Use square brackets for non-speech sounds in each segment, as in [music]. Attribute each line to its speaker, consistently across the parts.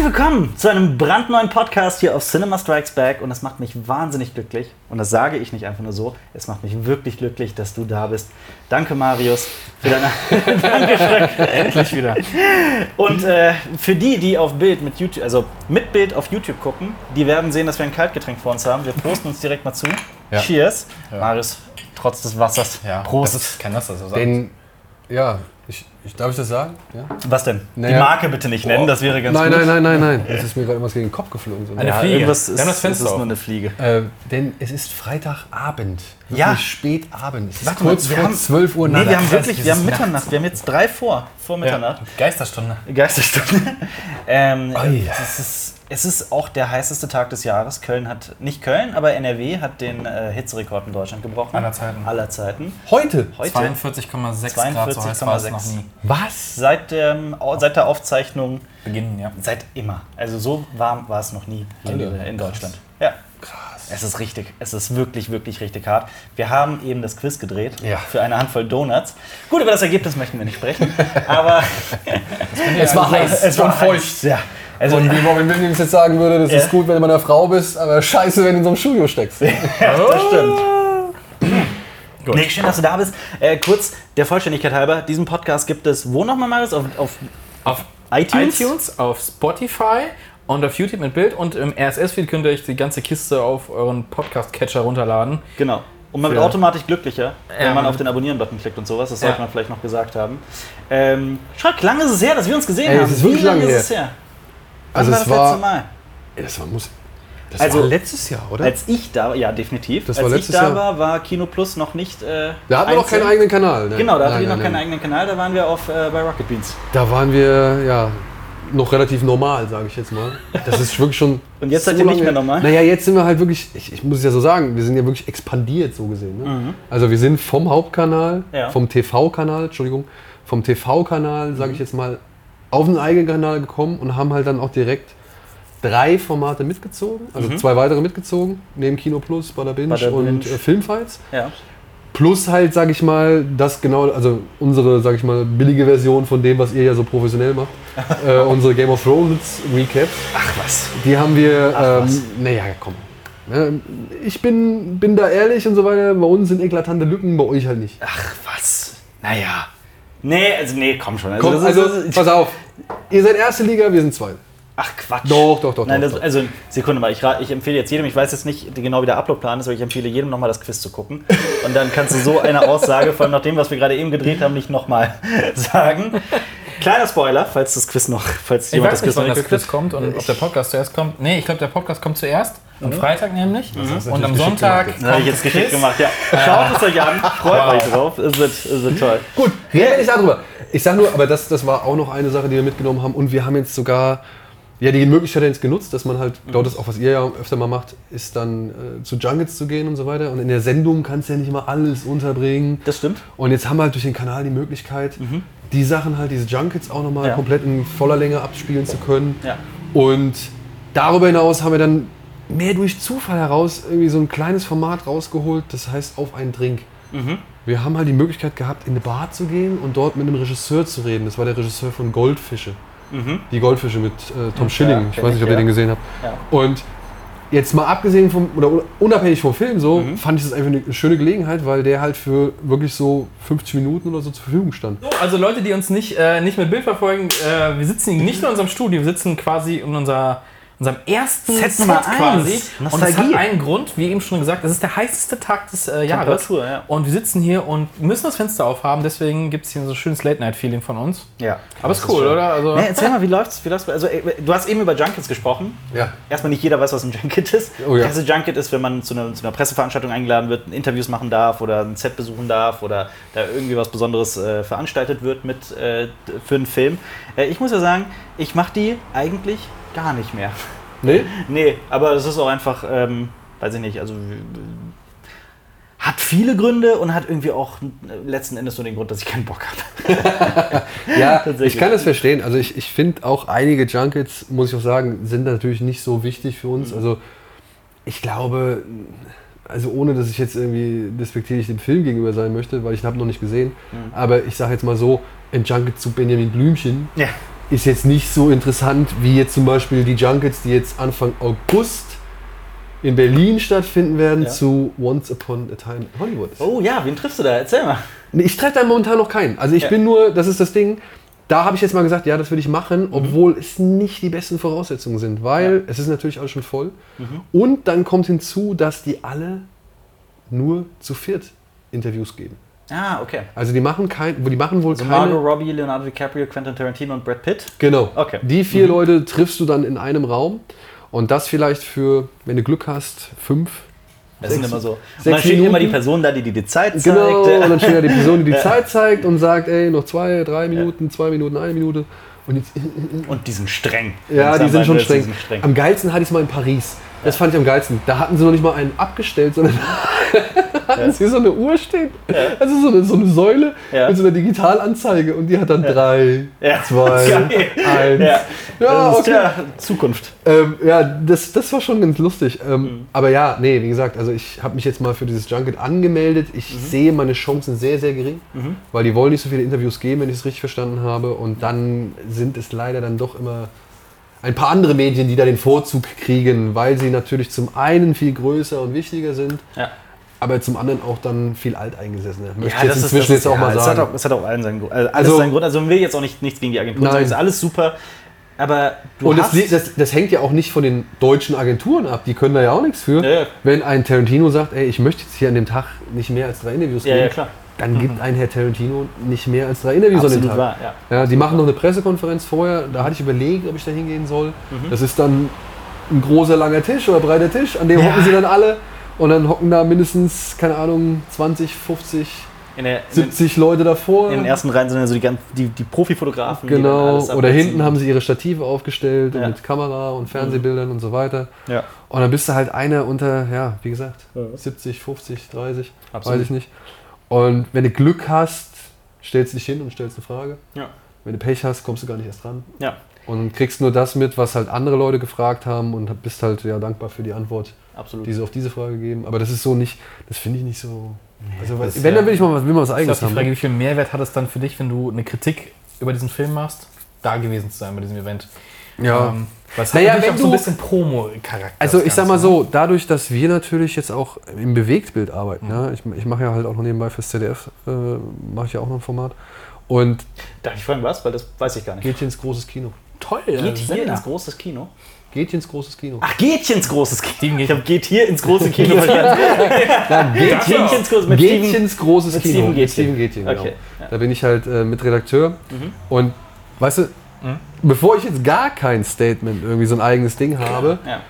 Speaker 1: Herzlich willkommen zu einem brandneuen Podcast hier auf Cinema Strikes Back und es macht mich wahnsinnig glücklich und das sage ich nicht einfach nur so, es macht mich wirklich glücklich, dass du da bist. Danke Marius für deine [laughs] Dankeschön.
Speaker 2: Endlich wieder.
Speaker 1: Und äh, für die, die auf Bild mit YouTube, also mit Bild auf YouTube gucken, die werden sehen, dass wir ein Kaltgetränk vor uns haben. Wir posten uns direkt mal zu.
Speaker 2: Ja.
Speaker 1: Cheers. Marius, trotz des Wassers.
Speaker 2: Ja,
Speaker 1: Prost.
Speaker 2: Das ist, kann das also sagen.
Speaker 3: Den, ja, ich, darf ich das sagen? Ja?
Speaker 1: Was denn? Die
Speaker 3: Naja.
Speaker 1: Marke bitte nicht nennen, das wäre ganz
Speaker 3: Nein,
Speaker 1: gut.
Speaker 3: nein, nein, nein, nein. Es ist mir gerade irgendwas gegen den Kopf geflogen. So.
Speaker 2: Eine
Speaker 1: Ja,
Speaker 2: Fliege.
Speaker 1: irgendwas
Speaker 2: Wir
Speaker 1: ist,
Speaker 2: das Fenster
Speaker 1: ist nur eine Fliege.
Speaker 3: Äh, denn es ist Freitagabend.
Speaker 1: Ja.
Speaker 3: Spätabend. Es ist
Speaker 1: Warte mal,
Speaker 3: kurz
Speaker 1: wir
Speaker 3: vor
Speaker 1: haben-
Speaker 3: 12 Uhr
Speaker 1: Nee, wir haben wirklich, wir haben
Speaker 2: Nachts.
Speaker 1: Mitternacht. Wir haben jetzt drei vor, vor Mitternacht.
Speaker 2: ja, Geisterstunde.
Speaker 1: Geisterstunde. [laughs] ähm,
Speaker 3: Ei.
Speaker 1: es, ist, es ist auch der heißeste Tag des Jahres. Köln hat, nicht Köln, aber NRW hat den äh, Hitzerekord in Deutschland gebrochen.
Speaker 2: Aller Zeiten.
Speaker 1: Aller Zeiten.
Speaker 3: Heute?
Speaker 1: Heute,
Speaker 2: 42,6 Grad, so heiß war es
Speaker 1: 42,6.
Speaker 2: noch nie.
Speaker 3: Was?
Speaker 1: seit, au- seit der Aufzeichnung,
Speaker 2: Beginnen, ja.
Speaker 1: seit immer. Also so warm war es noch nie in,
Speaker 3: Alter,
Speaker 1: in
Speaker 3: krass.
Speaker 1: Deutschland. Ja. Es ist richtig, es ist wirklich, wirklich richtig hart. Wir haben eben das Quiz gedreht
Speaker 3: Ja.
Speaker 1: für eine Handvoll Donuts. Gut, über das Ergebnis möchten wir nicht sprechen, [laughs] aber [laughs]
Speaker 3: Es war heiß.
Speaker 1: es war
Speaker 3: und feucht.
Speaker 1: heiß, Ja. Also,
Speaker 3: Und wie [laughs] Robin Williams jetzt sagen würde, das
Speaker 1: Ja.
Speaker 3: ist gut, wenn du bei einer Frau bist, aber scheiße, wenn du in so einem Studio steckst. [laughs]
Speaker 1: ja, das stimmt. [laughs]
Speaker 2: Gut.
Speaker 1: Nee, schön, dass du da bist. Äh, kurz, der Vollständigkeit halber, diesen Podcast gibt es wo nochmal, Marius? Auf, auf
Speaker 2: Auf
Speaker 1: iTunes?
Speaker 2: iTunes, auf Spotify und auf YouTube mit Bild und im RSS-Feed könnt ihr euch die ganze Kiste auf euren Podcast-Catcher runterladen.
Speaker 1: Genau. Und man wird automatisch glücklicher, wenn
Speaker 2: Ja,
Speaker 1: man auf den Abonnieren-Button klickt und sowas. Das
Speaker 2: Ja.
Speaker 1: sollte man vielleicht noch gesagt haben. Ähm, Schreck, lange ist es her, dass wir uns gesehen
Speaker 3: Ey,
Speaker 1: haben.
Speaker 3: ist wirklich
Speaker 1: Wie lange
Speaker 3: lange
Speaker 1: ist es her?
Speaker 3: Also
Speaker 1: war
Speaker 3: es
Speaker 1: das letzte
Speaker 3: war,
Speaker 1: Mal?
Speaker 3: das war, muss, das
Speaker 1: Also-
Speaker 3: war letztes Jahr, oder?
Speaker 1: Als ich da war, ja, definitiv.
Speaker 3: Das
Speaker 1: Als ich da
Speaker 3: Jahr.
Speaker 1: war, war Kino Plus noch nicht. Äh,
Speaker 3: da hatten wir noch keinen eigenen Kanal. Ne?
Speaker 1: Genau, da hatten
Speaker 3: Nein,
Speaker 1: wir noch
Speaker 3: nein,
Speaker 1: keinen eigenen Kanal, da waren wir auf, äh, bei Rocket Beans.
Speaker 3: Da waren wir, ja, noch relativ normal, sage ich jetzt mal. Das ist wirklich schon. [laughs]
Speaker 1: Und jetzt
Speaker 3: so
Speaker 1: seid ihr nicht mehr normal?
Speaker 3: Naja, jetzt sind wir halt wirklich, ich, ich muss es ja so sagen, wir sind ja wirklich expandiert, so gesehen. Ne? Also wir sind vom Hauptkanal,
Speaker 1: Mhm. Ja.
Speaker 3: vom TV-Kanal, Entschuldigung, vom TV-Kanal, sage ich jetzt mal, auf den eigenen Kanal gekommen und haben halt dann auch direkt drei Formate mitgezogen, also zwei weitere mitgezogen, neben Kino Plus, Bada Binge
Speaker 1: Bada
Speaker 3: und
Speaker 1: Binge.
Speaker 3: äh, Filmfights.
Speaker 1: Ja.
Speaker 3: Plus halt, sag ich mal, das genau, also unsere, sag ich mal, billige Version von dem, was ihr ja so professionell macht. [laughs] äh, unsere Game of Thrones Recaps.
Speaker 1: Ach was.
Speaker 3: Die haben wir,
Speaker 1: Ach, was.
Speaker 3: ähm, naja, komm. Ähm, Ich bin, bin da ehrlich und so weiter. Bei uns sind eklatante Lücken, bei euch halt nicht.
Speaker 1: Ach was. Naja. Nee, also nee, komm schon. Also,
Speaker 3: Komm, also,
Speaker 1: ist-
Speaker 3: pass auf. Ihr seid erste Liga, wir sind zweite.
Speaker 1: Ach Quatsch.
Speaker 3: Doch, doch, doch,
Speaker 1: Nein, das, also Sekunde mal, ich, ich empfehle jetzt jedem, ich weiß jetzt nicht genau, wie der Uploadplan ist, aber ich empfehle jedem nochmal das Quiz zu gucken. Und dann kannst du so eine [laughs] Aussage, vor allem nach dem, was wir gerade eben gedreht haben, nicht nochmal [laughs] sagen. Kleiner Spoiler, falls das Quiz noch, falls
Speaker 2: Ich
Speaker 1: jemand
Speaker 2: weiß
Speaker 1: das Quiz
Speaker 2: nicht,
Speaker 1: noch
Speaker 2: wann das Quiz kommt und ob der Podcast zuerst kommt. Nee, ich glaube, der Podcast kommt zuerst. Am Freitag nämlich. Und am Sonntag
Speaker 3: gemacht
Speaker 1: ich jetzt
Speaker 2: das
Speaker 1: geschickt
Speaker 2: Quiz.
Speaker 1: gemacht, ja. Schaut es euch an, freut
Speaker 2: Wow.
Speaker 1: euch drauf, es wird, es wird toll.
Speaker 3: Gut, reden wir nicht darüber. Ich sag nur, aber das, das war auch noch eine Sache, die wir mitgenommen haben. Und wir haben jetzt sogar ja, die Möglichkeit jetzt genutzt, dass man halt, ich glaube, das auch, was ihr ja öfter mal macht, ist dann äh, zu Junkets zu gehen und so weiter. Und in der Sendung kannst du ja nicht mal alles unterbringen.
Speaker 1: Das stimmt.
Speaker 3: Und jetzt haben wir halt durch den Kanal die Möglichkeit, die Sachen halt, diese Junkets auch nochmal
Speaker 1: Ja.
Speaker 3: komplett in voller Länge abspielen zu können.
Speaker 1: Ja.
Speaker 3: Und darüber hinaus haben wir dann mehr durch Zufall heraus irgendwie so ein kleines Format rausgeholt, das heißt auf einen Drink. Wir haben halt die Möglichkeit gehabt, in eine Bar zu gehen und dort mit einem Regisseur zu reden. Das war der Regisseur von Goldfische. Die Goldfische mit äh, Tom Schilling. ich weiß
Speaker 1: ich,
Speaker 3: nicht, ob ihr den gesehen habt. Und jetzt mal abgesehen vom, oder unabhängig vom Film so,
Speaker 1: Mhm.
Speaker 3: fand ich das einfach eine schöne Gelegenheit, weil der halt für wirklich so 50 Minuten oder so zur Verfügung stand.
Speaker 2: So, also Leute, die uns nicht, äh, nicht mit Bild verfolgen, äh, wir sitzen nicht in unserem Studio, wir sitzen quasi in unser, unserem ersten
Speaker 1: Set Nummer
Speaker 2: quasi. Und es hat einen Grund, wie eben schon gesagt, es ist der heißeste Tag des äh, Jahres.
Speaker 1: Ja.
Speaker 2: Und wir sitzen hier und müssen das Fenster aufhaben, deswegen gibt es hier so ein schönes Late-Night-Feeling von uns.
Speaker 1: Ja.
Speaker 2: Aber ist cool, oder? Also,
Speaker 1: Nee, erzähl mal, wie läuft's? Wie läuft's? Also, ey, du hast eben über Junkets gesprochen.
Speaker 3: Ja.
Speaker 1: Erstmal nicht jeder weiß, was ein Junket ist.
Speaker 3: Oh ja.
Speaker 1: Also Junket ist, wenn man zu einer, zu einer Presseveranstaltung eingeladen wird, Interviews machen darf oder ein Set besuchen darf oder da irgendwie was Besonderes äh, veranstaltet wird mit, äh, für einen Film. Äh, ich muss ja sagen, ich mache die eigentlich gar nicht mehr.
Speaker 3: Nee? [laughs]
Speaker 1: Nee, aber das ist auch einfach, ähm, weiß ich nicht, also hat viele Gründe und hat irgendwie auch äh, letzten Endes nur den Grund, dass ich keinen Bock habe. [laughs]
Speaker 3: Ja,
Speaker 1: Tatsächlich.
Speaker 3: ich kann das verstehen. Also ich, ich finde auch einige Junkets, muss ich auch sagen, sind natürlich nicht so wichtig für
Speaker 1: Mhm.
Speaker 3: uns. Also ich glaube, also ohne dass ich jetzt irgendwie despektierlich dem Film gegenüber sein möchte, weil ich ihn habe noch nicht gesehen,
Speaker 1: Mhm.
Speaker 3: aber ich sage jetzt mal so, ein Junket zu Benjamin Blümchen,
Speaker 1: Ja.
Speaker 3: Ist jetzt nicht so interessant wie jetzt zum Beispiel die Junkets, die jetzt Anfang August in Berlin stattfinden werden
Speaker 1: Ja.
Speaker 3: zu Once Upon a Time in Hollywood.
Speaker 1: Oh ja, wen triffst du da? Erzähl mal.
Speaker 3: Ich treffe da momentan noch keinen. Also ich
Speaker 1: Ja.
Speaker 3: bin nur, das ist das Ding, da habe ich jetzt mal gesagt, ja, das würde ich machen, obwohl es nicht die besten Voraussetzungen sind, weil es ist natürlich alles schon voll. Und dann kommt hinzu, dass die alle nur zu viert Interviews geben.
Speaker 1: Ah, okay.
Speaker 3: Also die machen kein, die machen wohl
Speaker 1: Also
Speaker 3: keine.
Speaker 1: Margot Robbie, Leonardo DiCaprio, Quentin Tarantino und Brad Pitt.
Speaker 3: Genau.
Speaker 1: Okay.
Speaker 3: Die vier Leute triffst du dann in einem Raum und das vielleicht für, wenn du Glück hast, fünf.
Speaker 1: Das sind immer so. Und dann steht
Speaker 3: Minuten.
Speaker 1: immer die Person da, die dir die Zeit zeigt.
Speaker 3: Genau, und dann steht da die Person, die die [laughs]
Speaker 1: Ja.
Speaker 3: Zeit zeigt und sagt, ey, noch zwei, drei Minuten, zwei Minuten, eine Minute. Und jetzt,
Speaker 1: Und die sind streng.
Speaker 3: Ja, die sind schon streng.
Speaker 1: sind streng.
Speaker 3: Am geilsten hatte ich es mal in Paris. Das fand ich am geilsten. Da hatten sie noch nicht mal einen abgestellt, sondern [laughs] hatten sie so eine Uhr stehen. Also so eine, so eine Säule
Speaker 1: Ja.
Speaker 3: mit so einer Digitalanzeige und die hat dann drei,
Speaker 1: Ja.
Speaker 3: zwei, [laughs]
Speaker 1: Geil.
Speaker 3: eins.
Speaker 1: Ja,
Speaker 3: Ja, okay.
Speaker 1: ja Zukunft.
Speaker 3: Ähm, ja, das, das war schon ganz lustig. Ähm,
Speaker 1: Mhm.
Speaker 3: Aber ja, nee, wie gesagt, also ich habe mich jetzt mal für dieses Junket angemeldet. Ich
Speaker 1: Mhm.
Speaker 3: sehe meine Chancen sehr, sehr gering, weil die wollen nicht so viele Interviews geben, wenn ich es richtig verstanden habe. Und dann sind es leider dann doch immer ein paar andere Medien, die da den Vorzug kriegen, weil sie natürlich zum einen viel größer und wichtiger sind,
Speaker 1: Ja.
Speaker 3: Aber zum anderen auch dann viel alteingesessener. Möchte
Speaker 1: Ja,
Speaker 3: ich jetzt inzwischen jetzt auch mal
Speaker 1: es
Speaker 3: sagen.
Speaker 1: Hat auch, es hat auch allen seinen Grund. Also, alles
Speaker 3: Also-
Speaker 1: seinen Grund. Also man will jetzt auch nicht, nichts gegen die Agenturen sagen, ist alles super. Aber du
Speaker 3: Und das, das, das hängt ja auch nicht von den deutschen Agenturen ab. Die können da ja auch nichts für.
Speaker 1: Ja, ja.
Speaker 3: Wenn ein Tarantino sagt, ey, ich möchte jetzt hier an dem Tag nicht mehr als drei Interviews
Speaker 1: ja,
Speaker 3: geben,
Speaker 1: ja, klar.
Speaker 3: dann gibt ein Herr Tarantino nicht mehr als drei Interviews an dem
Speaker 1: Absolut
Speaker 3: Tag.
Speaker 1: wahr, ja.
Speaker 3: Ja, die machen noch eine Pressekonferenz vorher. Da hatte ich überlegt, ob ich da hingehen soll.
Speaker 1: Mhm.
Speaker 3: Das ist dann ein großer, langer Tisch oder breiter Tisch. An dem
Speaker 1: Ja.
Speaker 3: hocken sie dann alle. Und dann hocken da mindestens, keine Ahnung, 20, 50,
Speaker 1: In, der, in, den,
Speaker 3: 70 Leute davor.
Speaker 1: in den ersten Reihen sind also die, ganzen- die, die Profifotografen. die dann
Speaker 3: Genau,
Speaker 1: alles
Speaker 3: oder hinten haben sie ihre Stative aufgestellt
Speaker 1: Ja.
Speaker 3: mit Kamera und Fernsehbildern und so weiter.
Speaker 1: Ja.
Speaker 3: Und dann bist du halt einer unter, ja, wie gesagt,
Speaker 1: Ja.
Speaker 3: 70, 50, 30,
Speaker 1: Absolut.
Speaker 3: weiß ich nicht. Und wenn du Glück hast, stellst du dich hin und stellst eine Frage.
Speaker 1: Ja.
Speaker 3: Wenn du Pech hast, kommst du gar nicht erst dran.
Speaker 1: ja,
Speaker 3: Und kriegst nur das mit, was halt andere Leute gefragt haben und bist halt ja dankbar für die Antwort,
Speaker 1: absolut.
Speaker 3: die sie auf diese Frage geben. Aber das ist so nicht, das finde ich nicht so. Also,
Speaker 1: ist
Speaker 3: wenn,
Speaker 1: ja-
Speaker 3: dann will ich mal was, will mal was
Speaker 2: Ist
Speaker 3: eigenes
Speaker 2: auch die
Speaker 3: haben.
Speaker 2: Frage, wie viel Mehrwert hat es dann für dich, wenn du eine Kritik über diesen Film machst, da gewesen zu sein bei diesem Event?
Speaker 3: Ja.
Speaker 2: Ähm, weil es
Speaker 3: Naja,
Speaker 2: hat
Speaker 3: wenn
Speaker 2: auch so ein bisschen Promo-Charakter.
Speaker 3: Also ich sag mal
Speaker 2: Ganze, ne?
Speaker 3: so, dadurch, dass wir natürlich jetzt auch im Bewegtbild arbeiten, ja, ich, ich mache ja halt auch noch nebenbei fürs ZDF, äh, mache ich ja auch noch ein Format und
Speaker 1: Darf ich fragen, was? Weil das weiß ich gar nicht.
Speaker 3: geht hier ins großes Kino.
Speaker 2: Toll,
Speaker 1: Geht hier
Speaker 2: Sender.
Speaker 1: ins großes Kino?
Speaker 3: Geht hier ins großes Kino.
Speaker 1: Ach, geht hier ins großes Kino.
Speaker 2: Geht-
Speaker 1: ich hab, geht hier ins große [laughs] Kino verstanden. Geht hier ins große mit
Speaker 3: Gätchen
Speaker 1: Steven.
Speaker 3: ins großes
Speaker 1: mit
Speaker 3: Kino.
Speaker 1: Steven Gätchen.
Speaker 3: Steven Gätchen, genau.
Speaker 1: Okay, ja.
Speaker 3: Da bin ich halt äh, Mitredakteur. Und weißt du,
Speaker 1: Mhm.
Speaker 3: bevor ich jetzt gar kein Statement, irgendwie so ein eigenes Ding habe,
Speaker 1: Ja.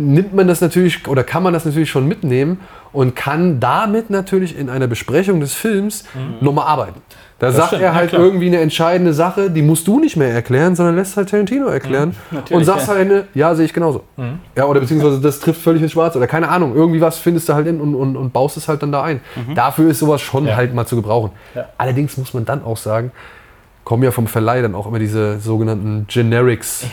Speaker 3: Nimmt man das natürlich oder kann man das natürlich schon mitnehmen und kann damit natürlich in einer Besprechung des Films nochmal arbeiten. Da sagt
Speaker 2: stimmt,
Speaker 3: er
Speaker 2: ja,
Speaker 3: halt
Speaker 2: klar.
Speaker 3: irgendwie eine entscheidende Sache, die musst du nicht mehr erklären, sondern lässt halt Tarantino erklären
Speaker 1: natürlich,
Speaker 3: und sagst
Speaker 1: ja.
Speaker 3: halt eine, ja, sehe ich genauso. Ja, oder beziehungsweise das trifft völlig ins Schwarze oder keine Ahnung, irgendwie was findest du halt in und, und, und baust es halt dann da ein. Dafür ist sowas schon
Speaker 2: Ja.
Speaker 3: halt mal zu gebrauchen.
Speaker 1: Ja.
Speaker 3: Allerdings muss man dann auch sagen, kommen ja vom Verleih dann auch immer diese sogenannten Generics.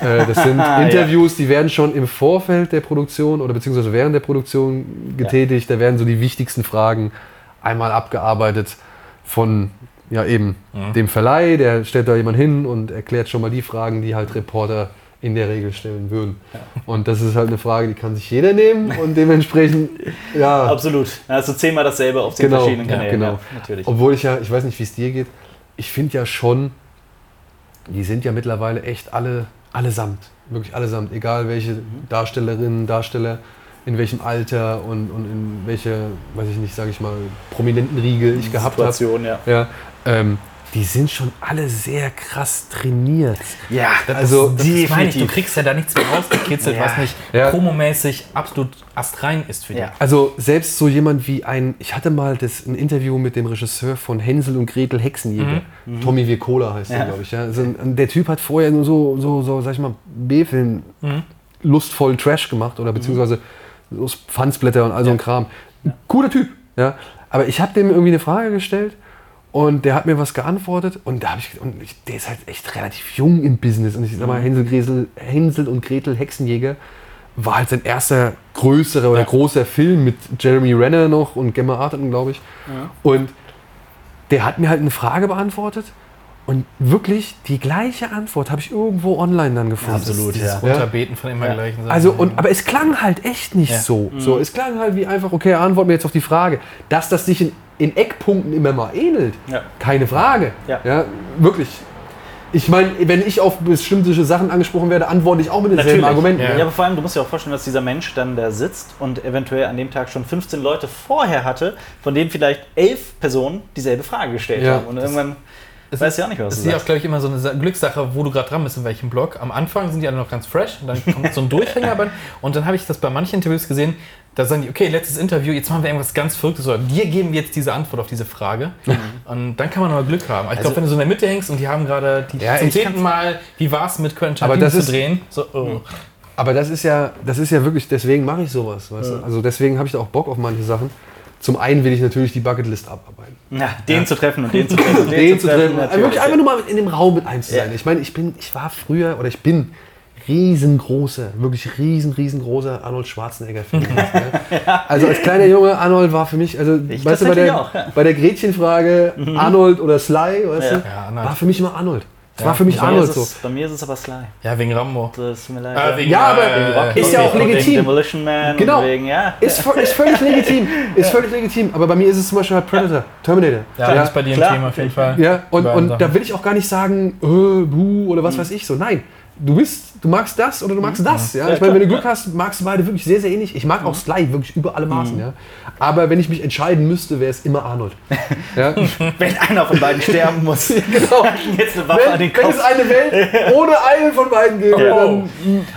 Speaker 3: Äh, das sind [laughs]
Speaker 1: Ja.
Speaker 3: Interviews, die werden schon im Vorfeld der Produktion oder beziehungsweise während der Produktion getätigt. Da werden so die wichtigsten Fragen einmal abgearbeitet von ja eben dem Verleih. Der stellt da jemand hin und erklärt schon mal die Fragen, die halt Reporter in der Regel stellen würden. Und das ist halt eine Frage, die kann sich jeder nehmen und dementsprechend, [laughs] ja.
Speaker 1: Absolut. Also zehnmal dasselbe auf zehn
Speaker 3: Genau,
Speaker 1: verschiedenen
Speaker 3: ja,
Speaker 1: Kanälen.
Speaker 3: genau.
Speaker 1: Ja, natürlich.
Speaker 3: Obwohl ich ja, ich weiß nicht, wie es dir geht, ich finde ja schon, die sind ja mittlerweile echt alle, allesamt. Wirklich allesamt. Egal welche
Speaker 1: Mhm.
Speaker 3: Darstellerinnen, Darsteller, in welchem Alter und, und in welcher, weiß ich nicht, sage ich mal, prominenten Riege ich gehabt habe.
Speaker 1: Ja.
Speaker 3: Ja, ähm, die sind schon alle sehr krass trainiert.
Speaker 1: Ja,
Speaker 3: Also,
Speaker 2: Das meine ich, du kriegst ja da nichts mehr rausgekitzelt,
Speaker 1: Ja.
Speaker 2: was nicht
Speaker 3: Ja.
Speaker 2: promomäßig absolut astrein ist für dich.
Speaker 1: Ja.
Speaker 3: Also selbst so jemand wie ein, ich hatte mal das, ein Interview mit dem Regisseur von Hänsel und Gretel Hexenjäger, Tommy Wirkola heißt
Speaker 1: Ja.
Speaker 3: der, glaube ich. Ja. Also, der Typ hat vorher nur so, so, so sag ich mal, B-Film, lustvollen Trash gemacht oder beziehungsweise so Pfandsblätter und all so ein Kram. Cooler Typ, ja. Aber ich habe dem irgendwie eine Frage gestellt und der hat mir was geantwortet und da habe ich, und ich, der ist halt echt relativ jung im Business und ich sag mal, Hänsel, Gretel, Hänsel und Gretel Hexenjäger war halt sein erster größerer oder
Speaker 1: Ja.
Speaker 3: großer Film mit Jeremy Renner noch und Gemma Arterton, glaube ich. Und der hat mir halt eine Frage beantwortet Und wirklich die gleiche Antwort habe ich irgendwo online dann gefunden.
Speaker 1: Absolut,
Speaker 2: Dieses
Speaker 1: ja.
Speaker 2: Runterbeten von immer gleichen Sachen.
Speaker 3: Also, und, aber es klang halt echt nicht
Speaker 2: Ja.
Speaker 3: so. so. Es klang halt wie einfach, okay, antworten wir jetzt auf die Frage. Dass das sich in, in Eckpunkten immer mal ähnelt,
Speaker 1: Ja.
Speaker 3: keine Frage.
Speaker 1: Ja.
Speaker 3: wirklich. Ich meine, wenn ich auf bestimmte Sachen angesprochen werde, antworte ich auch mit denselben
Speaker 1: Natürlich.
Speaker 3: Argumenten.
Speaker 2: Ja.
Speaker 1: Ja, aber vor allem, du musst dir auch vorstellen, dass dieser Mensch dann da sitzt und eventuell an dem Tag schon 15 Leute vorher hatte, von denen vielleicht elf Personen dieselbe Frage gestellt
Speaker 3: Ja.
Speaker 1: haben. Und irgendwann weiß ja auch nicht, was
Speaker 2: Das
Speaker 1: du
Speaker 2: ist ja auch, glaube ich, immer so eine Sa- Glückssache, wo du gerade dran bist, in welchem Blog. Am Anfang sind die alle noch ganz fresh und dann kommt so ein Durchhänger. [laughs] und dann habe ich das bei manchen Interviews gesehen, da sagen die, okay, letztes Interview, jetzt machen wir irgendwas ganz Verrücktes oder dir geben wir jetzt diese Antwort auf diese Frage. Und dann kann man aber Glück haben. Ich glaube, wenn du so in der Mitte hängst und die haben gerade die
Speaker 3: Ja,
Speaker 2: zum zehnten Mal, wie war es mit Quentin
Speaker 3: Aber
Speaker 2: Tarantino
Speaker 3: das
Speaker 2: zu
Speaker 3: ist-
Speaker 2: drehen, so, oh.
Speaker 3: Aber das ist ja, das ist ja wirklich, deswegen mache ich sowas. Weißt du? Also deswegen habe ich da auch Bock auf manche Sachen. Zum einen will ich natürlich die Bucketlist abarbeiten.
Speaker 1: Ja, den zu treffen und den zu treffen und [laughs]
Speaker 3: Den zu treffen.
Speaker 1: natürlich.
Speaker 3: Wirklich einfach nur mal in dem Raum mit eins zu sein.
Speaker 1: Ja.
Speaker 3: Ich meine, ich bin, ich war früher oder ich bin riesengroßer, wirklich riesen, riesengroßer Arnold Schwarzenegger-Fan. [laughs] ne? Also als kleiner Junge, Arnold war für mich, also
Speaker 1: Ich
Speaker 3: weißt du, bei der,
Speaker 1: auch, ja.
Speaker 3: bei der Gretchenfrage Arnold oder Sly, weißt
Speaker 1: Ja.
Speaker 3: du,
Speaker 2: Ja,
Speaker 3: war für mich immer Arnold. Es
Speaker 2: Ja,
Speaker 3: war für mich Arnold
Speaker 1: ist
Speaker 3: so.
Speaker 1: bei mir ist es aber Sly.
Speaker 2: Ja, wegen Rambo.
Speaker 1: Das tut mir leid.
Speaker 2: Ah, wegen,
Speaker 3: Ja, aber
Speaker 2: äh,
Speaker 3: ist ja auch legitim.
Speaker 1: Demolition Man
Speaker 3: Genau.
Speaker 1: und wegen, ja.
Speaker 3: Ist, ist völlig legitim. [laughs] Ist völlig legitim. Aber bei mir ist es zum Beispiel halt Predator, Terminator.
Speaker 2: Ja, das ist bei dir ein
Speaker 1: klar.
Speaker 2: Thema auf jeden Fall.
Speaker 3: Ja, und, und da will ich auch gar nicht sagen, äh, buh oder
Speaker 1: Mhm.
Speaker 3: was weiß ich so. Nein, du bist, du magst das oder du magst das. Ja? Ich meine, wenn du Glück hast, magst du beide wirklich sehr, sehr ähnlich. Ich mag auch Sly wirklich über alle
Speaker 1: Mhm.
Speaker 3: Maßen. Ja? Aber wenn ich mich entscheiden müsste, wäre es immer Arnold. [laughs] Ja?
Speaker 1: Wenn einer von beiden sterben muss. [laughs]
Speaker 3: genau.
Speaker 1: Jetzt eine Waffe an
Speaker 3: Wenn,
Speaker 1: den
Speaker 3: wenn es
Speaker 1: Kopf.
Speaker 3: eine Welt [laughs] ohne einen von beiden gäbe,
Speaker 1: Ja.
Speaker 3: dann.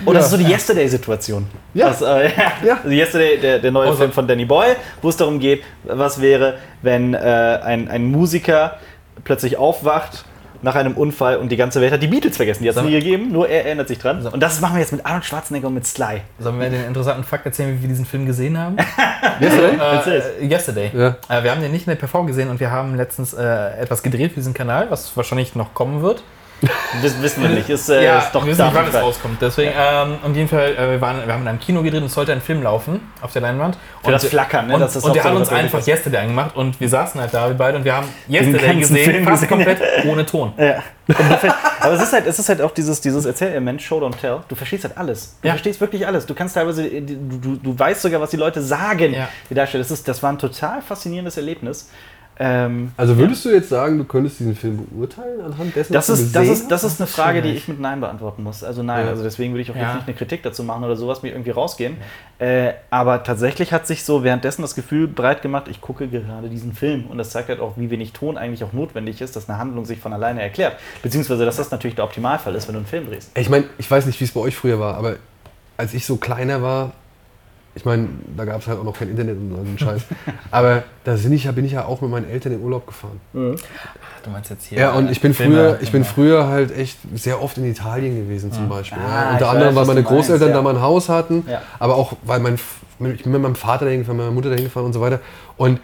Speaker 1: Und das ist so die Yesterday-Situation.
Speaker 3: Ja.
Speaker 1: Das, äh, ja.
Speaker 3: Ja.
Speaker 1: Also Yesterday, der, der neue
Speaker 2: Also-
Speaker 1: Film von Danny Boyle, wo es darum geht, was wäre, wenn äh, ein, ein Musiker plötzlich aufwacht nach einem Unfall und die ganze Welt hat die Beatles vergessen. Die hat es nie gegeben, nur er erinnert sich dran. Und das machen wir jetzt mit Arnold Schwarzenegger und mit Sly.
Speaker 2: Sollen wir den interessanten Fakt erzählen, wie wir diesen Film gesehen haben? [laughs]
Speaker 3: Yesterday?
Speaker 2: Äh, yesterday.
Speaker 3: Ja.
Speaker 2: Äh, wir haben den nicht in der PV gesehen und wir haben letztens äh, etwas gedreht für diesen Kanal, was wahrscheinlich noch kommen wird. [laughs]
Speaker 1: Wissen, wissen wir nicht. Ist, äh, ist doch
Speaker 2: wir wissen nicht, wann es rauskommt. Deswegen, ähm, auf jeden Fall, äh, wir, waren, wir haben in einem Kino gedreht und es sollte ein Film laufen auf der Leinwand.
Speaker 1: Für das Flackern, ne?
Speaker 2: Und,
Speaker 1: Das ist
Speaker 2: und wir
Speaker 1: Hauptsache,
Speaker 2: haben uns einfach. Yesterday angemacht und wir saßen halt da, wir beide, und wir haben Yesterday gesehen,
Speaker 1: Film
Speaker 2: fast
Speaker 1: gesehen.
Speaker 2: komplett [laughs] ohne Ton.
Speaker 1: Ja. Und Aber es ist halt, es ist halt auch dieses, dieses Erzählelement, Show don't tell. Du verstehst halt alles. Du
Speaker 2: Ja.
Speaker 1: verstehst wirklich alles. Du kannst teilweise, du, du, du weißt sogar, was die Leute sagen,
Speaker 2: Ja.
Speaker 1: die darstellen. Das, ist, das war ein total faszinierendes Erlebnis. Ähm,
Speaker 3: Also würdest du jetzt sagen, du könntest diesen Film beurteilen anhand dessen,
Speaker 1: das
Speaker 3: was du
Speaker 1: ist, das,
Speaker 3: gesehen
Speaker 1: ist, das ist eine Frage, die ich mit Nein beantworten muss. Also nein,
Speaker 3: Ja.
Speaker 1: also deswegen würde ich auch
Speaker 2: Ja.
Speaker 1: jetzt nicht eine Kritik dazu machen oder sowas, mir irgendwie rausgehen. Äh, aber tatsächlich hat sich so währenddessen das Gefühl breit gemacht, ich gucke gerade diesen Film. Und das zeigt halt auch, wie wenig Ton eigentlich auch notwendig ist, dass eine Handlung sich von alleine erklärt. Beziehungsweise, dass das natürlich der Optimalfall ist, wenn du einen Film drehst.
Speaker 3: Ich meine, ich weiß nicht, wie es bei euch früher war, aber als ich so kleiner war, ich meine, da gab es halt auch noch kein Internet und so einen Scheiß. aber da bin ich, ja- bin ich ja auch mit meinen Eltern in Urlaub gefahren.
Speaker 2: Du meinst jetzt hier.
Speaker 3: Ja, und ich bin
Speaker 2: Filme,
Speaker 3: früher, ich bin früher halt echt sehr oft in Italien gewesen zum Beispiel.
Speaker 1: Ah,
Speaker 3: ja. Unter anderem,
Speaker 1: weiß,
Speaker 3: weil meine
Speaker 1: du meinst,
Speaker 3: Großeltern
Speaker 1: ja.
Speaker 3: da mal ein Haus hatten,
Speaker 1: Ja.
Speaker 3: aber auch, weil mein, ich bin mit meinem Vater dahin gefahren, mit meiner Mutter dahin gefahren und so weiter. Und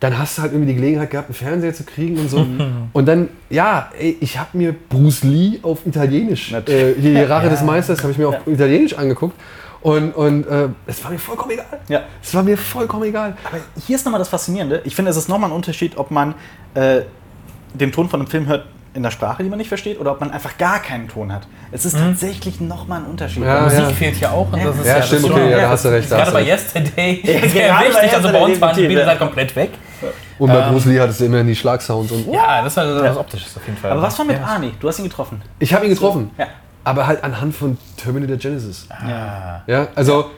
Speaker 3: dann hast du halt irgendwie die Gelegenheit gehabt, einen Fernseher zu kriegen und so. [laughs] und dann, ja, ey, ich habe mir Bruce Lee auf Italienisch, äh, die Rache des. Meisters, habe ich mir auf Italienisch angeguckt. Und, und äh, es war mir vollkommen egal.
Speaker 1: Ja.
Speaker 3: Es war mir vollkommen egal.
Speaker 1: Aber hier ist nochmal das Faszinierende. Ich finde, es ist nochmal ein Unterschied, ob man äh, den Ton von einem Film hört in der Sprache, die man nicht versteht, oder ob man einfach gar keinen Ton hat. Es ist tatsächlich nochmal ein Unterschied.
Speaker 3: Ja,
Speaker 2: Musik
Speaker 3: ja.
Speaker 2: fehlt hier auch. Und das ist
Speaker 3: Ja,
Speaker 2: das
Speaker 3: stimmt,
Speaker 2: ist
Speaker 3: okay, ja, da
Speaker 1: ja,
Speaker 3: hast du recht. [laughs]
Speaker 2: Gerade bei. Yesterday
Speaker 1: Ja, gerade bei
Speaker 2: wichtig. Also bei uns waren die Bilder halt komplett weg.
Speaker 3: Und bei
Speaker 2: Ähm,
Speaker 3: Bruce Lee hattest du immerhin die Schlagsounds und
Speaker 2: Ja, das war das Optisches auf jeden Fall.
Speaker 1: Aber was war mit
Speaker 2: ja.
Speaker 1: Arnie? Du hast ihn getroffen.
Speaker 3: Ich habe ihn getroffen.
Speaker 1: Ja.
Speaker 3: Aber halt anhand von Terminator Genesis.
Speaker 2: Ja.
Speaker 3: Ja, also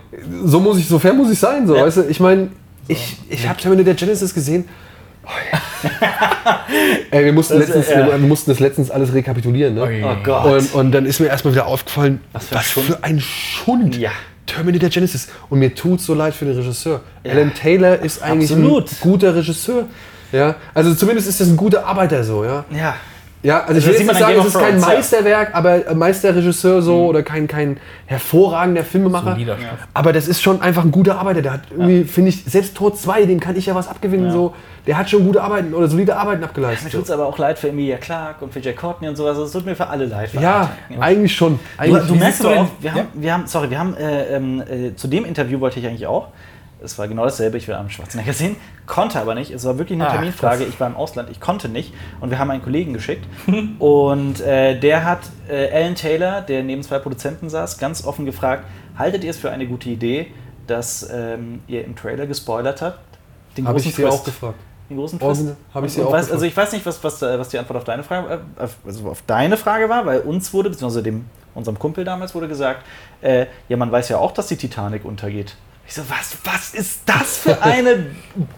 Speaker 3: so muss ich, so fair muss ich sein, so,
Speaker 1: Ja.
Speaker 3: weißt du? Ich meine, ich, ich habe Terminator Genesis gesehen. Oh, ja. [laughs] Ey, wir mussten,
Speaker 1: Das,
Speaker 3: letztens,
Speaker 1: ja.
Speaker 3: wir mussten das letztens alles rekapitulieren, ne?
Speaker 2: Ui.
Speaker 1: Oh Gott.
Speaker 3: Und, und dann ist mir erstmal wieder aufgefallen, was
Speaker 1: für ein Schund.
Speaker 3: für ein Schund
Speaker 1: Ja.
Speaker 3: Terminator Genesis. Und mir tut so leid für den Regisseur. Alan Taylor ist eigentlich
Speaker 1: Absolut.
Speaker 3: ein guter Regisseur. Ja, also zumindest ist das ein guter Arbeiter so, ja.
Speaker 1: Ja.
Speaker 3: Ja, also ich
Speaker 1: Das
Speaker 3: will jetzt nicht sagen, es ist kein
Speaker 1: Thrones, ja.
Speaker 3: Meisterwerk, aber äh, Meisterregisseur so oder kein, kein hervorragender Filmemacher.
Speaker 2: Stoff.
Speaker 3: Aber das ist schon einfach ein guter Arbeiter. Der hat irgendwie, finde ich, selbst Tor 2, dem kann ich ja was abgewinnen. So. Der hat schon gute Arbeiten oder solide Arbeiten
Speaker 1: Mir
Speaker 3: abgeleistet.
Speaker 1: tut es aber auch leid für Emilia Clarke und für Jay Courtney und sowas. Es tut mir für alle leid. für
Speaker 3: ja,
Speaker 1: alle.
Speaker 3: eigentlich schon.
Speaker 1: Du,
Speaker 3: Eigentlich
Speaker 1: du merkst
Speaker 2: du
Speaker 1: aber
Speaker 2: denn-
Speaker 1: auch, wir haben, wir haben, sorry, wir haben äh, ähm, äh, zu dem Interview wollte ich eigentlich auch. Es war genau dasselbe. Ich will Arnold Schwarzenegger sehen, konnte aber nicht. Es war wirklich eine
Speaker 2: Ah,
Speaker 1: Terminfrage. Ich war im Ausland, ich konnte nicht. Und wir haben einen Kollegen geschickt. [laughs] und äh, der hat äh, Alan Taylor, der neben zwei Produzenten saß, ganz offen gefragt: Haltet ihr es für eine gute Idee, dass ähm, ihr im Trailer gespoilert habt? Den
Speaker 3: Habe ich
Speaker 1: großen
Speaker 3: sie
Speaker 1: Twist.
Speaker 3: auch gefragt.
Speaker 1: Den großen Twist?
Speaker 3: habe ich sie auch
Speaker 1: weiß,
Speaker 3: gefragt.
Speaker 1: Also ich weiß nicht, was, was, äh, was die Antwort auf deine Frage, äh, also auf deine Frage war, weil uns wurde, beziehungsweise dem, unserem Kumpel damals wurde gesagt, äh, ja, man weiß ja auch, dass die Titanic untergeht. Ich so, was, was ist das für eine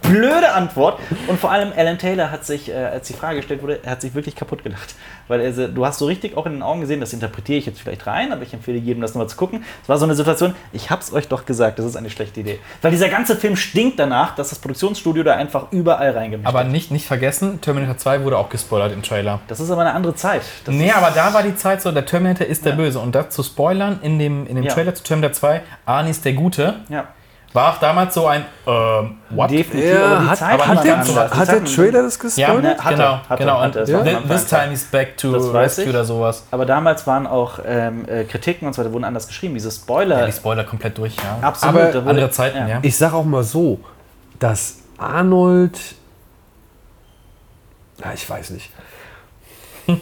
Speaker 1: blöde Antwort? Und vor allem Alan Taylor hat sich, äh, als die Frage gestellt wurde, er hat sich wirklich kaputt gelacht. Weil er, so- du hast so richtig auch in den Augen gesehen, das interpretiere ich jetzt vielleicht rein, aber ich empfehle jedem, das nochmal zu gucken. Es war so eine Situation, ich hab's euch doch gesagt, das ist eine schlechte Idee. Weil dieser ganze Film stinkt danach, dass das Produktionsstudio da einfach überall reingemischt
Speaker 2: Aber
Speaker 1: hat.
Speaker 2: nicht, nicht vergessen, Terminator 2 wurde auch gespoilert im Trailer.
Speaker 1: Das ist aber eine andere Zeit. Das
Speaker 2: nee, aber da war die Zeit so, der Terminator ist der
Speaker 1: Ja.
Speaker 2: Böse. Und das zu spoilern in dem, in dem
Speaker 1: Ja.
Speaker 2: Trailer zu Terminator 2, Arnie ist der Gute,
Speaker 1: Ja.
Speaker 2: War auch damals so ein, ähm, what?
Speaker 1: Definitiv, die
Speaker 3: hat,
Speaker 1: Zeit
Speaker 2: aber hat der-
Speaker 3: hat der Trailer das
Speaker 2: Ja,
Speaker 3: gespoilert?
Speaker 1: ne, hat er,
Speaker 2: genau,
Speaker 1: hat er,
Speaker 2: genau.
Speaker 1: hat er. Es
Speaker 2: Und
Speaker 1: war am
Speaker 2: thi-
Speaker 1: Anfang
Speaker 2: this time is back to
Speaker 1: Das weiß
Speaker 2: rescue
Speaker 1: ich.
Speaker 2: oder sowas.
Speaker 1: Aber damals waren auch ähm, äh, Kritiken und so weiter, wurden anders geschrieben. Diese Spoiler.
Speaker 2: Ja, die Spoiler komplett durch, ja.
Speaker 1: absolut.
Speaker 3: Aber
Speaker 1: wurde-
Speaker 2: Andere Zeiten, ja.
Speaker 3: Ich sage auch mal so, dass Arnold. Ja, ich weiß nicht. [laughs]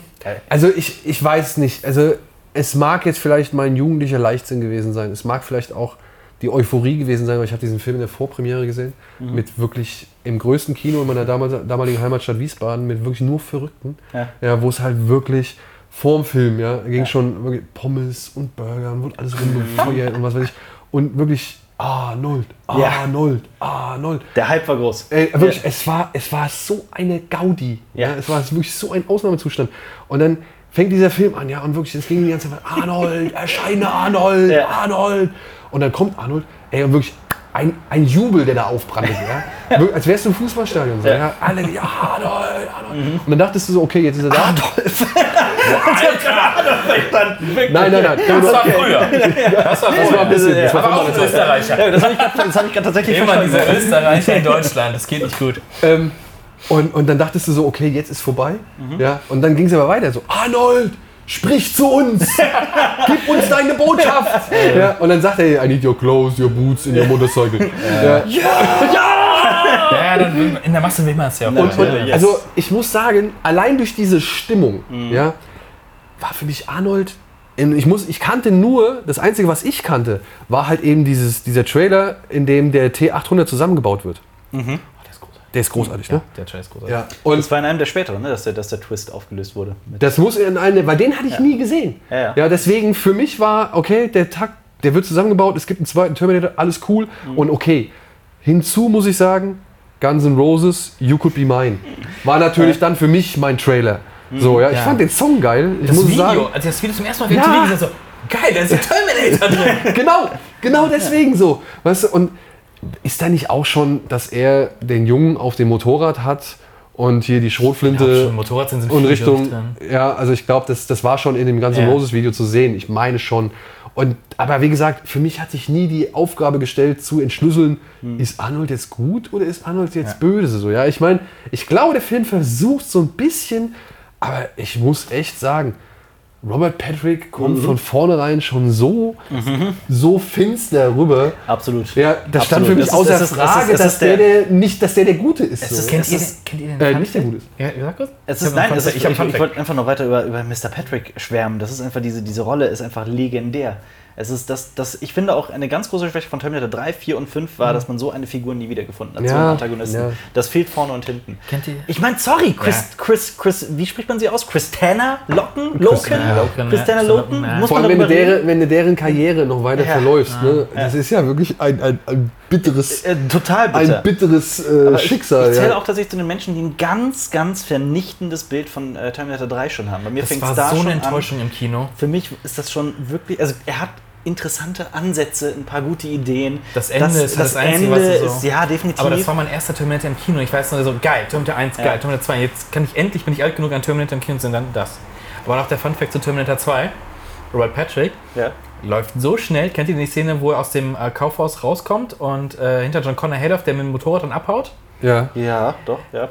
Speaker 3: Also ich, ich weiß nicht. Also es mag jetzt vielleicht mein jugendlicher Leichtsinn gewesen sein. Es mag vielleicht auch die Euphorie gewesen sein, weil ich habe diesen Film in der Vorpremiere gesehen.
Speaker 1: Mhm.
Speaker 3: Mit wirklich im größten Kino in meiner damaligen Heimatstadt Wiesbaden, mit wirklich nur Verrückten.
Speaker 1: Ja.
Speaker 3: Ja, wo es halt wirklich vorm Film, ja, ging
Speaker 1: Ja.
Speaker 3: schon wirklich Pommes und Burger und wurde alles rumgefeuert und was weiß ich. Und wirklich Arnold,
Speaker 1: Ja.
Speaker 3: Arnold, Arnold.
Speaker 1: Der Hype war groß.
Speaker 3: Ey, wirklich, es, war, es war so eine Gaudi. Ja.
Speaker 1: Ja.
Speaker 3: es war wirklich so ein Ausnahmezustand. Und dann fängt dieser Film an, ja, und wirklich, es ging die ganze Zeit, Arnold, erscheine Arnold,
Speaker 1: Ja.
Speaker 3: Arnold. Und dann kommt Arnold, ey, und wirklich ein, ein Jubel, der da aufbrandet, ja. [laughs] Als wärst du im Fußballstadion. So, ja.
Speaker 1: Ja.
Speaker 3: Alle, ja, Arnold, Arnold. Und dann dachtest du so, okay, jetzt ist er da.
Speaker 1: Adolf. [laughs]
Speaker 3: Nein, nein, nein.
Speaker 2: Das war früher. [laughs] Das war
Speaker 3: Das war ein bisschen, das war
Speaker 2: auch ein. Österreicher.
Speaker 1: Das habe ich gerade tatsächlich
Speaker 2: Immer diese Österreicher in Deutschland, das geht nicht gut.
Speaker 3: Ähm, und, und dann dachtest du so, okay, jetzt ist vorbei.
Speaker 1: Mhm.
Speaker 3: Ja, und dann ging es aber weiter so, Arnold, sprich zu uns, [laughs] gib uns deine Botschaft. [laughs] Ja, und dann sagt er, I need your clothes, your boots in your motorcycle. Ja.
Speaker 2: Ja, dann in der Masse will man es ja auch.
Speaker 3: Und, und,
Speaker 1: Yes. Mhm.
Speaker 3: Also ich muss sagen, allein durch diese Stimmung, ja, war für mich Arnold. Ich, muss, ich kannte nur, das Einzige, was ich kannte, war halt eben dieses, dieser Trailer, in dem der T800 zusammengebaut wird.
Speaker 2: Oh, der ist großartig.
Speaker 3: Großartig, ne?
Speaker 2: Der Trailer ist großartig.
Speaker 3: Ja. Und
Speaker 1: Das war in einem der späteren, ne, dass, der, dass der Twist aufgelöst wurde.
Speaker 3: Das muss in eine, weil den hatte ich nie gesehen.
Speaker 1: Ja, ja.
Speaker 3: deswegen für mich war, okay, der Takt, der wird zusammengebaut, es gibt einen zweiten Terminator, alles cool
Speaker 1: Mhm.
Speaker 3: und okay. Hinzu muss ich sagen, Guns N' Roses, You Could Be Mine. War natürlich dann für mich mein Trailer. So, ja, ich
Speaker 2: Ja.
Speaker 3: fand den Song geil. Ich
Speaker 2: Das
Speaker 3: muss
Speaker 2: Video,
Speaker 3: sagen,
Speaker 2: als ich das Video zum ersten Mal
Speaker 3: Ja.
Speaker 2: gesehen habe, so, geil, da ist ein Terminator drin. [laughs]
Speaker 3: genau, genau deswegen so. Weißt du, und ist da nicht auch schon, dass er den Jungen auf dem Motorrad hat und hier die Schrotflinte
Speaker 2: schon Motorrad sind, sind
Speaker 3: und Richtung, ja, also ich glaube, das, das war schon in dem ganzen
Speaker 2: Ja.
Speaker 3: Moses-Video zu sehen. Ich meine schon. Und, aber wie gesagt, für mich hat sich nie die Aufgabe gestellt, zu entschlüsseln, ist Arnold jetzt gut oder ist Arnold jetzt böse? So, ja, ich meine, ich glaube, der Film versucht so ein bisschen, aber ich muss echt sagen, Robert Patrick kommt
Speaker 1: Mhm.
Speaker 3: von vornherein schon so, so finster rüber.
Speaker 1: Absolut.
Speaker 3: Ja, das stand
Speaker 1: Absolut.
Speaker 3: für mich
Speaker 1: Das ist-
Speaker 3: außer
Speaker 1: das ist- das ist-
Speaker 3: Frage,
Speaker 1: das
Speaker 3: dass der, der nicht, dass der der Gute ist.
Speaker 1: Es ist-
Speaker 3: so.
Speaker 2: Kennt, ihr, kennt ihr den
Speaker 3: Äh, nicht der? Gute ist.
Speaker 2: Ja, sag kurz.
Speaker 1: Es
Speaker 2: Ich
Speaker 1: ist, nein, es ist, ich, ich, ich wollte einfach noch weiter über, über Mr. Patrick schwärmen. Das ist einfach diese, diese Rolle ist einfach legendär. Es ist das, das, ich finde auch eine ganz große Schwäche von Terminator 3, 4 und 5 war, dass man so eine Figur nie wiedergefunden hat, so
Speaker 3: Ja,
Speaker 1: einen Antagonisten.
Speaker 3: ja.
Speaker 1: Das fehlt vorne und hinten.
Speaker 2: Kennt ihr-
Speaker 1: Ich meine, sorry, Chris,
Speaker 2: Ja.
Speaker 1: Chris, Chris, wie spricht man sie aus? Christana Loken? Loken?
Speaker 2: Ja, Loken,
Speaker 1: Christiana
Speaker 2: ja.
Speaker 1: Loken? Muss
Speaker 3: Vor
Speaker 1: man
Speaker 3: allem, wenn du,
Speaker 1: darüber reden?
Speaker 3: deren, wenn du deren Karriere noch weiter
Speaker 1: Ja.
Speaker 3: verläufst. Ne? Das ist ja wirklich ein, ein, ein bitteres,
Speaker 1: Äh, total bitter.
Speaker 3: ein bitteres äh,
Speaker 1: Aber ich-
Speaker 3: Schicksal.
Speaker 1: Ich, zähle
Speaker 3: ja.
Speaker 1: auch tatsächlich zu den Menschen, die ein ganz, ganz vernichtendes Bild von äh, Terminator 3 schon haben. Bei mir
Speaker 2: Das
Speaker 1: fängt
Speaker 2: war
Speaker 1: es da
Speaker 2: so
Speaker 1: schon
Speaker 2: eine
Speaker 1: an.
Speaker 2: Enttäuschung im Kino.
Speaker 1: Für mich ist das schon wirklich, also er hat interessante Ansätze, ein paar gute Ideen.
Speaker 2: Das Ende ist halt das Einzige, was
Speaker 1: Ende
Speaker 2: du so-
Speaker 1: ist, ja, definitiv.
Speaker 2: Aber das war mein erster Terminator im Kino. Ich weiß noch so, geil, Terminator 1, geil,
Speaker 1: Ja.
Speaker 2: Terminator 2. Jetzt kann ich endlich, bin ich alt genug an Terminator im Kino zu sehen, dann das. Aber noch der Fun Fact zu Terminator 2. Robert Patrick
Speaker 1: ja.
Speaker 2: Läuft so schnell. Kennt ihr die Szene, wo er aus dem äh, Kaufhaus rauskommt und äh, hinter John Connor herläuft, der mit dem Motorrad dann abhaut?
Speaker 3: Ja.
Speaker 1: ja, doch, ja.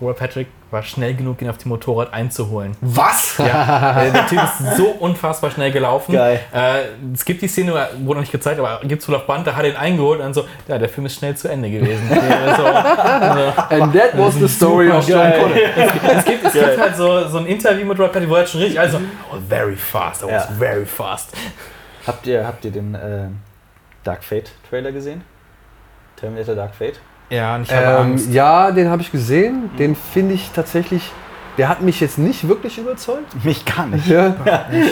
Speaker 2: Robert Patrick war schnell genug, ihn auf dem Motorrad einzuholen.
Speaker 1: Was?
Speaker 2: Ja, äh, der Typ ist so unfassbar schnell gelaufen.
Speaker 1: Geil.
Speaker 2: Äh, es gibt die Szene, wurde noch nicht gezeigt, aber gibt es wohl auf Band, da hat er ihn eingeholt und dann so, ja, der Film ist schnell zu Ende gewesen. So, so.
Speaker 3: And that was the story of John
Speaker 1: Geil.
Speaker 3: Connor.
Speaker 2: Es gibt, es gibt halt so, so ein Interview mit Robert Patrick, wo er halt schon richtig, also, oh, very fast, I was
Speaker 1: Ja.
Speaker 2: very fast.
Speaker 1: Habt ihr, habt ihr den äh, Dark Fate Trailer gesehen? Terminator Dark Fate?
Speaker 2: Ja, und ich habe
Speaker 3: Ähm,
Speaker 2: Angst.
Speaker 3: ja, den habe ich gesehen. Den finde ich tatsächlich. Der hat mich jetzt nicht wirklich überzeugt.
Speaker 1: Mich gar nicht.
Speaker 3: Ja.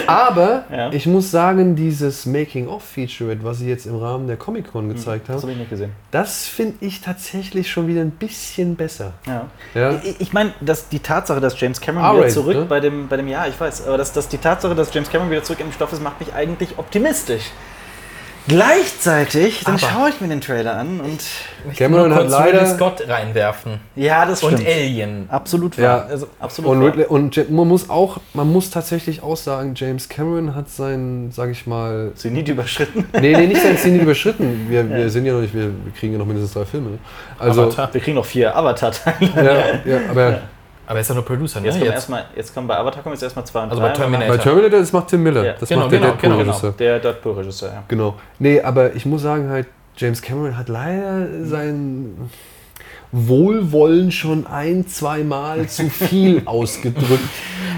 Speaker 3: Aber
Speaker 1: Ja.
Speaker 3: ich muss sagen, dieses Making-of-Feature, was sie jetzt im Rahmen der Comic-Con gezeigt
Speaker 1: Das
Speaker 3: haben,
Speaker 1: habe ich nicht gesehen.
Speaker 3: das finde ich tatsächlich schon wieder ein bisschen besser.
Speaker 1: Ja.
Speaker 3: Ja.
Speaker 1: Ich, ich meine, dass die Tatsache, dass James Cameron wieder zurück
Speaker 3: ne?
Speaker 1: bei dem, bei dem Jahr, ich weiß, aber dass, dass die Tatsache, dass James Cameron wieder zurück im Stoff ist, macht mich eigentlich optimistisch. Gleichzeitig, dann
Speaker 2: Aber-
Speaker 1: schaue ich mir den Trailer an und
Speaker 2: Ich möchte
Speaker 3: Cameron
Speaker 2: nur
Speaker 3: hat
Speaker 2: kurz Ridley
Speaker 3: leider-
Speaker 2: Scott reinwerfen.
Speaker 1: ja, das stimmt.
Speaker 2: Und Alien.
Speaker 1: Absolut
Speaker 3: Ja.
Speaker 1: wahr. Also, absolut
Speaker 3: Und,
Speaker 1: wahr.
Speaker 3: Ridley, und Ja- man muss auch, man muss tatsächlich auch sagen, James Cameron hat sein, sage ich mal,
Speaker 1: Zenit überschritten.
Speaker 3: nee, nee, nicht sein Ziel überschritten. Wir, [laughs] wir sind ja noch nicht, wir, wir kriegen ja noch mindestens drei Filme. ne? Also,
Speaker 2: Avatar.
Speaker 1: Wir kriegen noch vier Avatar-Teile.
Speaker 3: ja, [laughs] ja, aber
Speaker 2: Aber er ist ja nur Producer, ne?
Speaker 1: Jetzt kommen,
Speaker 2: Jetzt.
Speaker 1: erstmal, jetzt kommen bei Avatar kommen jetzt erstmal zwei und
Speaker 2: Also
Speaker 1: drei.
Speaker 2: bei Terminator.
Speaker 3: bei Terminator, das macht Tim Miller.
Speaker 1: Ja,
Speaker 3: das
Speaker 2: genau,
Speaker 3: macht der
Speaker 2: genau, genau,
Speaker 3: Deadpool-Regisseur.
Speaker 1: Der Deadpool-Regisseur, ja.
Speaker 3: Genau. Nee, aber ich muss sagen halt, James Cameron hat leider sein Wohlwollen schon ein, zwei Mal zu viel [laughs] ausgedrückt.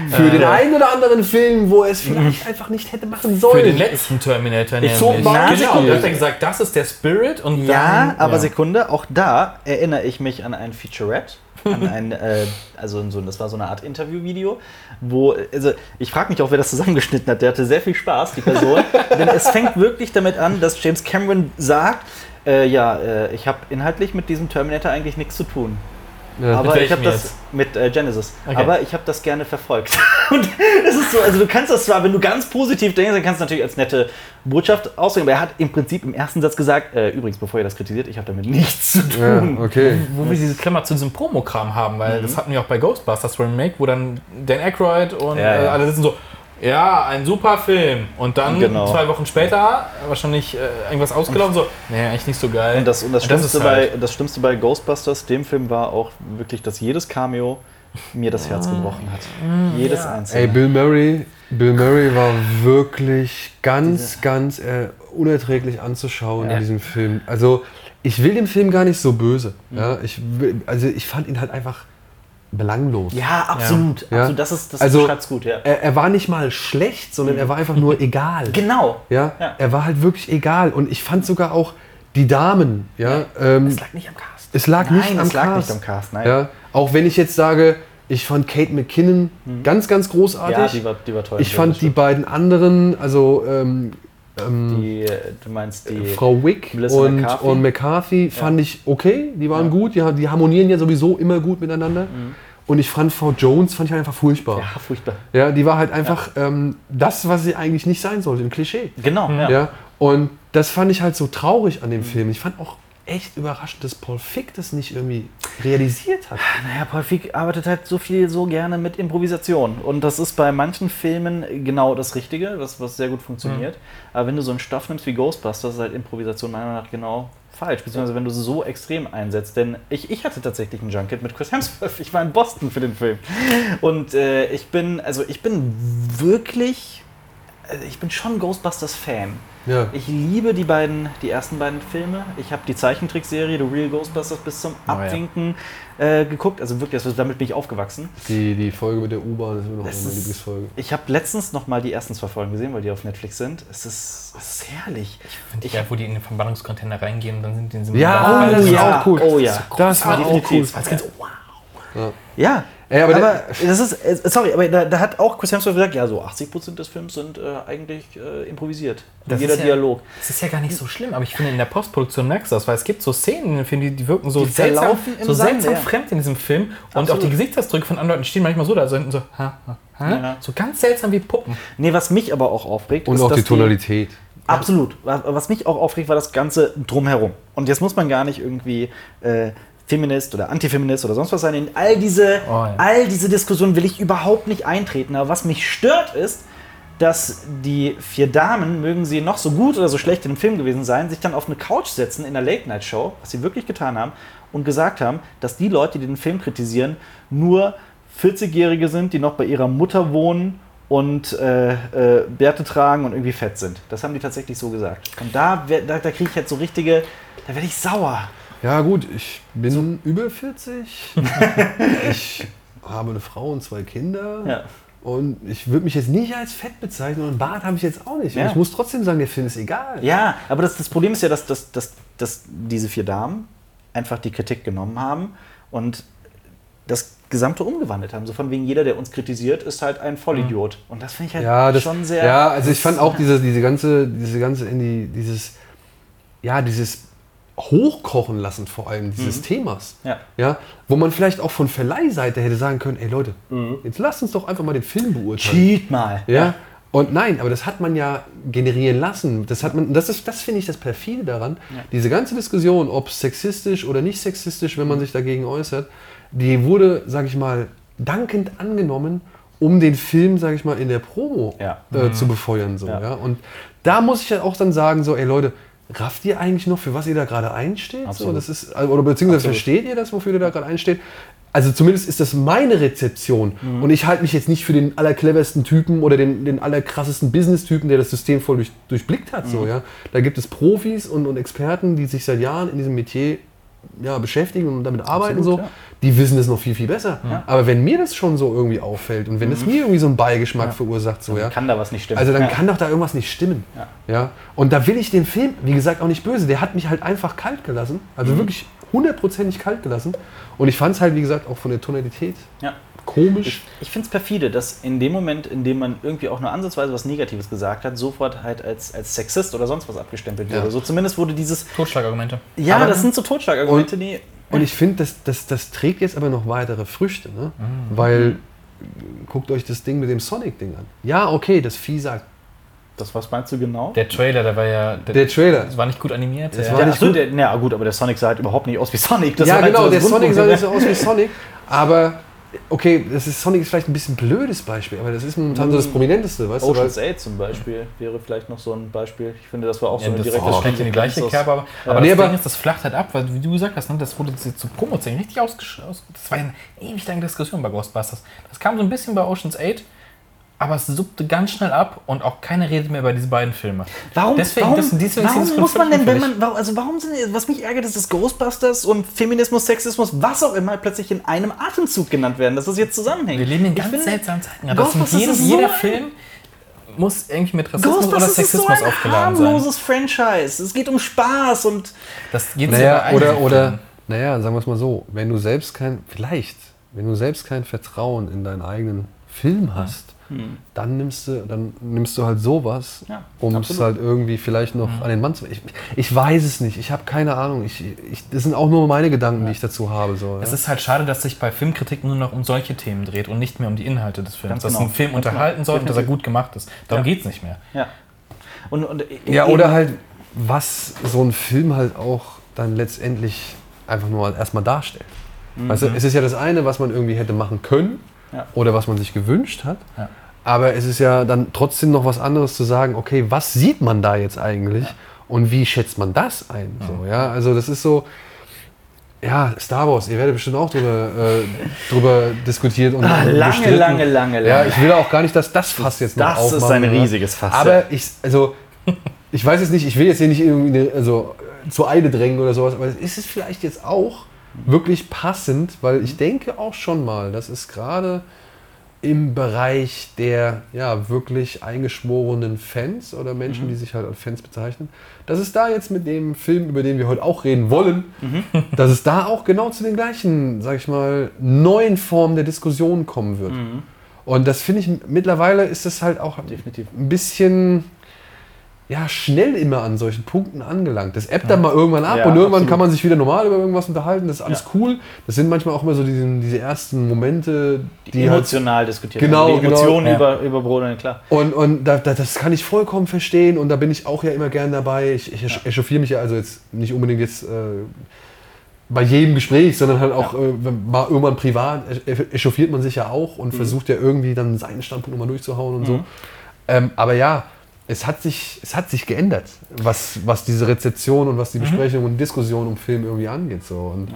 Speaker 3: Für den einen oder anderen Film, wo er es vielleicht [laughs] einfach nicht hätte machen sollen.
Speaker 2: Für den letzten Terminator
Speaker 3: Ich
Speaker 2: nämlich.
Speaker 3: Beispiel.
Speaker 2: Genau, da hat er gesagt, das ist der Spirit und
Speaker 1: Ja,
Speaker 2: dann,
Speaker 1: aber Sekunde, auch da erinnere ich mich an ein Featurette. An ein, äh, also so, das war so eine Art Interviewvideo, wo, also ich frage mich auch, wer das zusammengeschnitten hat. Der hatte sehr viel Spaß, die Person. [laughs] denn es fängt wirklich damit an, dass James Cameron sagt, äh, ja, äh, ich habe inhaltlich mit diesem Terminator eigentlich nichts zu tun.
Speaker 3: Ja.
Speaker 1: Aber ich habe das
Speaker 2: jetzt?
Speaker 1: mit äh, Genesis.
Speaker 2: Okay.
Speaker 1: Aber ich habe das gerne verfolgt. [laughs] Und es ist so, also du kannst das zwar, wenn du ganz positiv denkst, dann kannst du natürlich als nette Botschaft ausdrücken, aber er hat im Prinzip im ersten Satz gesagt, äh, übrigens, bevor ihr das kritisiert, ich habe damit [laughs] nichts zu
Speaker 3: ja,
Speaker 1: tun.
Speaker 3: okay.
Speaker 2: wo wir diese Klammer zu diesem Promokram haben, weil das hatten wir auch bei Ghostbusters Remake, wo dann Dan Aykroyd und
Speaker 1: Ja,
Speaker 2: äh,
Speaker 1: ja.
Speaker 2: alle sitzen so, ja, ein super Film. Und dann
Speaker 1: Genau.
Speaker 2: zwei Wochen später wahrscheinlich äh, irgendwas ausgelaufen, so, nee, eigentlich nicht so geil.
Speaker 1: Und das, und das,
Speaker 2: Und
Speaker 1: Schlimmste bei,
Speaker 2: halt-
Speaker 1: das Schlimmste bei Ghostbusters, dem Film, war auch wirklich, dass jedes Cameo mir das Herz gebrochen hat. Jedes einzelne.
Speaker 3: Ey, Bill Murray, Bill Murray war wirklich ganz, ganz äh, unerträglich anzuschauen
Speaker 2: Ja.
Speaker 3: in diesem Film. Also ich will dem Film gar nicht so böse. Ja, ich will, also ich fand ihn halt einfach belanglos.
Speaker 1: ja, absolut.
Speaker 3: Ja.
Speaker 1: absolut. Das ist das
Speaker 3: Also-
Speaker 1: beschreibt's gut, ja.
Speaker 3: Er, er war nicht mal schlecht, sondern er war einfach nur egal.
Speaker 1: Genau.
Speaker 3: Ja?
Speaker 1: Ja.
Speaker 3: er war halt wirklich egal. Und ich fand sogar auch die Damen, ja, ähm,
Speaker 1: Es lag nicht am Cast.
Speaker 3: es lag
Speaker 1: Nein,
Speaker 3: nicht am
Speaker 1: es lag
Speaker 3: Cast.
Speaker 1: nicht am Cast, nein.
Speaker 3: Ja, auch wenn ich jetzt sage, ich fand Kate McKinnon ganz, ganz großartig.
Speaker 1: Ja, die war, die war toll.
Speaker 3: ich
Speaker 1: Ja,
Speaker 3: fand die beiden anderen, also ähm, ähm,
Speaker 1: Die, äh, du meinst die.
Speaker 3: Frau Wick
Speaker 1: Melissa
Speaker 3: und
Speaker 1: McCarthy.
Speaker 3: Und McCarthy fand ich okay, die waren
Speaker 1: Ja.
Speaker 3: gut, die, die harmonieren ja sowieso immer gut miteinander. Und ich fand Frau Jones fand ich halt einfach furchtbar.
Speaker 1: ja, furchtbar.
Speaker 3: Ja, die war halt einfach ähm, das, was sie eigentlich nicht sein sollte, ein Klischee.
Speaker 1: Genau, ja.
Speaker 3: Ja. und das fand ich halt so traurig an dem Film. Ich fand auch echt überraschend, dass Paul Fick das nicht irgendwie realisiert hat.
Speaker 1: Naja, Paul Feig arbeitet halt so viel so gerne mit Improvisation. Und das ist bei manchen Filmen genau das Richtige, was, was sehr gut funktioniert. Aber wenn du so einen Stoff nimmst wie Ghostbusters, ist halt Improvisation meiner Meinung nach genau falsch. Beziehungsweise wenn du sie so extrem einsetzt. Denn ich, ich hatte tatsächlich einen Junket mit Chris Hemsworth. Ich war in Boston für den Film. Und äh, ich bin, also ich bin wirklich, also ich bin schon Ghostbusters-Fan.
Speaker 3: Ja.
Speaker 1: Ich liebe die beiden, die ersten beiden Filme. Ich habe die Zeichentrickserie The Real Ghostbusters bis zum
Speaker 2: ja.
Speaker 1: Abwinken äh, geguckt. Also wirklich, also damit bin ich aufgewachsen.
Speaker 3: Die, die Folge mit der U-Bahn ist immer noch
Speaker 1: Das
Speaker 3: meine
Speaker 1: ist-
Speaker 3: Lieblingsfolge.
Speaker 1: Ich habe letztens noch mal die ersten zwei Folgen gesehen, weil die auf Netflix sind. Es ist, es ist herrlich.
Speaker 2: Ich ja, wo die in den Verbannungscontainer reingehen dann sind die in diesem
Speaker 3: Ja, oh, das ist
Speaker 1: ja.
Speaker 3: auch cool.
Speaker 1: Oh ja.
Speaker 3: Das war auch cool.
Speaker 2: Das ganz, wow.
Speaker 3: Ja.
Speaker 1: Ja,
Speaker 3: Ey, aber
Speaker 1: aber, das ist, äh, sorry, aber da, da hat auch Chris Hemsworth gesagt, ja, so 80% des Films sind äh, eigentlich äh, improvisiert.
Speaker 2: Das
Speaker 1: Jeder
Speaker 2: ja-
Speaker 1: Dialog.
Speaker 2: Das ist ja gar nicht so schlimm, aber ich finde, in der Postproduktion merkst du das, weil es gibt so Szenen Film, die, die wirken so
Speaker 1: Die
Speaker 2: seltsam, so
Speaker 1: Sand,
Speaker 2: seltsam
Speaker 1: ja.
Speaker 2: fremd in diesem Film. Und
Speaker 1: Absolut.
Speaker 2: auch die Gesichtsausdrücke von anderen Leuten stehen manchmal so da, so hinten so, ha, ha, ha.
Speaker 1: Ja.
Speaker 2: so ganz seltsam wie Puppen.
Speaker 1: Nee, was mich aber auch aufregt,
Speaker 3: Und
Speaker 1: ist,
Speaker 3: auch
Speaker 1: dass
Speaker 3: die Tonalität.
Speaker 1: Absolut. Was was mich auch aufregt, war das Ganze drumherum. Und jetzt muss man gar nicht irgendwie äh, Feminist oder Antifeminist oder sonst was sein. In all diese,
Speaker 2: Oh ja.
Speaker 1: all diese Diskussionen will ich überhaupt nicht eintreten. Aber was mich stört ist, dass die vier Damen, mögen sie noch so gut oder so schlecht in dem Film gewesen sein, sich dann auf eine Couch setzen in der Late-Night-Show, was sie wirklich getan haben, und gesagt haben, dass die Leute, die den Film kritisieren, nur 40-Jährige sind, die noch bei ihrer Mutter wohnen und äh, äh, Bärte tragen und irgendwie fett sind. Das haben die tatsächlich so gesagt. Und da, da, da kriege ich jetzt so richtige, da werde ich sauer.
Speaker 3: Ja, gut, ich bin über 40. [laughs] ich habe eine Frau und zwei Kinder.
Speaker 1: Ja.
Speaker 3: Und ich würde mich jetzt nicht als fett bezeichnen und einen Bart habe ich jetzt auch nicht.
Speaker 1: Ja.
Speaker 3: ich muss trotzdem sagen, der Film ist egal.
Speaker 1: Ja, aber das, das Problem ist ja, dass, dass, dass, dass diese vier Damen einfach die Kritik genommen haben und das Gesamte umgewandelt haben. So von wegen jeder, der uns kritisiert, ist halt ein Vollidiot. Und das finde ich halt
Speaker 3: Ja, das,
Speaker 1: schon sehr.
Speaker 3: ja, also ich fand auch [laughs] diese, diese ganze, diese ganze, in die, dieses, ja, dieses Hochkochen lassen vor allem dieses Themas.
Speaker 1: Mhm. Ja.
Speaker 3: Ja, wo man vielleicht auch von Verleihseite hätte sagen können, ey Leute,
Speaker 1: Mhm.
Speaker 3: jetzt lasst uns doch einfach mal den Film beurteilen.
Speaker 1: Cheat mal.
Speaker 3: Ja. Und nein, aber das hat man ja generieren lassen. Das hat man, das ist, das finde ich das perfide daran. Diese ganze Diskussion, ob sexistisch oder nicht sexistisch, wenn man sich dagegen äußert, die wurde, sage ich mal, dankend angenommen, um den Film, sage ich mal, in der Promo
Speaker 1: Ja.
Speaker 3: äh, zu befeuern. So,
Speaker 1: Ja.
Speaker 3: ja. Und da muss ich ja auch dann sagen, so, ey Leute, rafft ihr eigentlich noch, für was ihr da gerade einsteht? So, das ist, also, oder beziehungsweise
Speaker 1: Absolut.
Speaker 3: versteht ihr das, wofür ihr da gerade einsteht? Also zumindest ist das meine Rezeption.
Speaker 1: Mhm.
Speaker 3: Und ich halte mich jetzt nicht für den allercleversten Typen oder den, den allerkrassesten Business-Typen, der das System voll durch, durchblickt hat.
Speaker 1: Mhm.
Speaker 3: So, ja. Da gibt es Profis und, und Experten, die sich seit Jahren in diesem Metier ja, beschäftigen und damit arbeiten.
Speaker 1: Absolut,
Speaker 3: so.
Speaker 1: ja.
Speaker 3: Die wissen das noch viel, viel besser. Aber wenn mir das schon so irgendwie auffällt und wenn
Speaker 1: Mhm.
Speaker 3: das mir irgendwie so einen Beigeschmack verursacht, so, ja,
Speaker 1: Kann da was nicht stimmen.
Speaker 3: also dann
Speaker 1: ja.
Speaker 3: kann doch da irgendwas nicht stimmen.
Speaker 1: Ja.
Speaker 3: Ja. Und da will ich den Film, wie gesagt, auch nicht böse. Der hat mich halt einfach kalt gelassen. Also
Speaker 1: Mhm.
Speaker 3: wirklich hundertprozentig kalt gelassen. Und ich fand es halt, wie gesagt, auch von der Tonalität
Speaker 1: Ja.
Speaker 3: Komisch.
Speaker 1: Ich, ich finde es perfide, dass in dem Moment, in dem man irgendwie auch nur ansatzweise was Negatives gesagt hat, sofort halt als, als Sexist oder sonst was abgestempelt wurde.
Speaker 3: Ja.
Speaker 1: So zumindest wurde dieses.
Speaker 2: Totschlagargumente.
Speaker 1: Ja,
Speaker 3: Aber-
Speaker 1: das sind so Totschlagargumente, die.
Speaker 3: Und ich finde, das, das, das trägt jetzt aber noch weitere Früchte. Ne? Weil, guckt euch das Ding mit dem Sonic-Ding an. Ja, okay, das Vieh sagt.
Speaker 1: Das, was meinst du genau?
Speaker 2: Der Trailer, der war ja.
Speaker 3: Der Trailer.
Speaker 2: Das war nicht gut animiert.
Speaker 3: Das
Speaker 2: ja.
Speaker 3: war
Speaker 1: ja,
Speaker 3: nicht gut.
Speaker 1: der, na gut, aber der Sonic sah halt überhaupt nicht aus wie Sonic. Das
Speaker 3: ja,
Speaker 1: halt
Speaker 3: genau,
Speaker 1: so
Speaker 3: der Sonic sah
Speaker 1: Grundproblem.
Speaker 3: nicht so aus wie Sonic. Aber, okay, das ist, Sonic ist vielleicht ein bisschen ein blödes Beispiel, aber das ist momentan so das Prominenteste, weißt du? Weil,
Speaker 1: Ocean's 8 zum Beispiel wäre vielleicht noch so ein Beispiel. Ich finde, das war auch so
Speaker 2: Ja,
Speaker 1: eine
Speaker 2: das,
Speaker 1: direkte
Speaker 2: das schlägt in die gleiche Kerbe, aber, aber
Speaker 3: Nee,
Speaker 2: das
Speaker 3: aber-
Speaker 2: Ding ist, das flacht halt ab, weil wie du gesagt hast, ne, das wurde zu zu Promo-Szenen richtig ausgeschaut. Das war eine ewig lange Diskussion bei Ghostbusters. Das kam so ein bisschen bei Ocean's 8, aber es suppte ganz schnell ab und auch keine redet mehr über diese beiden Filme.
Speaker 1: Warum,
Speaker 2: Deswegen-
Speaker 1: warum,
Speaker 2: das- deswegen
Speaker 1: warum muss man denn, wenn man, also warum sind, was mich ärgert, ist, dass Ghostbusters und Feminismus, Sexismus, was auch immer, plötzlich in einem Atemzug genannt werden, dass das jetzt zusammenhängt.
Speaker 2: Wir leben in ganz seltsamen Zeiten. Aber
Speaker 1: Ghostbusters
Speaker 2: jedem,
Speaker 1: ist so
Speaker 2: jeder Film muss irgendwie mit Rassismus oder
Speaker 1: Ghostbusters ist so
Speaker 2: Sexismus
Speaker 1: ein
Speaker 2: aufgeladen sein.
Speaker 1: harmloses Franchise. Es geht um Spaß und
Speaker 2: Das geht
Speaker 3: naja,
Speaker 2: sogar
Speaker 3: oder, oder, naja, sagen wir es mal so, wenn du selbst kein, vielleicht, wenn du selbst kein Vertrauen in deinen eigenen Film hast, dann nimmst du, dann nimmst du halt sowas,
Speaker 1: Ja,
Speaker 3: um es halt irgendwie vielleicht noch an den Mann zu. Ich, ich weiß es nicht, ich habe keine Ahnung. Ich, ich, das sind auch nur meine Gedanken, die ich dazu habe. So,
Speaker 2: Es
Speaker 3: ja.
Speaker 2: ist halt schade, dass sich bei Filmkritik nur noch um solche Themen dreht und nicht mehr um die Inhalte des Films.
Speaker 1: Ganz
Speaker 2: dass
Speaker 1: genau.
Speaker 2: ein Film
Speaker 1: Ganz genau.
Speaker 2: unterhalten soll und dass er gut gemacht ist. Darum
Speaker 1: Ja.
Speaker 2: geht es nicht mehr.
Speaker 1: ja. Und, und
Speaker 3: ja,
Speaker 1: eben-
Speaker 3: oder halt, was so ein Film halt auch dann letztendlich einfach nur erstmal darstellt. Weißt du, es ist ja das eine, was man irgendwie hätte machen können
Speaker 1: Ja.
Speaker 3: oder was man sich gewünscht hat.
Speaker 2: Ja.
Speaker 3: Aber es ist ja dann trotzdem noch was anderes zu sagen, okay, was sieht man da jetzt eigentlich und wie schätzt man das ein? So, ja, also das ist so, ja, Star Wars, ihr werdet bestimmt auch drüber, äh, drüber diskutiert und, und
Speaker 1: lange,
Speaker 3: bestritten.
Speaker 1: lange, lange, lange.
Speaker 3: Ja, ich will auch gar nicht, dass das Fass jetzt noch
Speaker 1: Das ist
Speaker 3: aufmachen,
Speaker 1: ein
Speaker 3: ja.
Speaker 1: riesiges Fass, ja.
Speaker 3: Aber ich, also, ich weiß jetzt nicht, ich will jetzt hier nicht irgendwie eine, also, zu Eide drängen oder sowas, aber ist es vielleicht jetzt auch wirklich passend, weil ich denke auch schon mal, dass es gerade im Bereich der ja wirklich eingeschworenen Fans oder Menschen, die sich halt als Fans bezeichnen, dass es da jetzt mit dem Film, über den wir heute auch reden wollen, [laughs] dass es da auch genau zu den gleichen, sag ich mal, neuen Formen der Diskussion kommen wird. Und das finde ich, mittlerweile ist es halt auch
Speaker 1: Definitiv.
Speaker 3: ein bisschen ja, schnell immer an solchen Punkten angelangt. Das ebbt dann mal irgendwann ab
Speaker 1: Ja,
Speaker 3: und irgendwann
Speaker 1: absolut.
Speaker 3: kann man sich wieder normal über irgendwas unterhalten. Das ist alles
Speaker 1: Ja.
Speaker 3: cool. Das sind manchmal auch immer so diese, diese ersten Momente, die halt
Speaker 1: emotional diskutiert
Speaker 3: Genau,
Speaker 1: werden. Die
Speaker 3: genau.
Speaker 1: Emotionen
Speaker 2: Ja.
Speaker 1: über, überbrodeln, klar.
Speaker 3: und, und da, da, das kann ich vollkommen verstehen und da bin ich auch ja immer gern dabei. Ich, ich esch- echauffiere mich ja also jetzt nicht unbedingt jetzt äh, bei jedem Gespräch, sondern halt auch äh, wenn mal irgendwann privat echauffiert man sich ja auch und versucht ja irgendwie dann seinen Standpunkt nochmal durchzuhauen und so. Ähm, aber ja, es hat sich, es hat sich geändert, was, was diese Rezeption und was die Besprechung und Diskussion um Film irgendwie angeht. So. Und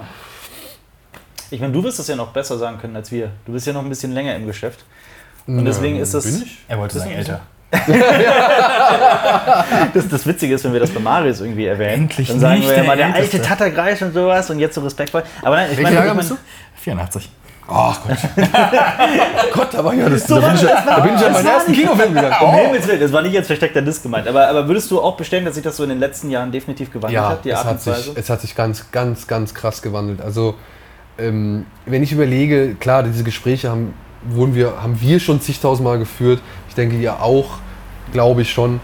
Speaker 1: Ich meine, du wirst das ja noch besser sagen können als wir. Du bist ja noch ein bisschen länger im Geschäft. Und deswegen ist das.
Speaker 3: Bin ich?
Speaker 2: Er wollte sagen, älter. [laughs]
Speaker 1: Das, das Witzige ist, wenn wir das bei Marius irgendwie erwähnen,
Speaker 2: Endlich
Speaker 1: dann sagen
Speaker 2: nicht
Speaker 1: wir ja
Speaker 2: der
Speaker 1: mal der alte. Tattergreis und sowas und jetzt so respektvoll. Aber nein, ich
Speaker 3: Welche
Speaker 1: meine, ich
Speaker 3: bist
Speaker 1: meine,
Speaker 3: du?
Speaker 2: 84.
Speaker 3: Ach Gott. [laughs] Gott, da war ja das.
Speaker 1: So
Speaker 3: da bin ich
Speaker 1: das war-
Speaker 3: da bin ich ja meinen ersten
Speaker 1: nicht-
Speaker 3: Kinofilm gegangen.
Speaker 1: um
Speaker 3: Oh.
Speaker 1: Himmels Willen, das war nicht als versteckter Diss gemeint. Aber, aber würdest du auch bestellen, dass sich das so in den letzten Jahren definitiv gewandelt
Speaker 3: Ja,
Speaker 1: hat, die
Speaker 3: es
Speaker 1: Art
Speaker 3: hat,
Speaker 1: und Weise?
Speaker 3: sich, es hat sich ganz, ganz, ganz krass gewandelt. Also, ähm, wenn ich überlege, klar, diese Gespräche haben, wurden wir, haben wir schon zigtausendmal geführt. Ich denke, ihr auch, glaube ich schon.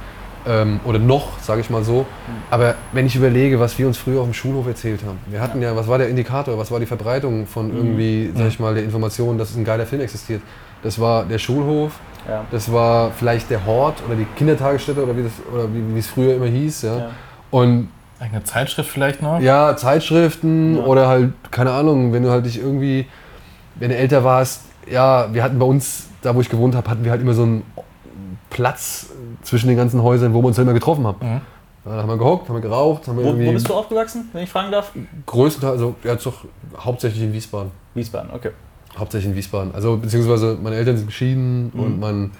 Speaker 3: Ähm, oder noch, sage ich mal so. Aber wenn ich überlege, was wir uns früher auf dem Schulhof erzählt haben. Wir hatten ja, was war der Indikator, was war die Verbreitung von irgendwie, sag ich mal, der Information, dass ein geiler Film existiert? Das war der Schulhof,
Speaker 1: ja.
Speaker 3: das war vielleicht der Hort oder die Kindertagesstätte oder wie, das, oder wie, wie es früher immer hieß. Ja.
Speaker 1: Ja.
Speaker 3: Und
Speaker 2: Eine Zeitschrift vielleicht noch?
Speaker 3: ja, Zeitschriften
Speaker 1: Ja.
Speaker 3: oder halt, keine Ahnung, wenn du halt dich irgendwie, wenn du älter warst, ja, wir hatten bei uns, da wo ich gewohnt habe, hatten wir halt immer so einen Platz zwischen den ganzen Häusern, wo wir uns immer getroffen haben.
Speaker 2: Mhm.
Speaker 3: Da haben wir gehockt, haben wir geraucht, haben wir
Speaker 1: Wo, wo bist du aufgewachsen, wenn ich fragen darf?
Speaker 3: größtenteils, also ja, doch hauptsächlich in Wiesbaden.
Speaker 1: Wiesbaden, okay.
Speaker 3: Hauptsächlich in Wiesbaden. Also beziehungsweise meine Eltern sind geschieden
Speaker 1: Mhm.
Speaker 3: und mein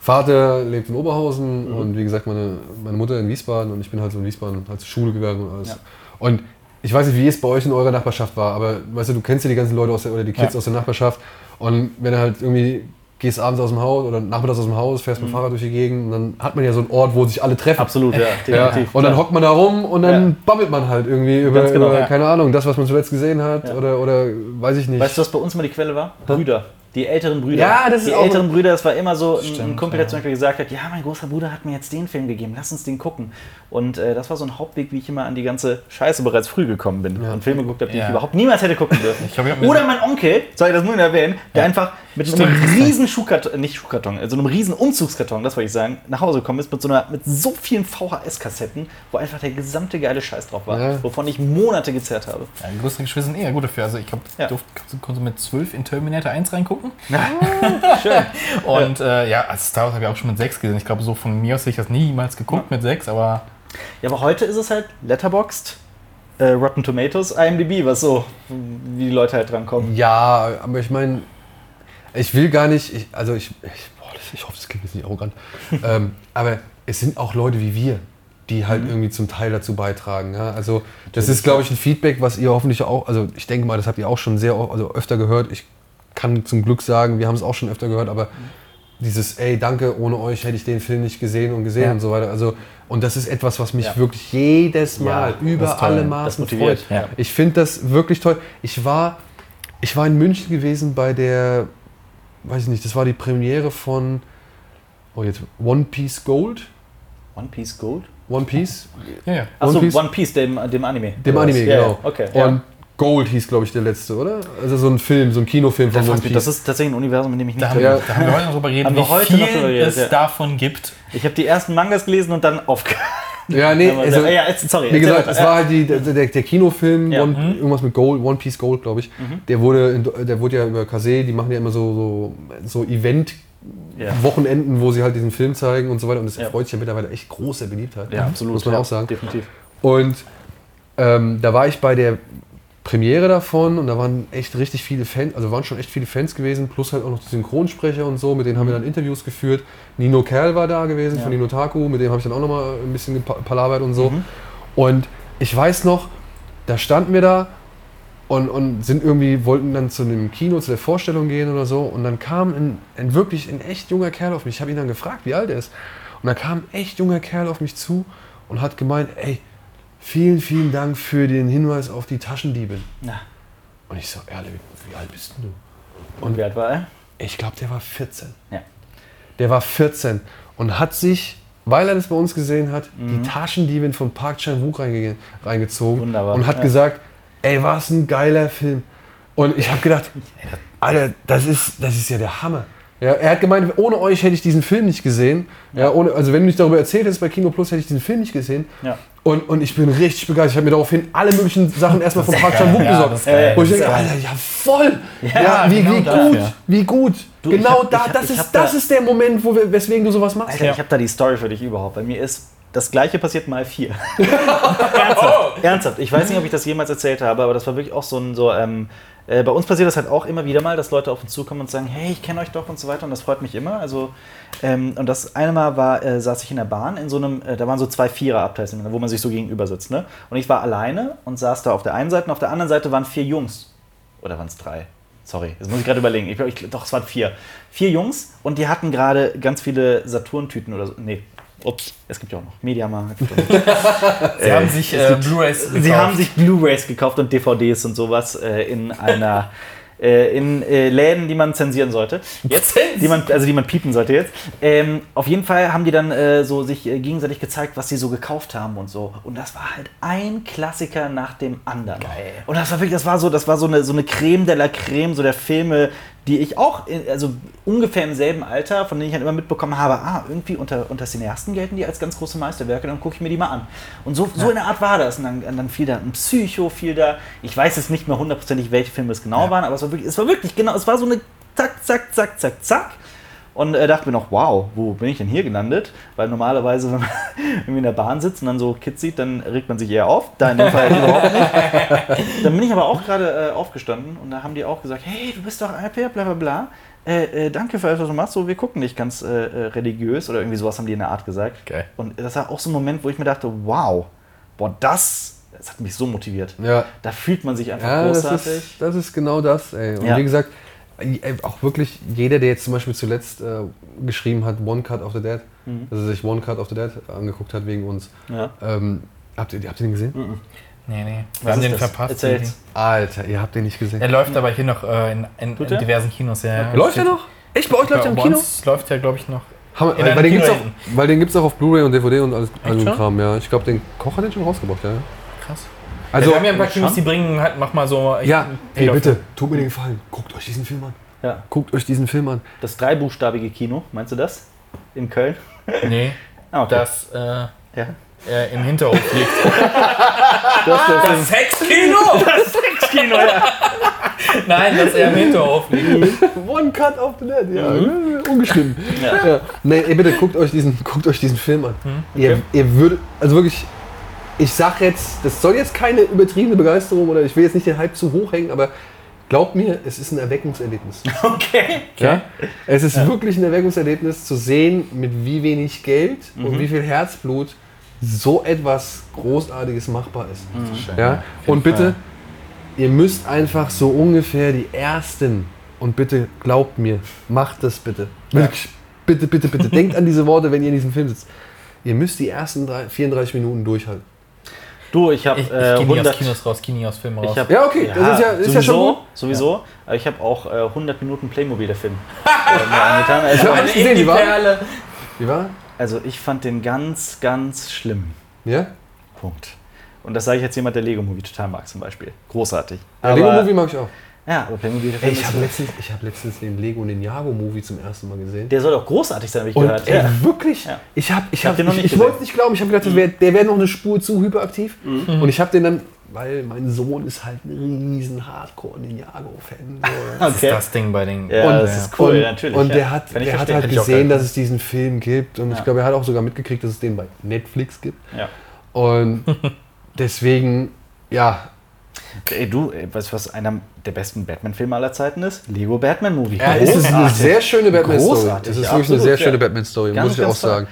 Speaker 3: Vater lebt in Oberhausen
Speaker 1: Mhm.
Speaker 3: und wie gesagt meine, meine Mutter in Wiesbaden und ich bin halt so in Wiesbaden halt zur Schule gegangen und alles.
Speaker 1: Ja.
Speaker 3: Und ich weiß nicht, wie es bei euch in eurer Nachbarschaft war, aber weißt du, du kennst ja die ganzen Leute aus der, oder die Kids
Speaker 2: Ja.
Speaker 3: aus der Nachbarschaft und wenn du halt irgendwie gehst abends aus dem Haus oder nachmittags aus dem Haus, fährst
Speaker 1: Mhm.
Speaker 3: mit dem Fahrrad durch die Gegend und dann hat man ja so einen Ort, wo sich alle treffen.
Speaker 1: Absolut, ja, [laughs]
Speaker 3: Ja,
Speaker 1: definitiv.
Speaker 3: und dann hockt man da rum und dann
Speaker 1: Ja.
Speaker 3: babbelt man halt irgendwie über,
Speaker 1: genau,
Speaker 3: über
Speaker 2: ja.
Speaker 3: keine Ahnung, das, was man zuletzt gesehen hat
Speaker 1: Ja.
Speaker 3: oder, oder weiß ich nicht.
Speaker 1: Weißt du, was bei uns mal die Quelle war? Brüder. Die älteren Brüder.
Speaker 3: Ja, das ist
Speaker 1: die
Speaker 3: auch-
Speaker 1: älteren Brüder, das war immer so ein, ein
Speaker 2: Stimmt,
Speaker 1: Kumpel, der
Speaker 2: ja.
Speaker 1: zum Beispiel gesagt hat, ja, mein großer Bruder hat mir jetzt den Film gegeben, lass uns den gucken. Und äh, das war so ein Hauptweg, wie ich immer an die ganze Scheiße bereits früh gekommen bin
Speaker 3: Ja.
Speaker 1: und Filme geguckt habe, die ich überhaupt niemals hätte gucken dürfen. [laughs]
Speaker 2: Glaub,
Speaker 1: Oder mein Onkel, soll ich das nur erwähnen, der einfach mit
Speaker 2: Stimmt.
Speaker 1: einem riesen Schuhkarton, nicht Schuhkarton, also einem riesen Umzugskarton, das wollte ich sagen, nach Hause gekommen ist mit so einer, mit so vielen VHS-Kassetten, wo einfach der gesamte geile Scheiß drauf war, wovon ich Monate gezerrt habe.
Speaker 2: Ja, größere Geschwister sind eher gut dafür. Also ich glaube,
Speaker 1: Ja.
Speaker 2: ja. konnte mit 12 in Terminator 1 reingucken. [laughs]
Speaker 1: Schön. [laughs]
Speaker 2: Und äh, ja, also Star Wars habe ich auch schon mit 6 gesehen. Ich glaube, so von mir aus hätte ich das niemals geguckt mit 6, aber
Speaker 1: Ja, aber heute ist es halt Letterboxd, äh, Rotten Tomatoes, IMDb, was so, wie die Leute halt drankommen.
Speaker 3: Ja, aber ich meine, ich will gar nicht, ich, also ich, ich, boah, das, ich hoffe, das klingt jetzt nicht arrogant, [laughs] ähm, aber es sind auch Leute wie wir, die halt irgendwie zum Teil dazu beitragen. Ja? Also das ist, glaube ich, ein Feedback, was ihr hoffentlich auch, also ich denke mal, das habt ihr auch schon sehr, also öfter gehört. Ich kann zum Glück sagen, wir haben es auch schon öfter gehört, aber dieses, ey, danke, ohne euch hätte ich den Film nicht gesehen und gesehen
Speaker 2: Ja.
Speaker 3: und so weiter. Also, und das ist etwas, was mich
Speaker 1: Ja.
Speaker 3: wirklich jedes Mal
Speaker 1: Ja,
Speaker 3: über alle Maßen
Speaker 1: motiviert,
Speaker 3: freut. Ich finde das wirklich toll. Ich war, ich war in München gewesen bei der, weiß ich nicht, das war die Premiere von, oh jetzt, One Piece Gold.
Speaker 1: One Piece Gold?
Speaker 3: One Piece,
Speaker 2: ja, ja.
Speaker 1: Achso,
Speaker 3: One Piece?
Speaker 1: Dem, dem Anime.
Speaker 3: dem? Anime, genau.
Speaker 1: Okay.
Speaker 3: Und. Gold hieß, glaube ich, der letzte, oder? Also so ein Film, so ein Kinofilm von
Speaker 1: Das,
Speaker 3: One Piece.
Speaker 1: das ist tatsächlich ein Universum, in dem ich nicht
Speaker 2: Da, haben,
Speaker 3: Ja.
Speaker 2: da haben wir heute noch drüber geredet,
Speaker 1: Haben wir
Speaker 2: wie
Speaker 1: heute
Speaker 2: viel
Speaker 1: noch drüber geredet,
Speaker 2: es
Speaker 1: ja.
Speaker 2: davon gibt.
Speaker 1: Ich habe die ersten Mangas gelesen und dann aufgehört. [laughs]
Speaker 3: ja, nee, [laughs]
Speaker 1: Aber
Speaker 3: also,
Speaker 1: ja, jetzt- sorry.
Speaker 3: Wie gesagt, es war halt die, der, der, der Kinofilm,
Speaker 1: Ja.
Speaker 3: One,
Speaker 2: Mhm.
Speaker 3: irgendwas mit Gold, One Piece Gold, glaube ich. Der wurde, in, der wurde ja über Kase, die machen ja immer so, so, so Event-Wochenenden,
Speaker 1: ja.
Speaker 3: wo sie halt diesen Film zeigen und so weiter. Und das
Speaker 1: Ja.
Speaker 3: erfreut sich ja mittlerweile echt große Beliebtheit.
Speaker 1: ja, absolut.
Speaker 3: Muss man
Speaker 1: ja,
Speaker 3: auch sagen.
Speaker 1: Definitiv.
Speaker 3: Und ähm, da war ich bei der Premiere davon und da waren echt richtig viele Fans, also waren schon echt viele Fans gewesen, plus halt auch noch die Synchronsprecher und so, mit denen haben wir dann Interviews geführt. Nino Kerl war da gewesen
Speaker 1: Ja.
Speaker 3: von Nino Taku, mit dem habe ich dann auch nochmal ein bisschen gepalabert und so.
Speaker 1: Mhm.
Speaker 3: Und ich weiß noch, da standen wir da und, und sind irgendwie, wollten dann zu dem Kino, zu der Vorstellung gehen oder so. Und dann kam ein, ein wirklich ein echt junger Kerl auf mich. Ich habe ihn dann gefragt, wie alt er ist. Und da kam ein echt junger Kerl auf mich zu und hat gemeint, ey, vielen, vielen Dank für den Hinweis auf die Taschendiebin.
Speaker 1: Na,
Speaker 3: Und ich so, ehrlich, wie alt bist du?
Speaker 1: und wie alt war er?
Speaker 3: Ich glaube, der war 14.
Speaker 1: Ja.
Speaker 3: Der war 14 und hat sich, weil er das bei uns gesehen hat, die Taschendiebin von Park Chan-wook reinge reingezogen
Speaker 1: Wunderbar,
Speaker 3: und hat
Speaker 1: ja.
Speaker 3: gesagt, ey, was ein geiler Film. Und ich habe gedacht, [laughs] Alter, das ist, das ist ja der Hammer. Ja, er hat gemeint, ohne euch hätte ich diesen Film nicht gesehen. Ja. ohne, also wenn du nicht darüber erzählt hättest bei Kino Plus, hätte ich diesen Film nicht gesehen.
Speaker 1: Ja.
Speaker 3: Und, und ich bin richtig begeistert. Ich habe mir daraufhin alle möglichen Sachen erstmal vom Park Chan Wook
Speaker 2: Ja,
Speaker 3: besorgt.
Speaker 2: das.
Speaker 3: Wo ich
Speaker 1: Das
Speaker 3: denke. Alter, ja voll. Ja,
Speaker 1: Ja,
Speaker 3: wie,
Speaker 2: genau
Speaker 3: wie gut, wie gut.
Speaker 1: Du,
Speaker 3: genau
Speaker 1: hab-
Speaker 3: da,
Speaker 1: hab-
Speaker 3: das,
Speaker 1: ich
Speaker 3: ist,
Speaker 1: da-
Speaker 3: das ist der Moment, wo wir, weswegen du sowas machst.
Speaker 1: Alter,
Speaker 2: Ja.
Speaker 1: ich habe da die Story für dich überhaupt. Bei mir ist das gleiche passiert mal vier. [laughs] ernsthaft, ernsthaft. Ich weiß nicht, ob ich das jemals erzählt habe, aber das war wirklich auch so ein so. Ähm, äh, bei uns passiert das halt auch immer wieder mal, dass Leute auf uns zukommen und sagen, hey, ich kenne euch doch und so weiter und das freut mich immer. Also ähm, und das eine Mal war, äh, saß ich in der Bahn in so einem, äh, da waren so zwei Vierer-Abteils, wo man sich so gegenüber sitzt, ne? Und ich war alleine und saß da auf der einen Seite und auf der anderen Seite waren vier Jungs. Oder waren es drei? Sorry, das muss ich gerade überlegen. Ich, ich, doch, es waren vier. Vier Jungs und die hatten gerade ganz viele Saturn-Tüten oder so. Nee, ups, es gibt ja auch noch Mediamarkt. [laughs]
Speaker 2: Sie haben sich äh, Blu-rays
Speaker 1: Sie
Speaker 2: gekauft.
Speaker 1: haben sich Blu-rays gekauft und DVDs und sowas äh, in einer [laughs] äh, in äh, Läden, die man zensieren sollte. Jetzt, die man, also die man piepen sollte jetzt. Ähm, auf jeden Fall haben die dann äh, so sich äh, gegenseitig gezeigt, was sie so gekauft haben und so. Und das war halt ein Klassiker nach dem anderen.
Speaker 2: Geil.
Speaker 1: Und das war wirklich, das war so, das war so eine, so eine Creme de la Creme, so der Filme, die ich auch, in, also ungefähr im selben Alter, von denen ich halt immer mitbekommen habe, ah, irgendwie unter, unter Cineasten gelten die als ganz große Meisterwerke, dann gucke ich mir die mal an. Und so, so in der Art war das. Und dann, und dann fiel da ein Psycho, fiel da, ich weiß jetzt nicht mehr hundertprozentig, welche Filme es genau waren, aber es war wirklich, es war wirklich genau, es war so eine zack, zack, zack, zack, zack. Und äh, dachte mir noch, wow, wo bin ich denn hier gelandet? Weil normalerweise, wenn man [laughs] irgendwie in der Bahn sitzt und dann so Kids sieht, dann regt man sich eher auf. Da in dem Fall [laughs] überhaupt nicht. Dann bin ich aber auch gerade äh, aufgestanden und da haben die auch gesagt, hey, du bist doch Alper, bla bla bla. Äh, äh, danke für alles, was du machst. So, wir gucken nicht ganz äh, äh, religiös oder irgendwie sowas haben die in der Art gesagt.
Speaker 2: Geil.
Speaker 1: Und das war auch so ein Moment, wo ich mir dachte, wow, boah, das, das hat mich so motiviert.
Speaker 3: Ja,
Speaker 1: Da fühlt man sich einfach
Speaker 3: ja das,
Speaker 1: großartig.
Speaker 3: ist, das ist genau das. Ey. Und
Speaker 1: Ja.
Speaker 3: wie gesagt, auch wirklich jeder, der jetzt zum Beispiel zuletzt äh, geschrieben hat, One Cut of the Dead,
Speaker 1: Mhm.
Speaker 3: also sich One Cut of the Dead angeguckt hat wegen uns.
Speaker 1: Ja.
Speaker 3: Ähm, habt, ihr, habt ihr den gesehen?
Speaker 2: Nee, nee. Wir
Speaker 1: Was
Speaker 2: haben den
Speaker 1: das?
Speaker 2: verpasst.
Speaker 1: Erzähl's.
Speaker 3: Alter, ihr habt den nicht gesehen.
Speaker 2: Er läuft aber hier noch äh, in, in, in
Speaker 1: er?
Speaker 2: diversen Kinos. Ja, ja.
Speaker 3: Läuft er noch? Echt? Bei euch läuft er im Kino?
Speaker 2: uns läuft er, glaube ich, noch.
Speaker 3: Haben,
Speaker 2: In
Speaker 3: weil, den gibt's
Speaker 2: Kino
Speaker 3: auch, weil den gibt es auch auf Blu-ray und DVD und alles all so ein
Speaker 2: schon?
Speaker 3: Kram, ja. Ich glaube, den Koch hat den schon rausgebracht, ja.
Speaker 2: Krass.
Speaker 3: Also,
Speaker 2: wir haben ja ein paar? Kinos, die bringen halt, mach mal so.
Speaker 3: ja, ey, bitte, tut mir den Gefallen. Guckt euch diesen Film an.
Speaker 1: Ja.
Speaker 3: Guckt euch diesen Film an.
Speaker 1: Das dreibuchstabige Kino, meinst du das? In Köln?
Speaker 2: Nee, [laughs]
Speaker 1: Ah, okay.
Speaker 2: das äh,
Speaker 1: ja.
Speaker 2: äh, im Hinterhof liegt. [laughs]
Speaker 1: Das, das,
Speaker 2: Das Sexkino! [laughs]
Speaker 1: das Sexkino, ja.
Speaker 2: Nein, das er im Hinterhof liegt.
Speaker 3: One Cut of the Dead, ja. Ungeschrieben.
Speaker 1: Ja.
Speaker 3: Ja. Nee, ey, bitte guckt euch diesen, guckt euch diesen Film an. Ihr, ihr würdet, also wirklich, ich sag jetzt, das soll jetzt keine übertriebene Begeisterung oder ich will jetzt nicht den Hype zu hoch hängen, aber glaubt mir, es ist ein Erweckungserlebnis. [laughs]
Speaker 1: Okay.
Speaker 3: Ja? Es ist wirklich ein Erweckungserlebnis zu sehen, mit wie wenig Geld und wie viel Herzblut so etwas Großartiges machbar ist. Ja? Und bitte, ihr müsst einfach so ungefähr die ersten, und bitte glaubt mir, macht das bitte. Wirklich, bitte, bitte, bitte. Denkt an diese Worte, wenn ihr in diesem Film sitzt. Ihr müsst die ersten drei, 34 Minuten durchhalten.
Speaker 1: Du, ich habe
Speaker 2: Ich, ich
Speaker 1: äh,
Speaker 2: gehe nie aus
Speaker 1: 100...
Speaker 2: Kinos raus, Kini aus Filmen raus.
Speaker 1: Ich hab,
Speaker 3: Ja, okay, das ist ja- ist ja schon
Speaker 1: sowieso,
Speaker 3: gut.
Speaker 1: Sowieso, aber ich habe auch äh, 100 Minuten Playmobil der Film [laughs] äh, angetan. Also,
Speaker 3: hab nicht gesehen, die war-
Speaker 2: Perle.
Speaker 3: Wie war?
Speaker 1: also ich fand den ganz, ganz schlimm.
Speaker 3: Ja?
Speaker 1: Punkt. Und das sage ich jetzt jemand, der Lego Movie total mag zum Beispiel. Großartig.
Speaker 3: ja Lego Movie mag ich auch.
Speaker 1: Ja, aber Playmobil der
Speaker 3: Ey,
Speaker 1: Film
Speaker 3: ich
Speaker 1: ist-
Speaker 3: habe letztens, ich hab letztens den Lego Ninjago Movie zum ersten Mal gesehen.
Speaker 1: der soll auch großartig sein, habe ich
Speaker 3: Und
Speaker 1: gehört.
Speaker 3: ey,
Speaker 1: Ja.
Speaker 3: wirklich,
Speaker 1: Ja.
Speaker 3: ich habe ich
Speaker 1: hab
Speaker 3: ich, ich
Speaker 1: gesehen.
Speaker 3: wollte es nicht glauben, ich habe gedacht, wär, der wäre noch eine Spur zu hyperaktiv. Und ich habe den dann, weil mein Sohn ist halt ein riesen Hardcore-Ninjago-Fan. So. [laughs]
Speaker 2: Das ist das Ding bei den.
Speaker 1: Ja,
Speaker 3: Und-
Speaker 1: das ist cool,
Speaker 3: und,
Speaker 1: natürlich.
Speaker 3: Und
Speaker 1: ja.
Speaker 3: der hat,
Speaker 1: ich
Speaker 3: der hat halt
Speaker 2: ich
Speaker 3: gesehen, dass es diesen Film gibt. Und
Speaker 1: Ja.
Speaker 3: ich glaube, er hat auch sogar mitgekriegt, dass es den bei Netflix gibt.
Speaker 1: Ja.
Speaker 3: Und [laughs] deswegen, ja,
Speaker 1: Ey, du, ey, weißt du, was einer der besten Batman-Filme aller Zeiten ist? Lego Batman Movie.
Speaker 3: Ja, es ist eine sehr schöne Batman-Story.
Speaker 1: Großartig,
Speaker 3: Es ist
Speaker 1: ja,
Speaker 3: wirklich eine sehr
Speaker 1: ja.
Speaker 3: schöne Batman-Story,
Speaker 1: Ganz,
Speaker 3: muss ich auch sagen.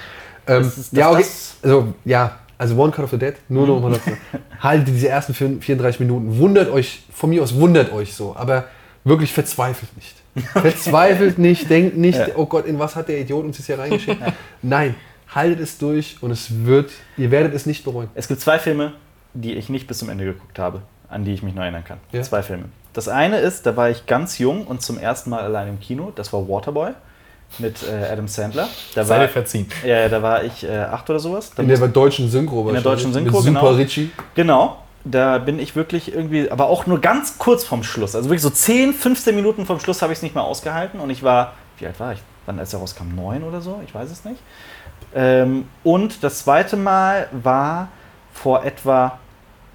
Speaker 3: Ähm,
Speaker 1: Das ist- das-
Speaker 3: ja, okay. Also, ja, also One Cut of the Dead, nur noch mal dazu. [laughs] Haltet diese ersten 34 Minuten. Wundert euch, von mir aus wundert euch so, aber wirklich verzweifelt nicht. Verzweifelt nicht, denkt [laughs] nicht,
Speaker 1: Ja.
Speaker 3: oh Gott, in was hat der Idiot uns jetzt hier reingeschickt? [laughs] Nein, haltet es durch und es wird, ihr werdet es nicht bereuen.
Speaker 1: Es gibt zwei Filme, die ich nicht bis zum Ende geguckt habe, an die ich mich noch erinnern kann.
Speaker 3: Ja.
Speaker 1: Zwei Filme. Das eine ist, da war ich ganz jung und zum ersten Mal allein im Kino. Das war Waterboy mit äh, Adam Sandler. Da
Speaker 2: Sei
Speaker 1: war,
Speaker 2: dir verziehen.
Speaker 1: ja, da war ich äh, acht oder sowas. Da
Speaker 3: In der deutschen Synchro
Speaker 1: In der deutschen Synchro,
Speaker 3: Mit Super
Speaker 1: genau.
Speaker 3: Richie.
Speaker 1: Genau. da bin ich wirklich irgendwie, aber auch nur ganz kurz vorm Schluss. Also wirklich so 10, 15 Minuten vom Schluss habe ich es nicht mehr ausgehalten. Und ich war, wie alt war ich? Wann als er rauskam? Neun oder so? Ich weiß es nicht. Ähm, und das zweite Mal war vor etwa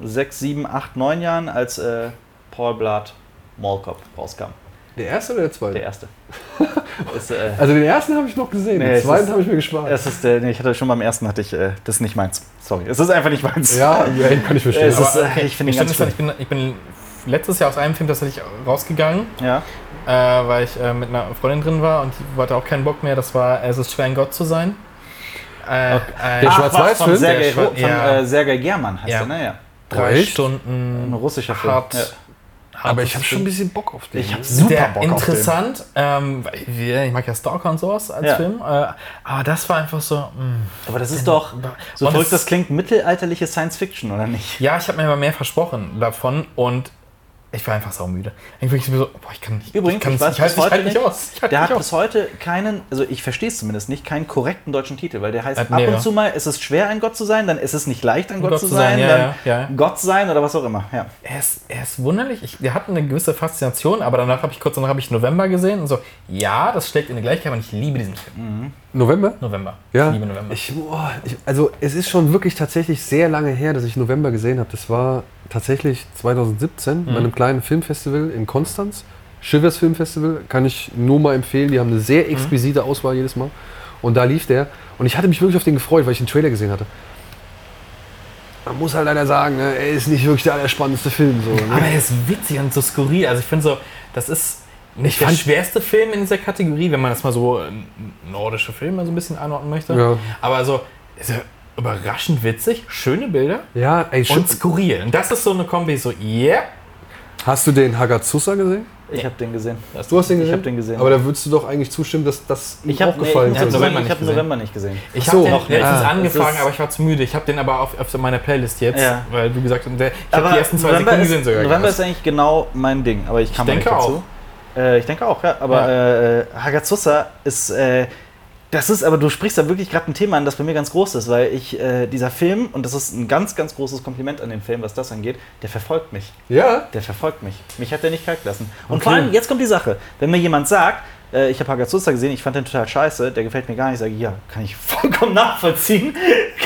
Speaker 1: sechs, sieben, acht, neun Jahren, als äh, Paul Blart Mall Cop rauskam.
Speaker 3: Der erste oder der zweite?
Speaker 1: Der erste. [laughs] ist, äh,
Speaker 3: Also den ersten habe ich noch gesehen,
Speaker 1: Nee,
Speaker 3: den zweiten habe ich mir gespart.
Speaker 1: es ist der, nee, ich hatte schon beim ersten, hatte ich, äh, das ist nicht meins. Sorry, es ist einfach nicht meins.
Speaker 3: ja, ja, kann ich verstehen.
Speaker 1: Es ist, äh, ich
Speaker 2: stimmt,
Speaker 1: ganz
Speaker 2: das ich, bin, ich bin letztes Jahr aus einem Film tatsächlich rausgegangen,
Speaker 1: Ja.
Speaker 2: äh, weil ich äh, mit einer Freundin drin war und die hatte auch keinen Bock mehr. Das war Es ist schwer, ein Gott zu sein. Äh, äh,
Speaker 3: Der Schwarz-Weiß-Film?
Speaker 1: Von Sergei,
Speaker 2: Der ja.
Speaker 1: äh, Sergei German heißt
Speaker 2: Ja.
Speaker 1: er, ne? Ja.
Speaker 2: drei? Stunden.
Speaker 1: Ein russischer Film.
Speaker 2: hart,
Speaker 1: Ja.
Speaker 3: Aber ich habe schon ein bisschen Bock auf den.
Speaker 1: Ich habe
Speaker 2: Super
Speaker 1: Bock auf den.
Speaker 2: interessant. Ähm, ich mag ja Stalker und sowas als
Speaker 1: Ja.
Speaker 2: Film. Äh, aber das war einfach so. Mh.
Speaker 1: Aber das ist doch, so
Speaker 2: Und
Speaker 1: verrückt
Speaker 2: es-
Speaker 1: das klingt, mittelalterliche Science Fiction, oder nicht?
Speaker 2: Ja, ich habe mir immer mehr versprochen davon und ich war einfach saumüde. Ich wirklich so, boah, ich kann nicht.
Speaker 1: Übrigens,
Speaker 2: ich, kann,
Speaker 1: ich weiß
Speaker 2: ich, ich halt
Speaker 1: heute
Speaker 2: nicht aus. Ich halte
Speaker 1: Der
Speaker 2: nicht
Speaker 1: hat
Speaker 2: aus.
Speaker 1: bis heute keinen, also ich verstehe es zumindest nicht, keinen korrekten deutschen Titel, weil der heißt
Speaker 2: Hat
Speaker 1: ab
Speaker 2: mehrere.
Speaker 1: und zu mal, es ist schwer, ein Gott zu sein, dann ist es nicht leicht, ein Gott,
Speaker 2: Gott
Speaker 1: zu
Speaker 2: sein,
Speaker 1: sein,
Speaker 2: ja,
Speaker 1: dann
Speaker 2: ja, ja.
Speaker 1: Gott sein oder was auch immer. Ja.
Speaker 2: Er ist, er ist wunderlich. Ich, der hat eine gewisse Faszination, aber danach habe ich kurz danach habe ich November gesehen und so. Ja, das schlägt in die Gleichheit, aber ich liebe diesen Film.
Speaker 3: November?
Speaker 2: November.
Speaker 3: Ja.
Speaker 2: Ich liebe November.
Speaker 3: Ich, boah, ich, also es ist schon wirklich tatsächlich sehr lange her, dass ich November gesehen habe. Das war tatsächlich 2017 bei einem kleinen Filmfestival in Konstanz. Shivers Filmfestival kann ich nur mal empfehlen. Die haben eine sehr exquisite Auswahl jedes Mal. Und da lief der. Und ich hatte mich wirklich auf den gefreut, weil ich den Trailer gesehen hatte. Man muss halt leider sagen, ne, er ist nicht wirklich der allerspannendste Film. So, ne?
Speaker 2: aber er ist witzig und so skurril. Also ich finde so, das ist nicht der schwerste Film in dieser Kategorie, wenn man das mal so äh, nordische Filme so ein bisschen anordnen möchte.
Speaker 3: Ja.
Speaker 2: Aber so ist er überraschend witzig, schöne Bilder
Speaker 3: Ja, ey,
Speaker 2: und skurril. Und das ist so eine Kombi, so, yeah.
Speaker 3: Hast du den Hagazusa gesehen?
Speaker 1: Ich habe den gesehen.
Speaker 3: Du hast den gesehen?
Speaker 1: Ich habe den gesehen.
Speaker 3: Aber da würdest du doch eigentlich zustimmen, dass das
Speaker 1: ich habe
Speaker 3: aufgefallen
Speaker 1: nee, ich hab
Speaker 3: ist.
Speaker 2: November
Speaker 1: November,
Speaker 2: nicht
Speaker 1: ich hab
Speaker 2: gesehen.
Speaker 1: November nicht gesehen.
Speaker 2: Ich habe
Speaker 3: so.
Speaker 2: den
Speaker 1: Noch
Speaker 2: letztens
Speaker 1: Ah,
Speaker 2: angefangen, aber ich war zu müde. Ich habe den aber auf, auf meiner Playlist jetzt,
Speaker 1: Ja.
Speaker 2: weil du gesagt hast, der- ich habe die ersten zwei
Speaker 1: November,
Speaker 2: Sekunden
Speaker 1: ist,
Speaker 2: gesehen sogar.
Speaker 1: November ist eigentlich genau mein Ding, aber ich kam
Speaker 2: denke
Speaker 1: nicht
Speaker 2: auch.
Speaker 1: Äh, ich denke auch, ja. Aber äh, Hagazusa ist, äh, das ist, aber du sprichst da wirklich gerade ein Thema an, das bei mir ganz groß ist, weil ich, äh, dieser Film, und das ist ein ganz, ganz großes Kompliment an den Film, was das angeht, der verfolgt mich.
Speaker 3: Ja,
Speaker 1: Der verfolgt mich. Mich hat der nicht kalt lassen. Und
Speaker 3: Okay.
Speaker 1: vor allem, jetzt kommt die Sache. Wenn mir jemand sagt, äh, ich habe Hagazusa gesehen, ich fand den total scheiße, der gefällt mir gar nicht, sage ich, ja, kann ich [laughs] vollkommen nachvollziehen.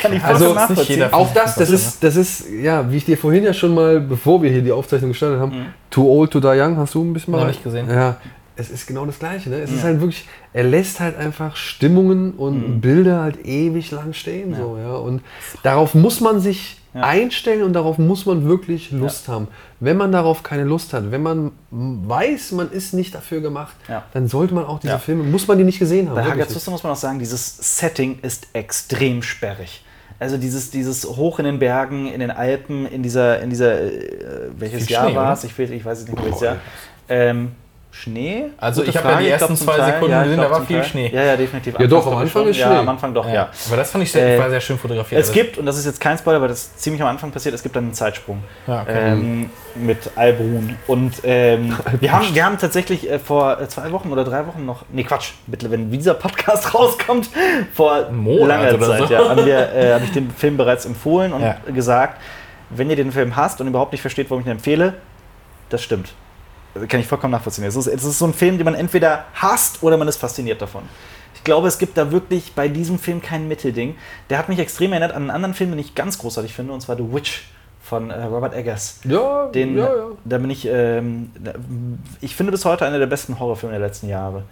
Speaker 1: kann ich
Speaker 3: Also,
Speaker 1: vollkommen
Speaker 2: nicht
Speaker 1: nachvollziehen.
Speaker 2: jeder-
Speaker 3: Auch das, das ist, das ist, ja, wie ich dir vorhin ja schon mal, bevor wir hier die Aufzeichnung gestartet haben, Too Old to Die Young, hast du ein bisschen mal?
Speaker 2: Noch nicht gesehen.
Speaker 3: Ja, es ist genau das Gleiche. Ne? Es ist halt wirklich, er lässt halt einfach Stimmungen und Bilder halt ewig lang stehen. So, ja? Und darauf muss man sich
Speaker 1: Ja.
Speaker 3: einstellen und darauf muss man wirklich Lust haben. Wenn man darauf keine Lust hat, wenn man weiß, man ist nicht dafür gemacht,
Speaker 1: Ja.
Speaker 3: dann sollte man auch diese
Speaker 1: Ja.
Speaker 3: Filme, muss man die nicht gesehen haben.
Speaker 1: Bei
Speaker 3: nicht.
Speaker 1: Hagazusa muss man auch sagen, dieses Setting ist extrem sperrig. Also dieses, dieses hoch in den Bergen, in den Alpen, in dieser, in dieser äh, welches Jahr war es? Ich, ich weiß es nicht mehr, welches Jahr. Ähm, Schnee?
Speaker 2: Also
Speaker 1: Gute
Speaker 2: ich habe ja die
Speaker 1: glaub,
Speaker 2: ersten zwei
Speaker 1: Teil.
Speaker 2: Sekunden
Speaker 1: Ja,
Speaker 2: da war viel
Speaker 1: Teil.
Speaker 2: Schnee.
Speaker 1: Ja, ja, definitiv.
Speaker 3: Ja, doch, am Anfang
Speaker 1: schon.
Speaker 3: ist
Speaker 1: Ja,
Speaker 3: Schnee.
Speaker 1: am Anfang doch, ja.
Speaker 2: Aber das fand ich sehr,
Speaker 1: Äh,
Speaker 2: war sehr schön fotografiert.
Speaker 1: Es gibt, und das ist jetzt kein Spoiler, weil das ziemlich am Anfang passiert, es gibt dann einen Zeitsprung
Speaker 2: Ja, okay.
Speaker 1: ähm, mit Albrun. Und ähm, [laughs] wir, haben, wir haben tatsächlich äh, vor äh, zwei Wochen oder drei Wochen noch, nee Quatsch, bitte, wenn dieser Podcast [laughs] rauskommt, vor
Speaker 2: Monat
Speaker 1: langer
Speaker 2: oder
Speaker 1: Zeit,
Speaker 2: so.
Speaker 1: ja, haben wir, äh, habe ich den Film bereits empfohlen und
Speaker 2: Ja.
Speaker 1: gesagt, wenn ihr den Film hasst und überhaupt nicht versteht, warum ich ihn empfehle, das stimmt. Kann ich vollkommen nachvollziehen. Es ist, es ist so ein Film, den man entweder hasst oder man ist fasziniert davon. Ich glaube, es gibt da wirklich bei diesem Film kein Mittelding. Der hat mich extrem erinnert an einen anderen Film, den ich ganz großartig finde, und zwar The Witch von äh, Robert Eggers.
Speaker 3: Ja,
Speaker 1: Den,
Speaker 3: ja, ja.
Speaker 1: Da bin ich, ähm, ich finde bis heute einer der besten Horrorfilme der letzten Jahre.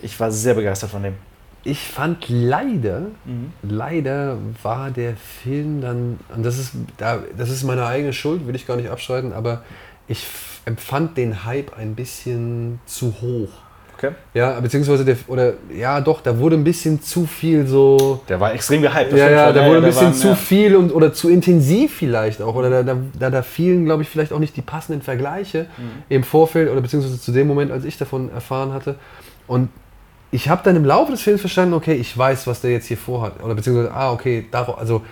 Speaker 1: Ich war sehr begeistert von dem.
Speaker 3: Ich fand leider,
Speaker 1: Mhm.
Speaker 3: leider war der Film dann, und das ist, da, das ist meine eigene Schuld, will ich gar nicht abstreiten, aber ich empfand den Hype ein bisschen zu hoch.
Speaker 1: Okay.
Speaker 3: Ja, beziehungsweise der, oder ja doch, da wurde ein bisschen zu viel so.
Speaker 1: Der war extrem gehypt.
Speaker 3: Ja, ja, da wurde ein bisschen
Speaker 1: waren,
Speaker 3: zu
Speaker 1: ja.
Speaker 3: viel und oder zu intensiv vielleicht auch. Oder da, da, da, da fielen, glaube ich, vielleicht auch nicht die passenden Vergleiche
Speaker 1: Mhm.
Speaker 3: im Vorfeld oder beziehungsweise zu dem Moment, als ich davon erfahren hatte. Und ich habe dann im Laufe des Films verstanden, okay, ich weiß, was der jetzt hier vorhat. Oder beziehungsweise, ah, okay, darauf, also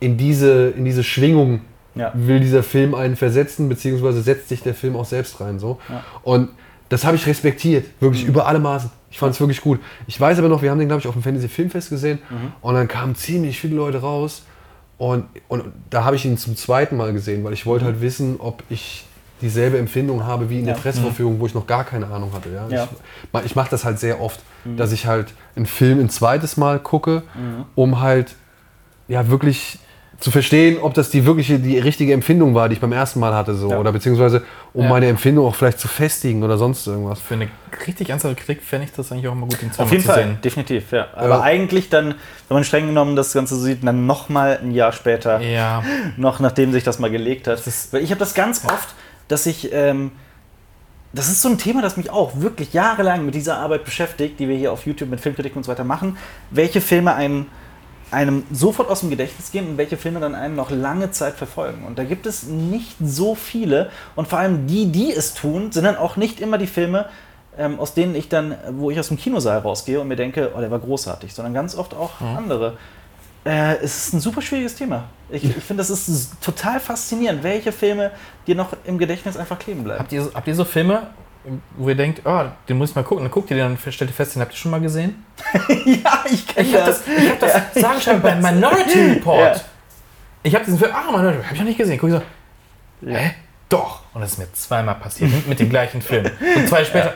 Speaker 3: in diese, in diese Schwingung
Speaker 1: Ja.
Speaker 3: will dieser Film einen versetzen, beziehungsweise setzt sich der Film auch selbst rein. So.
Speaker 1: Ja. Mhm.
Speaker 3: Und das habe ich respektiert, wirklich über alle Maßen. Ich fand es wirklich gut. Ich weiß aber noch, wir haben den, glaube ich, auf dem Fantasy Filmfest gesehen
Speaker 1: Mhm.
Speaker 3: und dann kamen ziemlich viele Leute raus Und, und da habe ich ihn zum zweiten Mal gesehen, weil ich wollte halt wissen, ob ich dieselbe Empfindung habe wie in der
Speaker 1: Ja.
Speaker 3: Presseverführung, wo ich noch gar keine Ahnung hatte. Ja?
Speaker 1: Ja.
Speaker 3: Ich, ich mache das halt sehr oft, dass ich halt einen Film ein zweites Mal gucke, um halt ja wirklich zu verstehen, ob das die wirkliche, die richtige Empfindung war, die ich beim ersten Mal hatte, so
Speaker 1: Ja.
Speaker 3: oder beziehungsweise um
Speaker 2: Ja.
Speaker 3: meine Empfindung auch vielleicht zu festigen oder sonst irgendwas.
Speaker 2: Für eine richtig ernsthafte Kritik fände ich das eigentlich auch mal gut, den
Speaker 1: Auf
Speaker 2: zweimal
Speaker 1: jeden Fall,
Speaker 2: sehen.
Speaker 1: definitiv, ja. Aber
Speaker 3: Ja.
Speaker 1: eigentlich dann, wenn man streng genommen das Ganze sieht, dann nochmal ein Jahr später,
Speaker 2: Ja, [laughs]
Speaker 1: noch nachdem sich das mal gelegt hat. Weil ich habe das ganz oft, dass ich, ähm, das ist so ein Thema, das mich auch wirklich jahrelang mit dieser Arbeit beschäftigt, die wir hier auf YouTube mit Filmkritiken und so weiter machen. Welche Filme einen, einem sofort aus dem Gedächtnis gehen und welche Filme dann einen noch lange Zeit verfolgen. Und da gibt es nicht so viele und vor allem die, die es tun, sind dann auch nicht immer die Filme, ähm, aus denen ich dann, wo ich aus dem Kinosaal rausgehe und mir denke, oh, der war großartig, sondern ganz oft auch andere. Äh, es ist ein super schwieriges Thema. Ich, ich finde, das ist total faszinierend, welche Filme dir noch im Gedächtnis einfach kleben bleiben.
Speaker 2: habt ihr, habt ihr so Filme, wo ihr denkt, oh, den muss ich mal gucken, dann guckt ihr den und stellt ihr fest, den habt ihr schon mal gesehen? [laughs]
Speaker 1: ja, ich kenne
Speaker 2: Ich habe das, ich hab das sagen schon bei Minority [laughs] Report.
Speaker 1: Ja.
Speaker 2: Ich habe diesen Film, ah, Minority Report, habe ich noch nicht gesehen. Guck ich so, hä? Doch. Und das ist mir zweimal passiert mit dem gleichen Film. Und zwei später,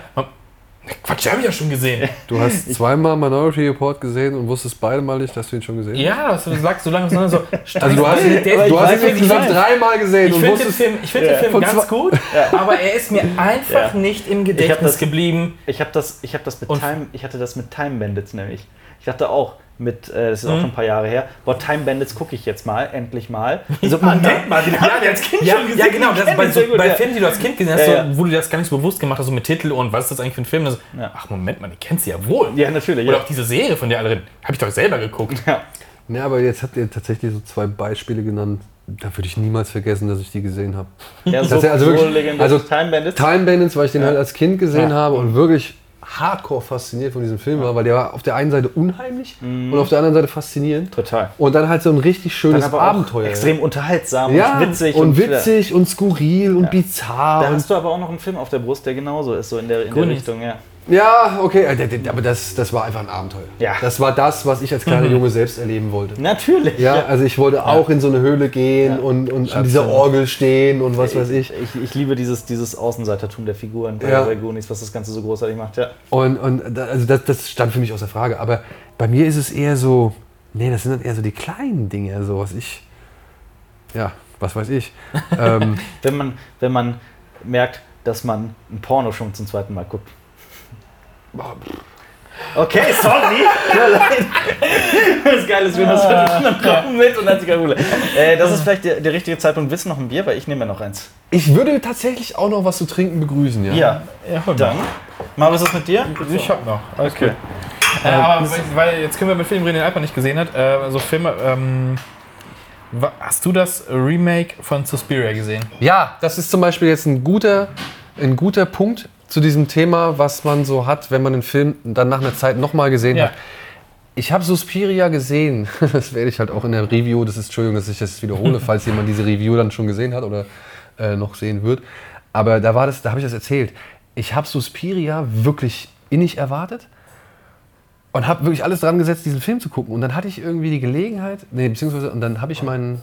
Speaker 2: Quatsch, habe ich ja schon gesehen.
Speaker 3: Du hast zweimal Minority Report gesehen und wusstest beide Mal nicht, dass du ihn schon gesehen hast.
Speaker 2: Ja, das, du sagst so lange auseinander so.
Speaker 3: Also du hast, ihn-
Speaker 2: der,
Speaker 3: du hast ihn insgesamt
Speaker 1: ich
Speaker 3: dreimal gesehen
Speaker 2: ich
Speaker 3: und
Speaker 2: finde den
Speaker 3: wusstest,
Speaker 2: Film, ich find
Speaker 1: Ja.
Speaker 2: den Film ganz
Speaker 3: zwei-
Speaker 2: gut, aber er ist mir einfach
Speaker 1: Ja.
Speaker 2: nicht im
Speaker 1: hab
Speaker 2: Gedächtnis
Speaker 1: das-
Speaker 2: geblieben.
Speaker 1: Ich habe das, ich hab das mit
Speaker 2: Und-
Speaker 1: Time, ich hatte das mit Time Bandits nämlich. Ich dachte auch mit, äh, das ist auch
Speaker 2: Mhm.
Speaker 1: schon ein paar Jahre her, boah, Time Bandits gucke ich jetzt mal, endlich mal. [laughs] Also man denkt mal, den
Speaker 2: Ja,
Speaker 1: als Kind
Speaker 2: ja,
Speaker 1: schon gesehen.
Speaker 2: ja, genau. Das bei,
Speaker 1: den
Speaker 2: so,
Speaker 1: gut,
Speaker 2: bei
Speaker 1: ja.
Speaker 2: Filmen, die du als Kind gesehen hast,
Speaker 1: Ja,
Speaker 2: so,
Speaker 1: ja.
Speaker 2: wo du das gar nicht so bewusst gemacht hast, so mit Titel und was ist das eigentlich für ein Film? Das,
Speaker 1: Ja.
Speaker 2: Ach, Moment mal, die kennst du ja wohl.
Speaker 1: Ja, natürlich.
Speaker 2: Oder
Speaker 1: Ja.
Speaker 2: auch diese Serie von der alle reden. Habe ich doch selber geguckt.
Speaker 1: Ja.
Speaker 3: Ja, aber jetzt habt ihr tatsächlich so zwei Beispiele genannt. Da würde ich niemals vergessen, dass ich die gesehen habe.
Speaker 1: Ja,
Speaker 3: Das
Speaker 1: so,
Speaker 3: ist ja also
Speaker 1: so
Speaker 3: wirklich-
Speaker 1: legendär.
Speaker 3: also
Speaker 1: Time Bandits.
Speaker 3: Time Bandits, weil ich den
Speaker 1: Ja.
Speaker 3: halt als Kind gesehen
Speaker 1: Ja.
Speaker 3: habe und wirklich hardcore fasziniert von diesem Film war, weil der war auf der einen Seite unheimlich
Speaker 1: Mhm.
Speaker 3: und auf der anderen Seite faszinierend.
Speaker 1: Total.
Speaker 3: Und dann halt so ein richtig schönes Abenteuer.
Speaker 1: extrem unterhaltsam
Speaker 3: ja,
Speaker 1: und witzig.
Speaker 3: und, witzig und skurril und bizarr.
Speaker 1: Da
Speaker 3: und
Speaker 1: hast du aber auch noch einen Film auf der Brust, der genauso ist, so in der, in der. Richtung, ja.
Speaker 3: Ja, okay, äh, aber das, das war einfach ein Abenteuer.
Speaker 1: Ja.
Speaker 3: Das war das, was ich als kleiner Junge selbst erleben wollte.
Speaker 1: Natürlich.
Speaker 3: Ja, also ich wollte auch in so eine Höhle gehen
Speaker 1: Ja.
Speaker 3: und, und an dieser
Speaker 2: ja.
Speaker 3: Orgel stehen und was weiß ich.
Speaker 1: Ich, ich liebe dieses, dieses Außenseitertum der Figuren bei,
Speaker 3: Ja.
Speaker 1: Goonies, was das Ganze so großartig macht, ja.
Speaker 3: Und, und also das, das stand für mich außer Frage. Aber bei mir ist es eher so, nee, das sind dann eher so die kleinen Dinge, so was ich, ja, was weiß ich. [laughs] ähm,
Speaker 1: Wenn man, wenn man merkt, dass man ein Porno schon zum zweiten Mal guckt. Okay, sorry. [laughs] Das Geile ist, wenn das
Speaker 2: Ah.
Speaker 1: dann kommen mit und dann. Äh, Das ist vielleicht der, der richtige Zeitpunkt. Willst du noch ein Bier? Weil ich nehme mir noch eins.
Speaker 3: ich würde tatsächlich auch noch was zu trinken begrüßen, ja.
Speaker 1: Ja,
Speaker 2: Ja,
Speaker 1: dann. Mal, was ist mit dir?
Speaker 2: Ich hab noch. Alles
Speaker 1: Okay.
Speaker 2: gut. Äh, aber weil, weil jetzt können wir mit Filmen reden, den Alper nicht gesehen hat. Äh, so Filme. Ähm, hast du das Remake von Suspiria gesehen?
Speaker 3: Ja, das ist zum Beispiel jetzt ein guter, ein guter Punkt zu diesem Thema, was man so hat, wenn man den Film dann nach einer Zeit nochmal gesehen
Speaker 2: Ja.
Speaker 3: hat. Ich habe Suspiria gesehen. [laughs] Das werde ich halt auch in der Review, das ist, Entschuldigung, dass ich das wiederhole, [laughs] falls jemand diese Review dann schon gesehen hat oder äh, noch sehen wird. Aber da war das, da habe ich das erzählt. Ich habe Suspiria wirklich innig erwartet und habe wirklich alles dran gesetzt, diesen Film zu gucken. Und dann hatte ich irgendwie die Gelegenheit, nee, beziehungsweise, und dann habe ich meinen,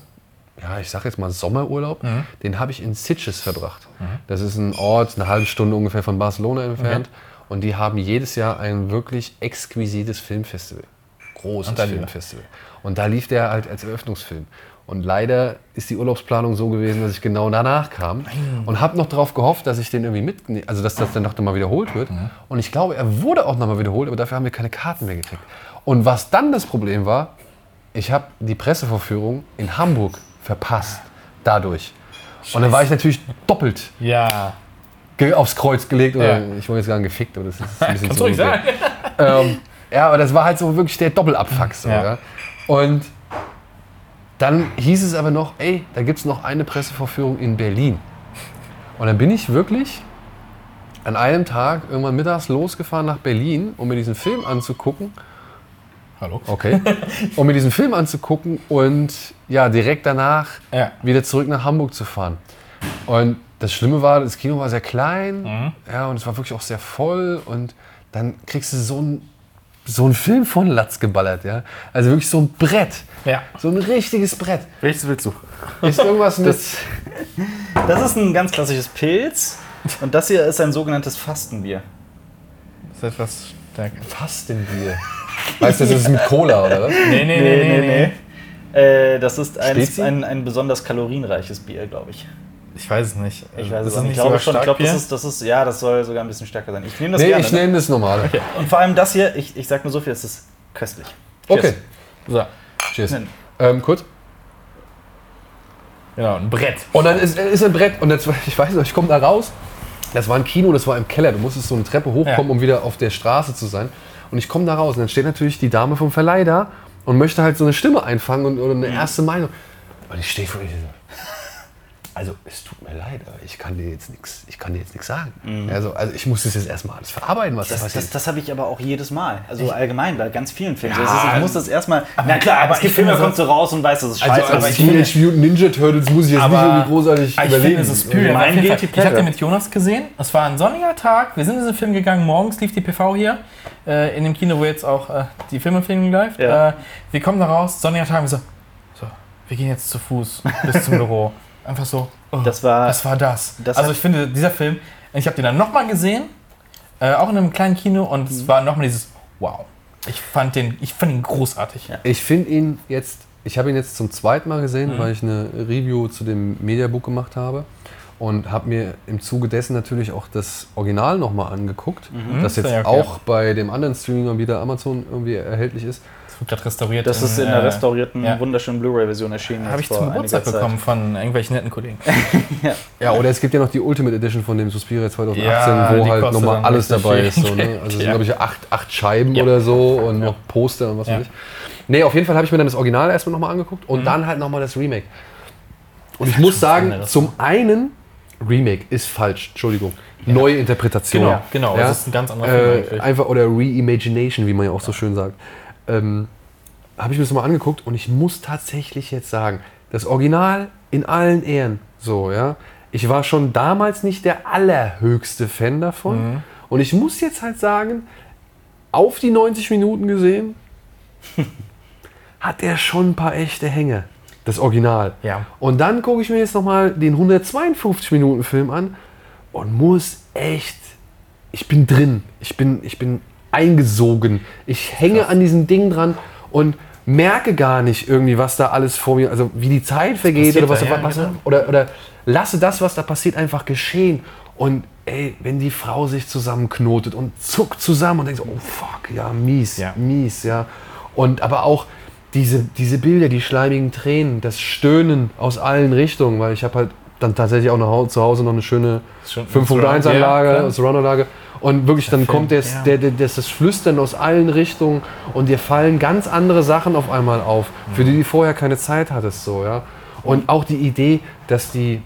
Speaker 3: ja, ich sag jetzt mal Sommerurlaub, den habe ich in Sitges verbracht. Das ist ein Ort, eine halbe Stunde ungefähr von Barcelona entfernt. Und die haben jedes Jahr ein wirklich exquisites Filmfestival. Großes
Speaker 2: Und.
Speaker 3: Filmfestival. Und da lief der halt als Eröffnungsfilm. Und leider ist die Urlaubsplanung so gewesen, dass ich genau danach kam und habe noch darauf gehofft, dass ich den irgendwie mit, also dass das dann noch mal wiederholt wird. Und ich glaube, er wurde auch noch mal wiederholt, aber dafür haben wir keine Karten mehr gekriegt. Und was dann das Problem war, ich habe die Pressevorführung in Hamburg verpasst dadurch. Und dann war ich natürlich doppelt
Speaker 2: Ja.
Speaker 3: aufs Kreuz gelegt oder
Speaker 2: Ja.
Speaker 3: ich wollte jetzt sagen gefickt, aber das ist ein bisschen [laughs] zu
Speaker 2: sagen.
Speaker 3: ähm, ja, aber das war halt so wirklich der Doppelabfuck. So,
Speaker 2: ja.
Speaker 3: Und dann hieß es aber noch, ey, da gibt es noch eine Pressevorführung in Berlin. Und dann bin ich wirklich an einem Tag irgendwann mittags losgefahren nach Berlin, um mir diesen Film anzugucken.
Speaker 2: Hallo.
Speaker 3: Okay. [laughs] um mir diesen Film anzugucken und ja, direkt danach
Speaker 2: Ja.
Speaker 3: wieder zurück nach Hamburg zu fahren. Und das Schlimme war, das Kino war sehr klein, ja, und es war wirklich auch sehr voll. Und dann kriegst du so ein so einen Film von Latz geballert, ja. Also wirklich so ein Brett.
Speaker 2: Ja.
Speaker 3: So ein richtiges Brett.
Speaker 1: Welches willst du?
Speaker 3: Ist irgendwas mit.
Speaker 1: Das ist ein ganz klassisches Pilz. Und das hier ist ein sogenanntes Fastenbier.
Speaker 2: Das ist etwas stärker.
Speaker 3: Fastenbier. Weißt du, das ist mit Cola, oder was?
Speaker 2: Nee, nee, nee, nee, nee.
Speaker 1: Äh, das ist ein,
Speaker 3: Steht sie?
Speaker 1: ein, ein besonders kalorienreiches Bier, glaube ich.
Speaker 2: Ich weiß es nicht.
Speaker 1: Ich weiß es nicht.
Speaker 2: nicht
Speaker 1: Ich glaube schon. Ich glaube, das ist, das ist, ja, das soll sogar ein bisschen stärker sein. Ich nehme das
Speaker 3: Nee,
Speaker 1: gerne.
Speaker 3: ich
Speaker 1: ne?
Speaker 3: nehme das normale.
Speaker 1: Und vor allem das hier, ich, ich sag nur so viel, es ist köstlich. Cheers.
Speaker 3: Okay.
Speaker 2: So,
Speaker 3: Cheers.
Speaker 1: Nein.
Speaker 3: Ähm, kurz.
Speaker 2: genau, ein Brett.
Speaker 3: Und dann ist, ist ein Brett und jetzt, ich weiß noch, ich komme da raus. Das war ein Kino, das war im Keller. Du musstest so eine Treppe hochkommen,
Speaker 2: Ja.
Speaker 3: um wieder auf der Straße zu sein. Und ich komme da raus und dann steht natürlich die Dame vom Verleih da und möchte halt so eine Stimme einfangen und, oder eine erste Meinung. Und ich stehe vor ihr so. Also, es tut mir leid, aber ich kann dir jetzt nichts, ich kann dir jetzt nichts sagen. Also, also, ich muss das jetzt erstmal alles verarbeiten, was da
Speaker 1: Das,
Speaker 3: passiert.
Speaker 1: das, das habe ich aber auch jedes Mal. Also allgemein bei ganz vielen Filmen.
Speaker 3: Ja,
Speaker 1: das ist, ich muss das erstmal. Na klar,
Speaker 2: aber
Speaker 1: es gibt
Speaker 2: ich
Speaker 1: Filme, da
Speaker 2: so-
Speaker 1: kommst du raus und weißt, das ist
Speaker 3: also,
Speaker 1: scheiße.
Speaker 3: als
Speaker 1: aber ich
Speaker 3: Teenage Mutant Ninja Turtles muss ich jetzt nicht irgendwie großartig
Speaker 2: ich
Speaker 3: überlegen.
Speaker 2: finde, Suspiria
Speaker 1: Mein
Speaker 2: war auf jeden Fall- Ich habe den mit Jonas gesehen. Es war ein sonniger Tag. Wir sind in diesen Film gegangen. Morgens lief die PV hier. Äh, in dem Kino, wo jetzt auch äh, die Filmempfehlung läuft.
Speaker 1: Ja.
Speaker 2: Äh, wir kommen da raus, sonniger Tag. Und wir so, so, wir gehen jetzt zu Fuß bis zum Büro. [laughs] Einfach so. Oh,
Speaker 1: Das war-
Speaker 2: Was war das?
Speaker 1: das
Speaker 2: also ich finde, dieser Film, ich habe den dann nochmal gesehen. Äh, auch in einem kleinen Kino. Und
Speaker 1: Mhm.
Speaker 2: es war nochmal dieses Wow. Ich fand den, ich fand ihn großartig.
Speaker 1: Ja.
Speaker 3: Ich finde ihn jetzt, ich habe ihn jetzt zum zweiten Mal gesehen, weil ich eine Review zu dem Mediabook gemacht habe und habe mir im Zuge dessen natürlich auch das Original nochmal angeguckt, das jetzt
Speaker 2: Ja, okay.
Speaker 3: auch bei dem anderen Streamer wieder Amazon irgendwie erhältlich ist.
Speaker 2: Gerade restauriert.
Speaker 1: das ist in der restaurierten,
Speaker 2: ja.
Speaker 1: wunderschönen Blu-ray-Version erschienen.
Speaker 2: Habe ich zum Geburtstag bekommen von irgendwelchen netten Kollegen. [laughs]
Speaker 3: Ja, oder es gibt ja noch die Ultimate Edition von dem Suspiria 2018,
Speaker 2: Ja,
Speaker 3: wo halt nochmal alles dabei ist. So, ne? Also es sind,
Speaker 2: ja.
Speaker 3: glaube ich, acht, acht Scheiben
Speaker 2: Ja.
Speaker 3: oder so und noch Poster und was
Speaker 2: Ja.
Speaker 3: weiß ich. Nee, auf jeden Fall habe ich mir dann das Original erstmal nochmal angeguckt und dann halt nochmal das Remake. Und ich muss sagen, zum einen, Remake ist falsch, Entschuldigung. Neue Interpretation.
Speaker 2: Genau, genau.
Speaker 3: Ja?
Speaker 2: Das ist ein ganz anderer Film
Speaker 3: Äh,
Speaker 2: eigentlich.
Speaker 3: einfach oder Reimagination, wie man ja auch so schön sagt. Ähm, habe ich mir das mal angeguckt und ich muss tatsächlich jetzt sagen, das Original in allen Ehren, so, ja. Ich war schon damals nicht der allerhöchste Fan davon.
Speaker 2: Mhm.
Speaker 3: Und ich muss jetzt halt sagen, auf die 90 Minuten gesehen, [laughs] hat er schon ein paar echte Hänge. Das Original.
Speaker 2: Ja.
Speaker 3: Und dann gucke ich mir jetzt nochmal den 152 Minuten Film an und muss echt, ich bin drin, ich bin, ich bin eingesogen. Ich hänge an diesem Ding dran und merke gar nicht irgendwie, was da alles vor mir, also wie die Zeit vergeht oder was,
Speaker 2: da, ja,
Speaker 3: was
Speaker 2: genau.
Speaker 3: oder, oder lasse das, was da passiert, einfach geschehen. Und ey, wenn die Frau sich zusammenknotet und zuckt zusammen und denkt so, oh fuck, ja, mies,
Speaker 2: Ja.
Speaker 3: mies, ja. Und aber auch diese, diese Bilder, die schleimigen Tränen, das Stöhnen aus allen Richtungen, weil ich habe halt dann tatsächlich auch noch hau- zu Hause noch eine schöne
Speaker 2: Schon-
Speaker 3: 5.1-Anlage,
Speaker 2: Ja, klar.
Speaker 3: Surround-Anlage. Und wirklich, dann kommt das,
Speaker 2: ja.
Speaker 3: der, der, das, das Flüstern aus allen Richtungen und dir fallen ganz andere Sachen auf einmal auf, für die du vorher keine Zeit hattest. So, ja? Und auch die Idee, dass die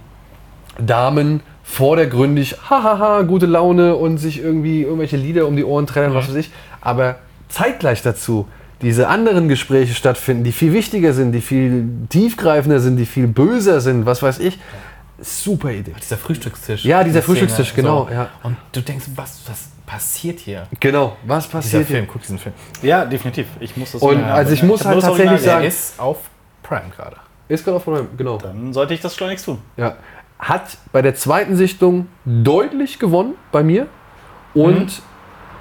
Speaker 3: Damen vordergründig, hahaha, gute Laune und sich irgendwie irgendwelche Lieder um die Ohren trällern, was weiß ich, aber zeitgleich dazu diese anderen Gespräche stattfinden, die viel wichtiger sind, die viel tiefgreifender sind, die viel böser sind, was weiß ich. Super Idee.
Speaker 2: Dieser Frühstückstisch.
Speaker 3: Ja, dieser
Speaker 2: Die Szene,
Speaker 3: Frühstückstisch, genau, ja.
Speaker 2: Und du denkst, was, was passiert hier?
Speaker 3: Genau, was
Speaker 2: Dieser
Speaker 3: passiert
Speaker 2: Film,
Speaker 3: hier?
Speaker 2: guck diesen Film.
Speaker 1: Ja definitiv. Ich muss das
Speaker 3: Und also ich muss
Speaker 1: hab
Speaker 3: halt tatsächlich
Speaker 1: Original
Speaker 3: sagen-
Speaker 2: Der ist auf Prime gerade.
Speaker 3: Ist gerade auf Prime, genau.
Speaker 1: Dann sollte ich das schleunigst tun.
Speaker 3: Ja. Hat bei der zweiten Sichtung deutlich gewonnen bei mir und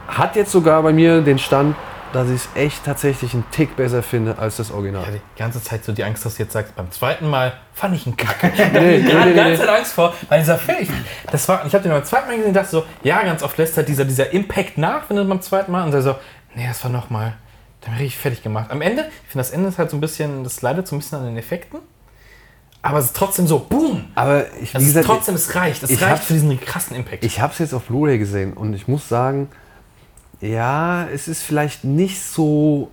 Speaker 3: hat jetzt sogar bei mir den Stand, dass ich es echt tatsächlich einen Tick besser finde als das Original.
Speaker 2: Ich hatte die ganze Zeit so die Angst, dass du jetzt sagst, beim zweiten Mal fand ich ihn kacke.
Speaker 3: Nee, [laughs]
Speaker 2: ich
Speaker 3: nee,
Speaker 2: hatte
Speaker 3: nee,
Speaker 2: die ganze
Speaker 3: nee.
Speaker 2: Zeit Angst vor, weil dieser Film, ich- das war, ich habe den beim zweiten Mal gesehen und dachte so, ja, ganz oft lässt halt dieser, dieser Impact nach, wenn du beim zweiten Mal und dann so, nee, das war nochmal, dann bin ich fertig gemacht. Am Ende, ich finde das Ende ist halt so ein bisschen, das leidet so ein bisschen an den Effekten, aber es ist trotzdem so, boom!
Speaker 3: Aber ich, wie
Speaker 2: Also es ist
Speaker 3: gesagt,
Speaker 2: trotzdem, es reicht. Es
Speaker 3: ich
Speaker 2: reicht für diesen krassen Impact.
Speaker 3: ich habe es jetzt auf Blu-ray gesehen und ich muss sagen, ja, es ist vielleicht nicht so,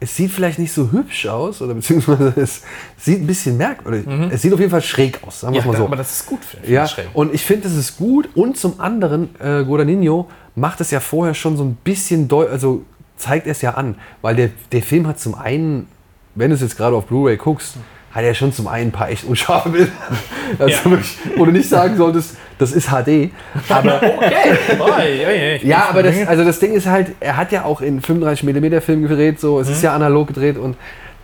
Speaker 3: es sieht vielleicht nicht so hübsch aus oder beziehungsweise [laughs] es sieht ein bisschen merkwürdig. Es sieht auf jeden Fall schräg aus, sagen wir
Speaker 2: ja,
Speaker 3: es mal so.
Speaker 2: aber das ist gut für für
Speaker 3: Ja,
Speaker 2: schräg.
Speaker 3: und ich finde, das ist gut. Und zum anderen, äh, Guadagnino macht es ja vorher schon so ein bisschen, also zeigt es ja an. Weil der, der Film hat zum einen, wenn du es jetzt gerade auf Blu-ray guckst, hat er schon zum einen ein paar echt unscharfe Bilder. [laughs] Also
Speaker 2: Ja.
Speaker 3: wo du nicht sagen solltest, das ist HD. Aber [laughs]
Speaker 2: Okay.
Speaker 3: Ja, aber das, also das Ding ist halt, er hat ja auch in 35mm Film gedreht, so, es ist ja analog gedreht und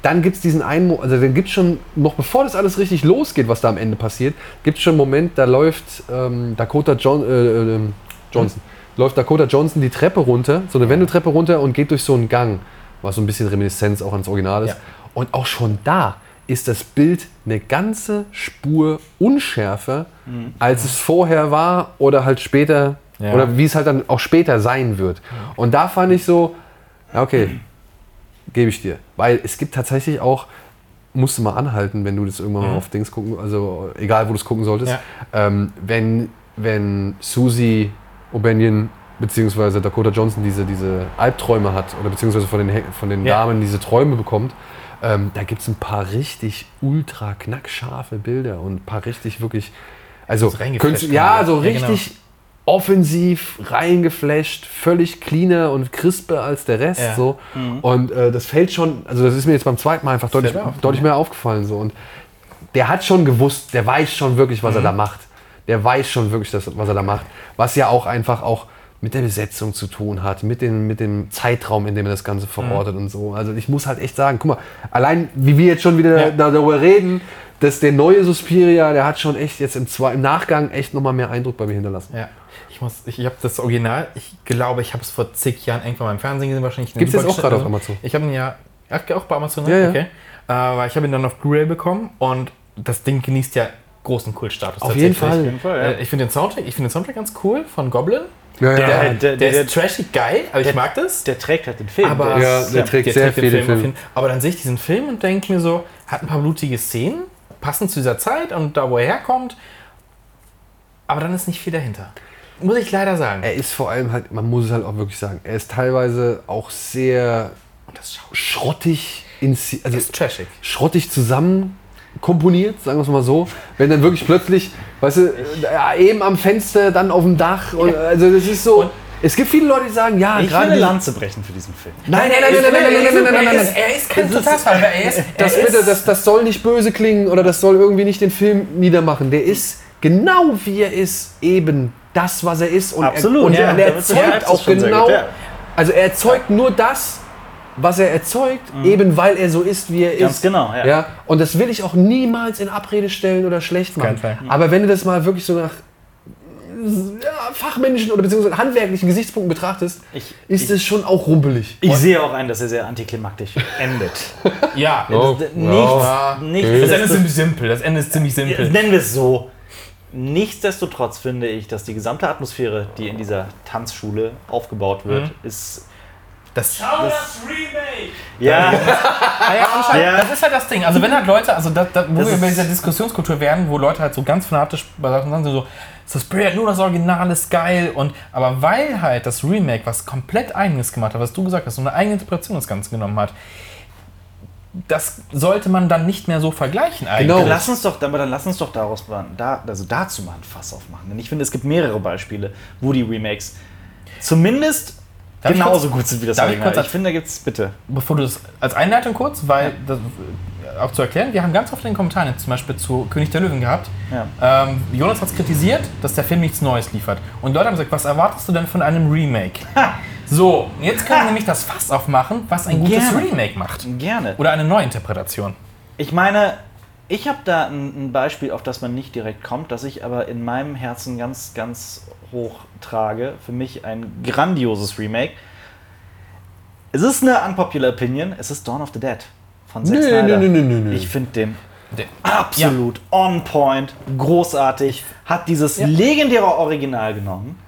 Speaker 3: dann gibt es diesen einen, also dann gibt es schon, noch bevor das alles richtig losgeht, was da am Ende passiert, gibt es schon einen Moment, da läuft ähm, Dakota John, äh, ähm, Johnson, läuft Dakota Johnson die Treppe runter, so eine Wendeltreppe runter und geht durch so einen Gang, was so ein bisschen Reminiszenz auch ans Original ist.
Speaker 2: Ja.
Speaker 3: Und auch schon da ist das Bild eine ganze Spur unschärfer, als es vorher war oder halt später,
Speaker 2: Ja.
Speaker 3: oder wie es halt dann auch später sein wird. Und da fand ich so, ja, okay, gebe ich dir. Weil es gibt tatsächlich auch, musst du mal anhalten, wenn du das irgendwann mal auf Dings gucken, also egal, wo du es gucken solltest,
Speaker 2: Ja.
Speaker 3: ähm, wenn, wenn Susie O'Banion beziehungsweise Dakota Johnson diese, diese Albträume hat oder beziehungsweise von den, von den
Speaker 2: Ja.
Speaker 3: Damen diese Träume bekommt, ähm, da gibt es ein paar richtig ultra knackscharfe Bilder und ein paar richtig wirklich, also könntest- ja, so
Speaker 2: Ja, genau.
Speaker 3: richtig offensiv reingeflasht, völlig cleaner und crisper als der Rest.
Speaker 2: Ja.
Speaker 3: So. Und äh, das fällt schon, also das ist mir jetzt beim zweiten Mal einfach deutlich, deutlich mehr aufgefallen. So. Und der hat schon gewusst, der weiß schon wirklich, was er da macht. Der weiß schon wirklich, das, was er da macht. Was ja auch einfach auch mit der Besetzung zu tun hat, mit, den, mit dem Zeitraum, in dem er das Ganze verortet und so. Also ich muss halt echt sagen, guck mal, allein wie wir jetzt schon wieder
Speaker 2: Ja.
Speaker 3: da, darüber reden, dass der neue Suspiria, der hat schon echt jetzt im, Zwei- im Nachgang echt nochmal mehr Eindruck bei mir hinterlassen.
Speaker 2: Ja. Ich, muss- ich, ich habe das Original, ich glaube, ich habe es vor zig Jahren irgendwann mal im Fernsehen gesehen, wahrscheinlich.
Speaker 3: Gibt's jetzt auch gerade auf Amazon?
Speaker 2: Ich habe ihn ja, ach, auch bei Amazon,
Speaker 3: Ja, ja.
Speaker 2: okay. Äh, aber ich habe ihn dann auf Blu-ray bekommen und das Ding genießt ja großen Kultstatus.
Speaker 3: Auf jeden
Speaker 2: tatsächlich.
Speaker 3: Fall.
Speaker 1: jeden Fall, ja.
Speaker 2: Äh, ich finde den Soundtrack, ich finde den Soundtrack ganz cool von Goblin.
Speaker 3: Ja,
Speaker 1: Der-
Speaker 3: ja.
Speaker 2: Der,
Speaker 1: der-
Speaker 2: der,
Speaker 1: der-
Speaker 2: ist trashig geil, aber ich mag das.
Speaker 1: Der trägt halt den Film.
Speaker 2: Aber
Speaker 1: der
Speaker 3: Ja, der trägt
Speaker 2: Der
Speaker 3: sehr
Speaker 2: trägt den
Speaker 3: viele
Speaker 2: Film
Speaker 3: Filme.
Speaker 2: Aber dann sehe ich diesen Film und denke mir so, hat ein paar blutige Szenen, passend zu dieser Zeit und da, wo er herkommt. Aber dann ist nicht viel dahinter. Muss ich leider sagen.
Speaker 3: Er ist vor allem halt, man muss es halt auch wirklich sagen, er ist teilweise auch sehr schrottig, also
Speaker 2: ist trashig.
Speaker 3: schrottig zusammen komponiert, sagen wir es mal so. Wenn dann wirklich plötzlich, weißt du, ja, eben am Fenster, dann auf dem Dach. Und, also das ist so.
Speaker 2: Und-
Speaker 3: es gibt viele Leute, die sagen, ja,
Speaker 1: ich will
Speaker 3: gerade
Speaker 1: eine
Speaker 3: diese-
Speaker 1: Lanze brechen für diesen Film.
Speaker 3: Nein, nein, nein, nein, nein, nein, nein, nein, nein, nein, nein,
Speaker 2: Er ist, kein Totalfall, er ist.
Speaker 3: Das, [laughs] bitte, das, das soll nicht böse klingen oder das soll irgendwie nicht den Film niedermachen. Der ist genau wie er ist, eben das, was er ist. Und
Speaker 1: Absolut,
Speaker 3: Er, und
Speaker 1: ja,
Speaker 3: er, er erzeugt auch genau.
Speaker 1: gut, ja.
Speaker 3: Also er erzeugt nur das, was er erzeugt, eben weil er so ist, wie er
Speaker 1: Mhm. Ganz
Speaker 3: ist.
Speaker 1: genau, ja.
Speaker 3: ja. Und das will ich auch niemals in Abrede stellen oder schlecht machen.
Speaker 2: Fall.
Speaker 3: Aber wenn du das mal wirklich so nach ja, fachmännischen oder beziehungsweise handwerklichen Gesichtspunkten betrachtest,
Speaker 1: Ich-
Speaker 3: ist
Speaker 1: ich-
Speaker 3: es schon auch rumpelig.
Speaker 1: Ich sehe auch ein, dass er sehr antiklimaktisch endet. [laughs]
Speaker 2: ja.
Speaker 3: Oh.
Speaker 1: Das-
Speaker 3: Ja.
Speaker 1: Nichts,
Speaker 3: Okay.
Speaker 2: Das Ende ist
Speaker 1: nichts,
Speaker 2: ziemlich simpel. Das Ende ist ziemlich simpel.
Speaker 1: Nennen wir es so. Nichtsdestotrotz finde ich, dass die gesamte Atmosphäre, die in dieser Tanzschule aufgebaut wird, ist.
Speaker 2: Das,
Speaker 1: das Ja,
Speaker 2: Ja, ja,
Speaker 1: Ja.
Speaker 2: das ist halt das Ding. Also wenn halt Leute, also da, da, wo
Speaker 1: Das
Speaker 2: wir bei dieser Diskussionskultur werden, wo Leute halt so ganz fanatisch bei Sachen sagen, so, Suspiria, nur das Original ist geil. Und, aber weil halt das Remake was komplett eigenes gemacht hat, was du gesagt hast, so eine eigene Interpretation das Ganze genommen hat, das sollte man dann nicht mehr so vergleichen eigentlich.
Speaker 3: Genau.
Speaker 1: lass uns doch, aber dann lass uns doch daraus da, also dazu mal ein Fass aufmachen. Denn ich finde, es gibt mehrere Beispiele, wo die Remakes zumindest
Speaker 2: Darf
Speaker 1: genauso
Speaker 2: kurz-
Speaker 1: gut sind wie das
Speaker 2: darf ich
Speaker 1: Original.
Speaker 2: kurz-
Speaker 1: Ich finde, da gibt's bitte.
Speaker 2: bevor du das als Einleitung kurz, weil das, auch zu erklären, wir haben ganz oft in den Kommentaren jetzt zum Beispiel zu König der Löwen gehabt.
Speaker 1: Ja.
Speaker 2: Ähm, Jonas hat es kritisiert, dass der Film nichts Neues liefert. Und Leute haben gesagt, was erwartest du denn von einem Remake? [laughs] So, jetzt können wir nämlich das Fass aufmachen, was ein gutes
Speaker 1: Gerne.
Speaker 2: Remake macht.
Speaker 1: Gerne.
Speaker 2: Oder eine Neuinterpretation.
Speaker 1: Ich meine, ich habe da ein Beispiel, auf das man nicht direkt kommt, das ich aber in meinem Herzen ganz, ganz hoch trage. Für mich ein grandioses Remake. Es ist eine unpopular Opinion. Es ist Dawn of the Dead von Zack
Speaker 3: Nö,
Speaker 1: Snyder.
Speaker 3: nö, nö, nö, nö.
Speaker 1: Ich finde den
Speaker 2: Der-
Speaker 1: absolut on point, großartig. Hat dieses legendäre Original genommen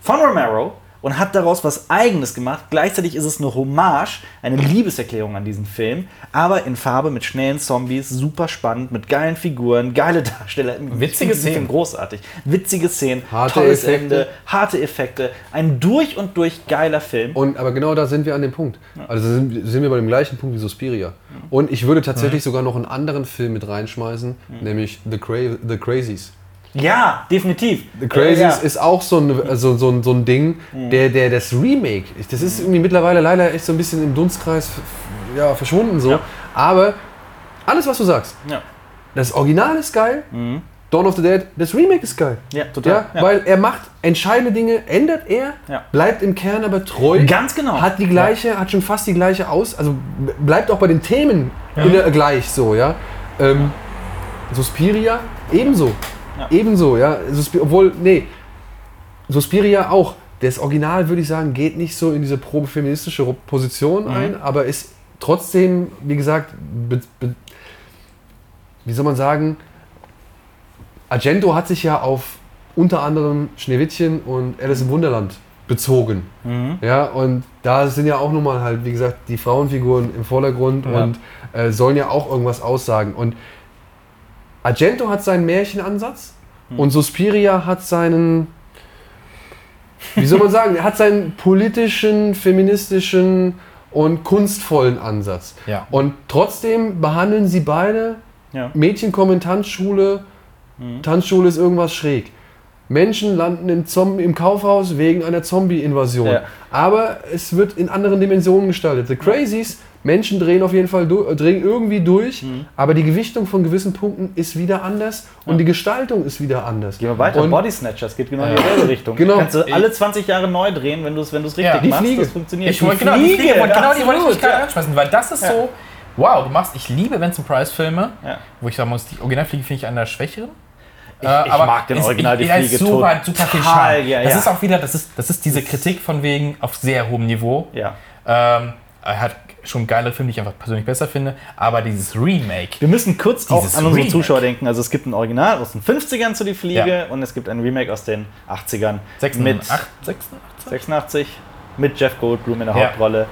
Speaker 1: von Romero und hat daraus was Eigenes gemacht. Gleichzeitig ist es eine Hommage, eine Liebeserklärung an diesen Film, aber in Farbe mit schnellen Zombies, super spannend, mit geilen Figuren, geile [laughs] Darsteller.
Speaker 2: Witzige Szenen.
Speaker 1: Großartig. Witzige Szenen,
Speaker 3: Harte
Speaker 1: tolles
Speaker 3: Effekte.
Speaker 1: Ende, harte Effekte. Ein durch und durch geiler Film.
Speaker 3: Und, aber genau da sind wir an dem Punkt. Also sind, sind wir bei dem gleichen Punkt wie Suspiria. Und ich würde tatsächlich sogar noch einen anderen Film mit reinschmeißen, nämlich The, Cra The Crazies.
Speaker 1: Ja, definitiv.
Speaker 3: The Crazies
Speaker 1: Äh, ja.
Speaker 3: ist auch so ein, so, so, ein- so ein Ding, der, der das Remake, das ist irgendwie mittlerweile leider echt so ein bisschen im Dunstkreis ja, verschwunden so.
Speaker 1: Ja.
Speaker 3: Aber Alles, was du sagst.
Speaker 1: Ja.
Speaker 3: Das Original ist geil. Dawn of the Dead, das Remake ist geil.
Speaker 1: Ja, total.
Speaker 3: Ja,
Speaker 1: Ja.
Speaker 3: weil er macht entscheidende Dinge, ändert er,
Speaker 1: Ja.
Speaker 3: bleibt im Kern aber treu.
Speaker 1: Ganz genau.
Speaker 3: Hat die gleiche, hat schon fast die gleiche aus, also bleibt auch bei den Themen gleich so, ja. Ähm, Suspiria ebenso.
Speaker 1: Ja.
Speaker 3: Ebenso, ja. Suspi obwohl, nee, Suspiria auch. Das Original, würde ich sagen, geht nicht so in diese pro-feministische Ro- Position ein, aber ist trotzdem, wie gesagt, wie soll man sagen, Argento hat sich ja auf unter anderem Schneewittchen und Alice im Wunderland bezogen.
Speaker 1: Mhm.
Speaker 3: Ja, und da sind ja auch nochmal halt, wie gesagt, die Frauenfiguren im Vordergrund
Speaker 1: Ja.
Speaker 3: und äh, sollen ja auch irgendwas aussagen. Und Argento hat seinen Märchenansatz
Speaker 1: Hm.
Speaker 3: und Suspiria hat seinen, wie soll man sagen, hat seinen politischen, feministischen und kunstvollen Ansatz.
Speaker 2: Ja.
Speaker 3: Und trotzdem behandeln sie beide
Speaker 1: Ja.
Speaker 3: Mädchen kommen in Tanzschule,
Speaker 1: Mhm.
Speaker 3: Tanzschule ist irgendwas schräg. Menschen landen im, Zom im Kaufhaus wegen einer Zombie-Invasion.
Speaker 1: Ja.
Speaker 3: Aber es wird in anderen Dimensionen gestaltet. The Crazies, Menschen drehen auf jeden Fall du- äh, drehen irgendwie durch,
Speaker 1: Mhm.
Speaker 3: aber die Gewichtung von gewissen Punkten ist wieder anders und die Gestaltung ist wieder anders.
Speaker 1: Gehen wir weiter.
Speaker 3: Und
Speaker 1: Body Snatchers geht genau in
Speaker 2: Ja.
Speaker 1: dieselbe Richtung.
Speaker 3: Genau.
Speaker 1: Kannst du alle 20 Jahre neu drehen, wenn du es wenn du's richtig
Speaker 2: Ja. Die
Speaker 1: machst.
Speaker 3: Fliege.
Speaker 1: Das funktioniert.
Speaker 2: Ich wollte genau, die Fliege, wollte- genau die wollte ich gerade
Speaker 1: ja.
Speaker 2: anschmeißen, weil das ist
Speaker 1: Ja.
Speaker 2: so, wow, du machst, ich liebe Vincent Price Filme,
Speaker 1: Ja.
Speaker 2: wo ich sagen muss, die Originalfliege finde ich einer der schwächeren.
Speaker 1: Ich- ich mag den Original, die
Speaker 2: ja,
Speaker 1: Fliege
Speaker 2: super, super viel
Speaker 1: total,
Speaker 2: Charme.
Speaker 1: ja,
Speaker 2: das
Speaker 1: ja.
Speaker 2: ist auch wieder, das ist, das ist diese Kritik von wegen auf sehr hohem Niveau.
Speaker 1: Ja.
Speaker 2: Ähm, er hat schon geile Filme, die ich einfach persönlich besser finde, aber dieses Remake,
Speaker 1: Wir müssen kurz auch
Speaker 2: Dieses
Speaker 1: an unsere
Speaker 2: Remake.
Speaker 1: Zuschauer denken. Also es gibt ein Original aus den 50ern zu Die Fliege
Speaker 2: Ja.
Speaker 1: und es gibt ein Remake aus den 80ern
Speaker 2: 86,
Speaker 1: mit
Speaker 2: 86?
Speaker 1: 86 mit Jeff Goldblum in der
Speaker 2: Ja.
Speaker 1: Hauptrolle.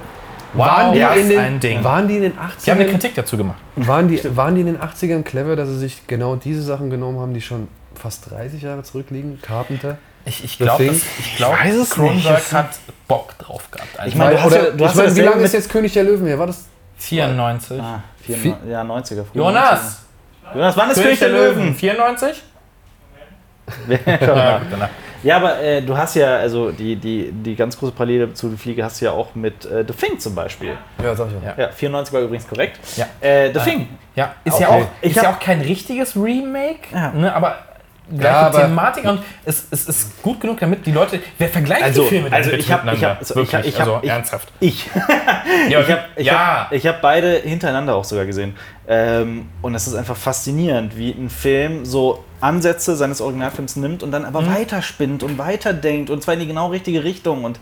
Speaker 3: Waren, die in den,
Speaker 2: ein Ding.
Speaker 3: waren die in den
Speaker 2: Die haben eine
Speaker 3: 80ern,
Speaker 2: Kritik dazu gemacht.
Speaker 3: waren die, waren die in den 80ern clever, dass sie sich genau diese Sachen genommen haben, die schon fast 30 Jahre zurückliegen? Carpenter?
Speaker 2: Ich, ich
Speaker 3: The
Speaker 2: glaube, ich glaub,
Speaker 1: weiß es
Speaker 2: Cronenberg
Speaker 1: nicht.
Speaker 2: hat Bock drauf gehabt. Also
Speaker 1: Ich meine, du hast
Speaker 3: Oder,
Speaker 1: ja- du
Speaker 3: ich meine, wie lange ist jetzt König der Löwen her? War das
Speaker 2: 94.
Speaker 1: Ah, vier,
Speaker 3: Viel-
Speaker 1: ja, 90er. frühe
Speaker 2: Jonas!
Speaker 1: 90er. Jonas, wann ist König der Löwen?
Speaker 2: 94? [laughs] [laughs]
Speaker 1: Ja, aber äh, du hast ja, also die, die, die ganz große Parallele zu Die Fliege hast du ja auch mit äh, The Thing zum Beispiel.
Speaker 3: Ja, sag ich ja.
Speaker 2: Ja.
Speaker 1: Ja, 94 war übrigens korrekt.
Speaker 2: Ja.
Speaker 1: Äh, The Thing.
Speaker 2: Ja, ist,
Speaker 1: Okay.
Speaker 2: ja, auch,
Speaker 1: Ich
Speaker 2: ist ja auch kein richtiges Remake,
Speaker 1: Ja.
Speaker 2: ne, aber gleiche
Speaker 3: Ja,
Speaker 2: Thematik und es, es ist gut genug, damit die Leute. Wer vergleicht
Speaker 1: Also-
Speaker 2: die Filme denn
Speaker 1: also ich hab- ich
Speaker 2: miteinander?
Speaker 1: hab- also ich hab-
Speaker 2: Wirklich,
Speaker 1: ich hab-
Speaker 2: also
Speaker 1: ich-
Speaker 2: ernsthaft.
Speaker 1: Ich. [laughs]
Speaker 2: Ja,
Speaker 1: ich habe ich
Speaker 2: ja.
Speaker 1: hab, ich hab beide hintereinander auch sogar gesehen. Ähm, und es ist einfach faszinierend, wie ein Film so Ansätze seines Originalfilms nimmt und dann aber
Speaker 2: Mhm.
Speaker 1: weiterspinnt und weiterdenkt und zwar in die genau richtige Richtung. Und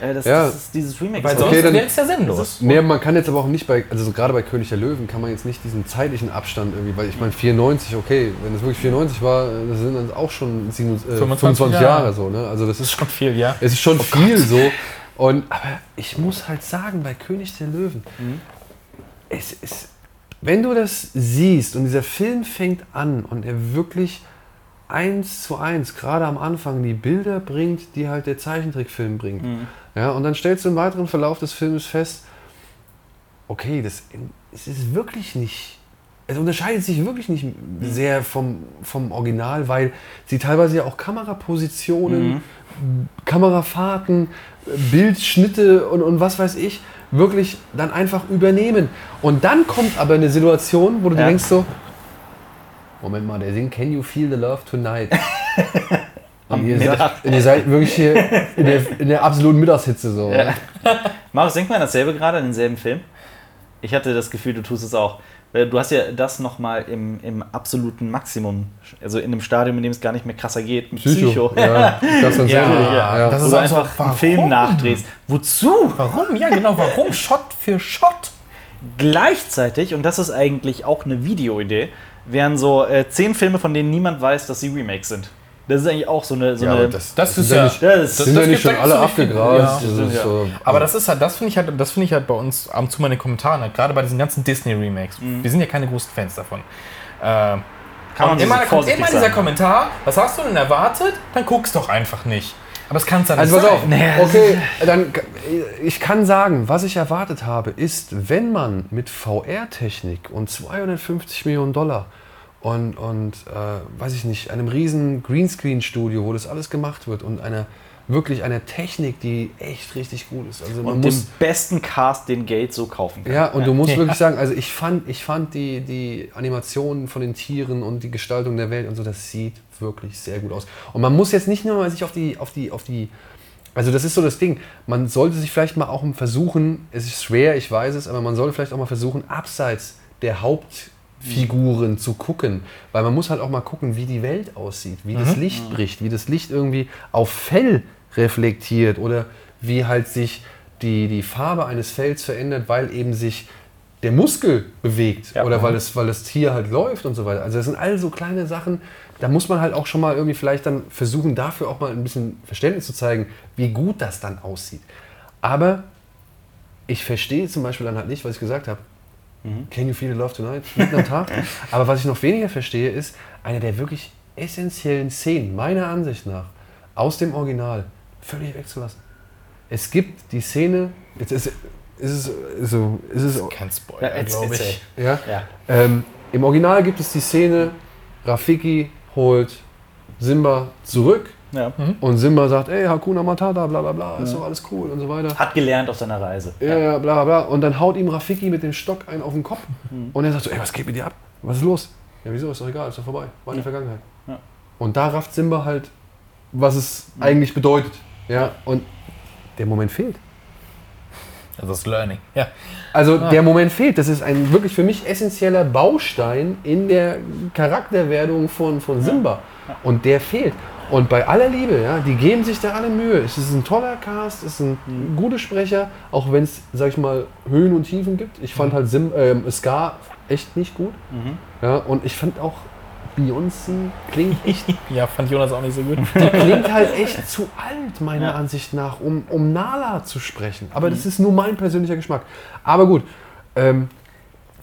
Speaker 1: äh, das,
Speaker 3: Ja.
Speaker 1: das ist dieses Remake.
Speaker 2: weil
Speaker 1: ist
Speaker 2: sonst
Speaker 3: Okay, dann-
Speaker 2: wäre es ja sinnlos.
Speaker 3: Nee, man kann jetzt aber auch nicht bei, also so gerade bei König der Löwen kann man jetzt nicht diesen zeitlichen Abstand irgendwie, weil ich meine 94, okay, wenn es wirklich 94 war, das sind dann auch schon 27, äh,
Speaker 2: 25
Speaker 3: 25 Jahre.
Speaker 2: Jahre
Speaker 3: so, ne? Also das ist
Speaker 2: ist schon viel, ja.
Speaker 3: Es ist schon viel so. Und, aber ich muss halt sagen, bei König der Löwen, es ist, wenn du das siehst und dieser Film fängt an und er wirklich eins zu eins, gerade am Anfang, die Bilder bringt, die halt der Zeichentrickfilm bringt. Ja, und dann stellst du im weiteren Verlauf des Films fest, okay, das es ist wirklich nicht. Es unterscheidet sich wirklich nicht sehr vom, vom Original, weil sie teilweise ja auch Kamerapositionen, Kamerafahrten, Bildschnitte und, und was weiß ich, wirklich dann einfach übernehmen. Und dann kommt aber eine Situation, wo du
Speaker 1: Ja.
Speaker 3: denkst so, Moment mal, der singt Can You Feel the Love Tonight? [laughs] Ihr, sagt, ihr seid wirklich hier in der, in der absoluten Mittagshitze so.
Speaker 1: Ja. [laughs] Marius, denk mal an dasselbe gerade, an denselben Film. Ich hatte das Gefühl, du tust es auch. Du hast ja das nochmal im, im absoluten Maximum, also in einem Stadium, in dem es gar nicht mehr krasser geht, mit Psycho.
Speaker 3: Ja, das [laughs]
Speaker 2: Ja,
Speaker 3: selber.
Speaker 2: ja, das
Speaker 1: Wo
Speaker 2: ist
Speaker 1: du
Speaker 2: auch so,
Speaker 1: einfach einen
Speaker 2: warum?
Speaker 1: Film nachdrehst. Wozu?
Speaker 2: Warum? Ja, genau, warum? Shot für Shot.
Speaker 1: Gleichzeitig, und das ist eigentlich auch eine Videoidee, wären so äh, zehn Filme, von denen niemand weiß, dass sie Remakes sind. Das ist eigentlich auch so eine. So
Speaker 3: Ja,
Speaker 1: eine
Speaker 3: aber das,
Speaker 2: Das ist
Speaker 3: sind
Speaker 2: ja-
Speaker 3: nicht,
Speaker 1: Ja, das-
Speaker 3: sind
Speaker 2: das
Speaker 3: ja nicht schon alle
Speaker 2: so
Speaker 3: abgegrast.
Speaker 2: Ja.
Speaker 3: das ist so,
Speaker 2: Aber das ist halt, das finde ich halt, das finde ich halt bei uns ab und zu mal in den Kommentaren, halt, gerade bei diesen ganzen Disney-Remakes. Wir sind ja keine großen Fans davon. Äh,
Speaker 1: Kann man
Speaker 2: immer, kommt immer dieser. Kommentar, was hast du denn erwartet? Dann guckst doch einfach nicht. Aber es kann es dann
Speaker 3: Also
Speaker 2: nicht
Speaker 3: pass auf,
Speaker 2: sein.
Speaker 1: Nee, das
Speaker 3: okay, dann ich kann sagen, was ich erwartet habe, ist, wenn man mit VR-Technik und 250 Millionen Dollar und, und äh, weiß ich nicht, einem riesen Greenscreen-Studio, wo das alles gemacht wird und einer wirklich einer Technik, die echt richtig gut ist. Also man
Speaker 1: Und
Speaker 3: muss
Speaker 1: den besten Cast, den Geld so kaufen kann.
Speaker 3: ja, und du musst
Speaker 2: Ja.
Speaker 3: wirklich sagen, also ich fand, ich fand die, die Animationen von den Tieren und die Gestaltung der Welt und so, das sieht wirklich sehr gut aus. Und man muss jetzt nicht nur mal sich auf die, auf die, auf die, also das ist so das Ding, man sollte sich vielleicht mal auch versuchen, es ist schwer, ich weiß es, aber man sollte vielleicht auch mal versuchen, abseits der Hauptfiguren zu gucken, weil man muss halt auch mal gucken, wie die Welt aussieht, wie das Licht bricht, wie das Licht irgendwie auf Fell reflektiert oder wie halt sich die, die Farbe eines Fells verändert, weil eben sich der Muskel bewegt
Speaker 1: Ja.
Speaker 3: oder weil, es, weil das Tier halt läuft und so weiter. Also das sind all so kleine Sachen, da muss man halt auch schon mal irgendwie vielleicht dann versuchen, dafür auch mal ein bisschen Verständnis zu zeigen, wie gut das dann aussieht. Aber ich verstehe zum Beispiel dann halt nicht, was ich gesagt habe. Can you feel the love tonight? Mitten am Tag. [laughs] Aber was ich noch weniger verstehe, ist eine der wirklich essentiellen Szenen, meiner Ansicht nach, aus dem Original völlig wegzulassen. Es gibt die Szene, jetzt ist, ist es so, ist es,
Speaker 2: Kein
Speaker 1: Ja,
Speaker 2: Spoiler,
Speaker 1: jetzt-
Speaker 2: glaube ich.
Speaker 3: ja,
Speaker 1: Ja.
Speaker 3: ähm, Im Original gibt es die Szene, Rafiki holt Simba zurück
Speaker 1: Ja.
Speaker 3: und Simba sagt, ey, Hakuna Matata, bla bla bla, ist doch alles cool und so weiter.
Speaker 1: Hat gelernt auf seiner Reise.
Speaker 3: Ja, ja, bla bla bla. Und dann haut ihm Rafiki mit dem Stock einen auf den Kopf. Und er sagt so, ey, was geht mit dir ab? Was ist los? Ja, wieso? Ist doch egal, ist doch vorbei. War in der Vergangenheit.
Speaker 1: Ja.
Speaker 3: Und da rafft Simba halt, was es eigentlich bedeutet. Ja, und der Moment fehlt.
Speaker 2: Also das Learning. Ja.
Speaker 3: Also der Moment fehlt. Das ist ein wirklich für mich essentieller Baustein in der Charakterwerdung von, von Simba. Und der fehlt. Und bei aller Liebe, ja, die geben sich da alle Mühe. Es ist ein toller Cast, es sind gute Sprecher, auch wenn es, sag ich mal, Höhen und Tiefen gibt. Ich fand halt Sim, ähm, Scar echt nicht gut. Ja, und ich fand auch Beyoncé klingt echt [laughs]
Speaker 2: ja, fand Jonas auch nicht so gut.
Speaker 3: die klingt halt echt zu alt, meiner Ansicht nach, um, um Nala zu sprechen. Aber das ist nur mein persönlicher Geschmack. Aber gut, ähm,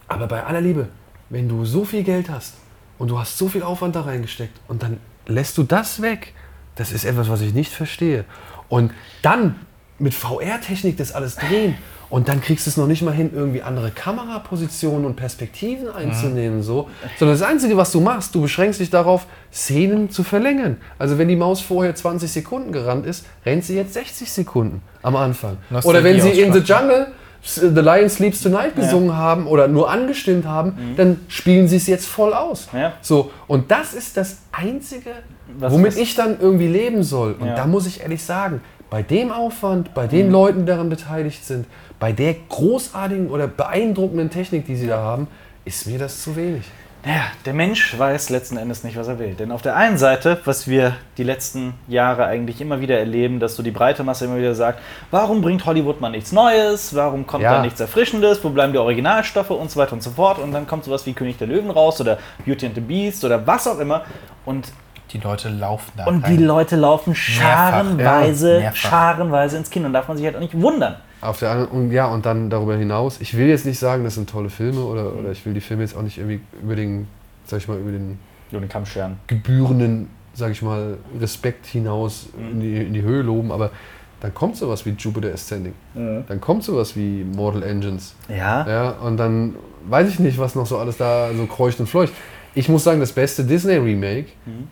Speaker 3: aber bei aller Liebe, wenn du so viel Geld hast und du hast so viel Aufwand da reingesteckt und dann lässt du das weg, das ist etwas, was ich nicht verstehe. Und dann mit VR-Technik das alles drehen und dann kriegst du es noch nicht mal hin, irgendwie andere Kamerapositionen und Perspektiven einzunehmen, so. Sondern das Einzige, was du machst, du beschränkst dich darauf, Szenen zu verlängern. Also wenn die Maus vorher 20 Sekunden gerannt ist, rennt sie jetzt 60 Sekunden am Anfang.
Speaker 2: Nostalgie
Speaker 3: Oder wenn sie in The. Jungle The Lion Sleeps Tonight gesungen haben oder nur angestimmt haben, dann spielen sie es jetzt voll aus.
Speaker 1: Ja.
Speaker 3: So, und das ist das Einzige,
Speaker 1: Was-
Speaker 3: womit
Speaker 1: was-
Speaker 3: ich dann irgendwie leben soll. Und
Speaker 1: Ja.
Speaker 3: da muss ich ehrlich sagen, bei dem Aufwand, bei den Leuten, die daran beteiligt sind, bei der großartigen oder beeindruckenden Technik, die sie da haben, ist mir das zu wenig.
Speaker 1: Naja, der Mensch weiß letzten Endes nicht, was er will. Denn auf der einen Seite, was wir die letzten Jahre eigentlich immer wieder erleben, dass so die breite Masse immer wieder sagt, warum bringt Hollywood mal nichts Neues, warum kommt
Speaker 3: Ja.
Speaker 1: da nichts Erfrischendes, wo bleiben die Originalstoffe und so weiter und so fort. Und dann kommt sowas wie König der Löwen raus oder Beauty and the Beast oder was auch immer. Und,
Speaker 2: Die Leute laufen da
Speaker 1: und
Speaker 2: rein.
Speaker 1: die Leute laufen scharenweise,
Speaker 2: ja,
Speaker 1: scharenweise ins Kino. Und darf man sich halt auch nicht wundern.
Speaker 3: Auf der anderen, und ja, und dann darüber hinaus, ich will jetzt nicht sagen, das sind tolle Filme oder, oder ich will die Filme jetzt auch nicht irgendwie über den, sag ich mal, über den
Speaker 1: den Kammscheren.
Speaker 3: gebührenden, sag ich mal, Respekt hinaus in die, in die Höhe loben, aber dann kommt sowas wie Jupiter Ascending. Dann kommt sowas wie Mortal Engines.
Speaker 1: Ja.
Speaker 3: Ja, und dann weiß ich nicht, was noch so alles da so kreucht und fleucht. Ich muss sagen, das beste Disney-Remake,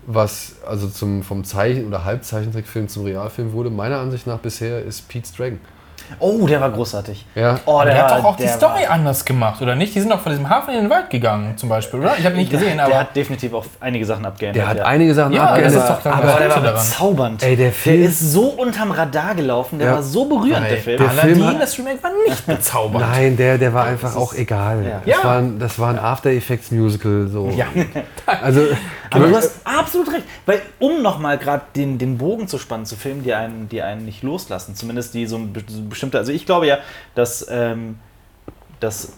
Speaker 3: was also zum, vom Zeichen- oder Halbzeichentrickfilm zum Realfilm wurde, meiner Ansicht nach bisher, ist Pete's Dragon.
Speaker 1: Oh, der war großartig.
Speaker 3: Ja.
Speaker 1: Oh,
Speaker 2: Aber der hat doch auch die
Speaker 1: der
Speaker 2: Story
Speaker 1: war-
Speaker 2: anders gemacht, oder nicht? Die sind doch von diesem Hafen in den Wald gegangen, zum Beispiel, oder? Ich habe ihn nicht gesehen,
Speaker 1: der,
Speaker 2: aber.
Speaker 1: der hat definitiv auch einige Sachen abgeändert.
Speaker 3: Der hat
Speaker 1: ja.
Speaker 3: einige Sachen
Speaker 2: Ja,
Speaker 3: abgeändert,
Speaker 2: das ist doch dann
Speaker 1: aber der war bezaubernd.
Speaker 3: Ey, der
Speaker 1: der
Speaker 3: Film-
Speaker 1: ist so unterm Radar gelaufen, der
Speaker 3: Ja.
Speaker 1: war so berührend, der
Speaker 2: Ey,
Speaker 1: Film.
Speaker 3: der
Speaker 2: Aladdin,
Speaker 3: Film hat-
Speaker 2: das Remake war nicht bezaubernd.
Speaker 3: Nein, der, der war einfach auch egal.
Speaker 1: ja.
Speaker 3: Das,
Speaker 2: Ja.
Speaker 3: war ein, das war ein After Effects Musical. So.
Speaker 2: Ja. [laughs]
Speaker 3: Also,
Speaker 1: Aber du hast absolut recht. Weil, um nochmal gerade den, den Bogen zu spannen zu Filmen, die einen, die einen nicht loslassen, zumindest die so ein bestimmte, also ich glaube ja, dass, ähm, dass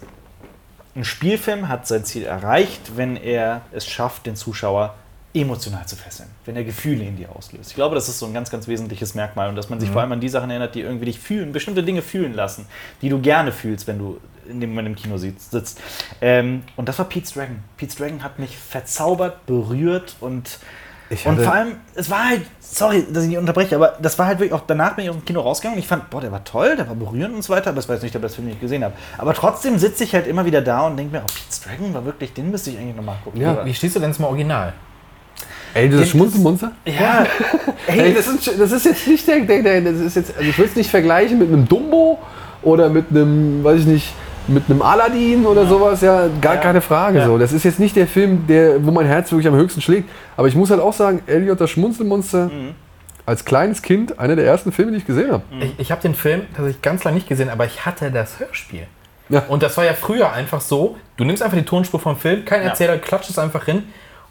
Speaker 1: ein Spielfilm hat sein Ziel erreicht, wenn er es schafft, den Zuschauer emotional zu fesseln, wenn er Gefühle in dir auslöst. Ich glaube, das ist so ein ganz, ganz wesentliches Merkmal und dass man sich vor allem an die Sachen erinnert, die irgendwie dich fühlen, bestimmte Dinge fühlen lassen, die du gerne fühlst, wenn du in dem Moment im Kino sitzt. sitzt. Ähm, und das war Pete's Dragon. Pete's Dragon hat mich verzaubert, berührt und,
Speaker 3: Ich
Speaker 1: und vor allem, es war halt, sorry, dass ich nicht unterbreche, aber das war halt wirklich auch, danach bin ich aus dem Kino rausgegangen und ich fand, boah, der war toll, der war berührend und so weiter, aber das war jetzt nicht der beste Film, den ich gesehen habe. Aber trotzdem sitze ich halt immer wieder da und denke mir, oh, Pete's Dragon war wirklich, den müsste ich eigentlich nochmal gucken.
Speaker 3: Ja,
Speaker 2: Wie stehst du denn zum Original?
Speaker 3: Ey, das Schmunzelmonster?
Speaker 1: Ja, [laughs]
Speaker 3: Ey,
Speaker 1: ey,
Speaker 3: das ist, das ist jetzt nicht der, der, der das ist jetzt, also ich will es nicht vergleichen mit einem Dumbo oder mit einem, weiß ich nicht, mit einem Aladdin oder sowas, ja, gar
Speaker 1: Ja.
Speaker 3: keine Frage.
Speaker 1: Ja.
Speaker 3: So. Das ist jetzt nicht der Film, der, wo mein Herz wirklich am höchsten schlägt. Aber ich muss halt auch sagen, Elliot das Schmunzelmonster
Speaker 1: Mhm.
Speaker 3: als kleines Kind einer der ersten Filme, die ich gesehen habe.
Speaker 2: Ich, ich habe den Film tatsächlich ganz lange nicht gesehen, aber ich hatte das Hörspiel.
Speaker 3: Ja.
Speaker 2: Und das war ja früher einfach so, du nimmst einfach die Tonspur vom Film, kein
Speaker 1: Ja.
Speaker 2: Erzähler, klatscht es einfach hin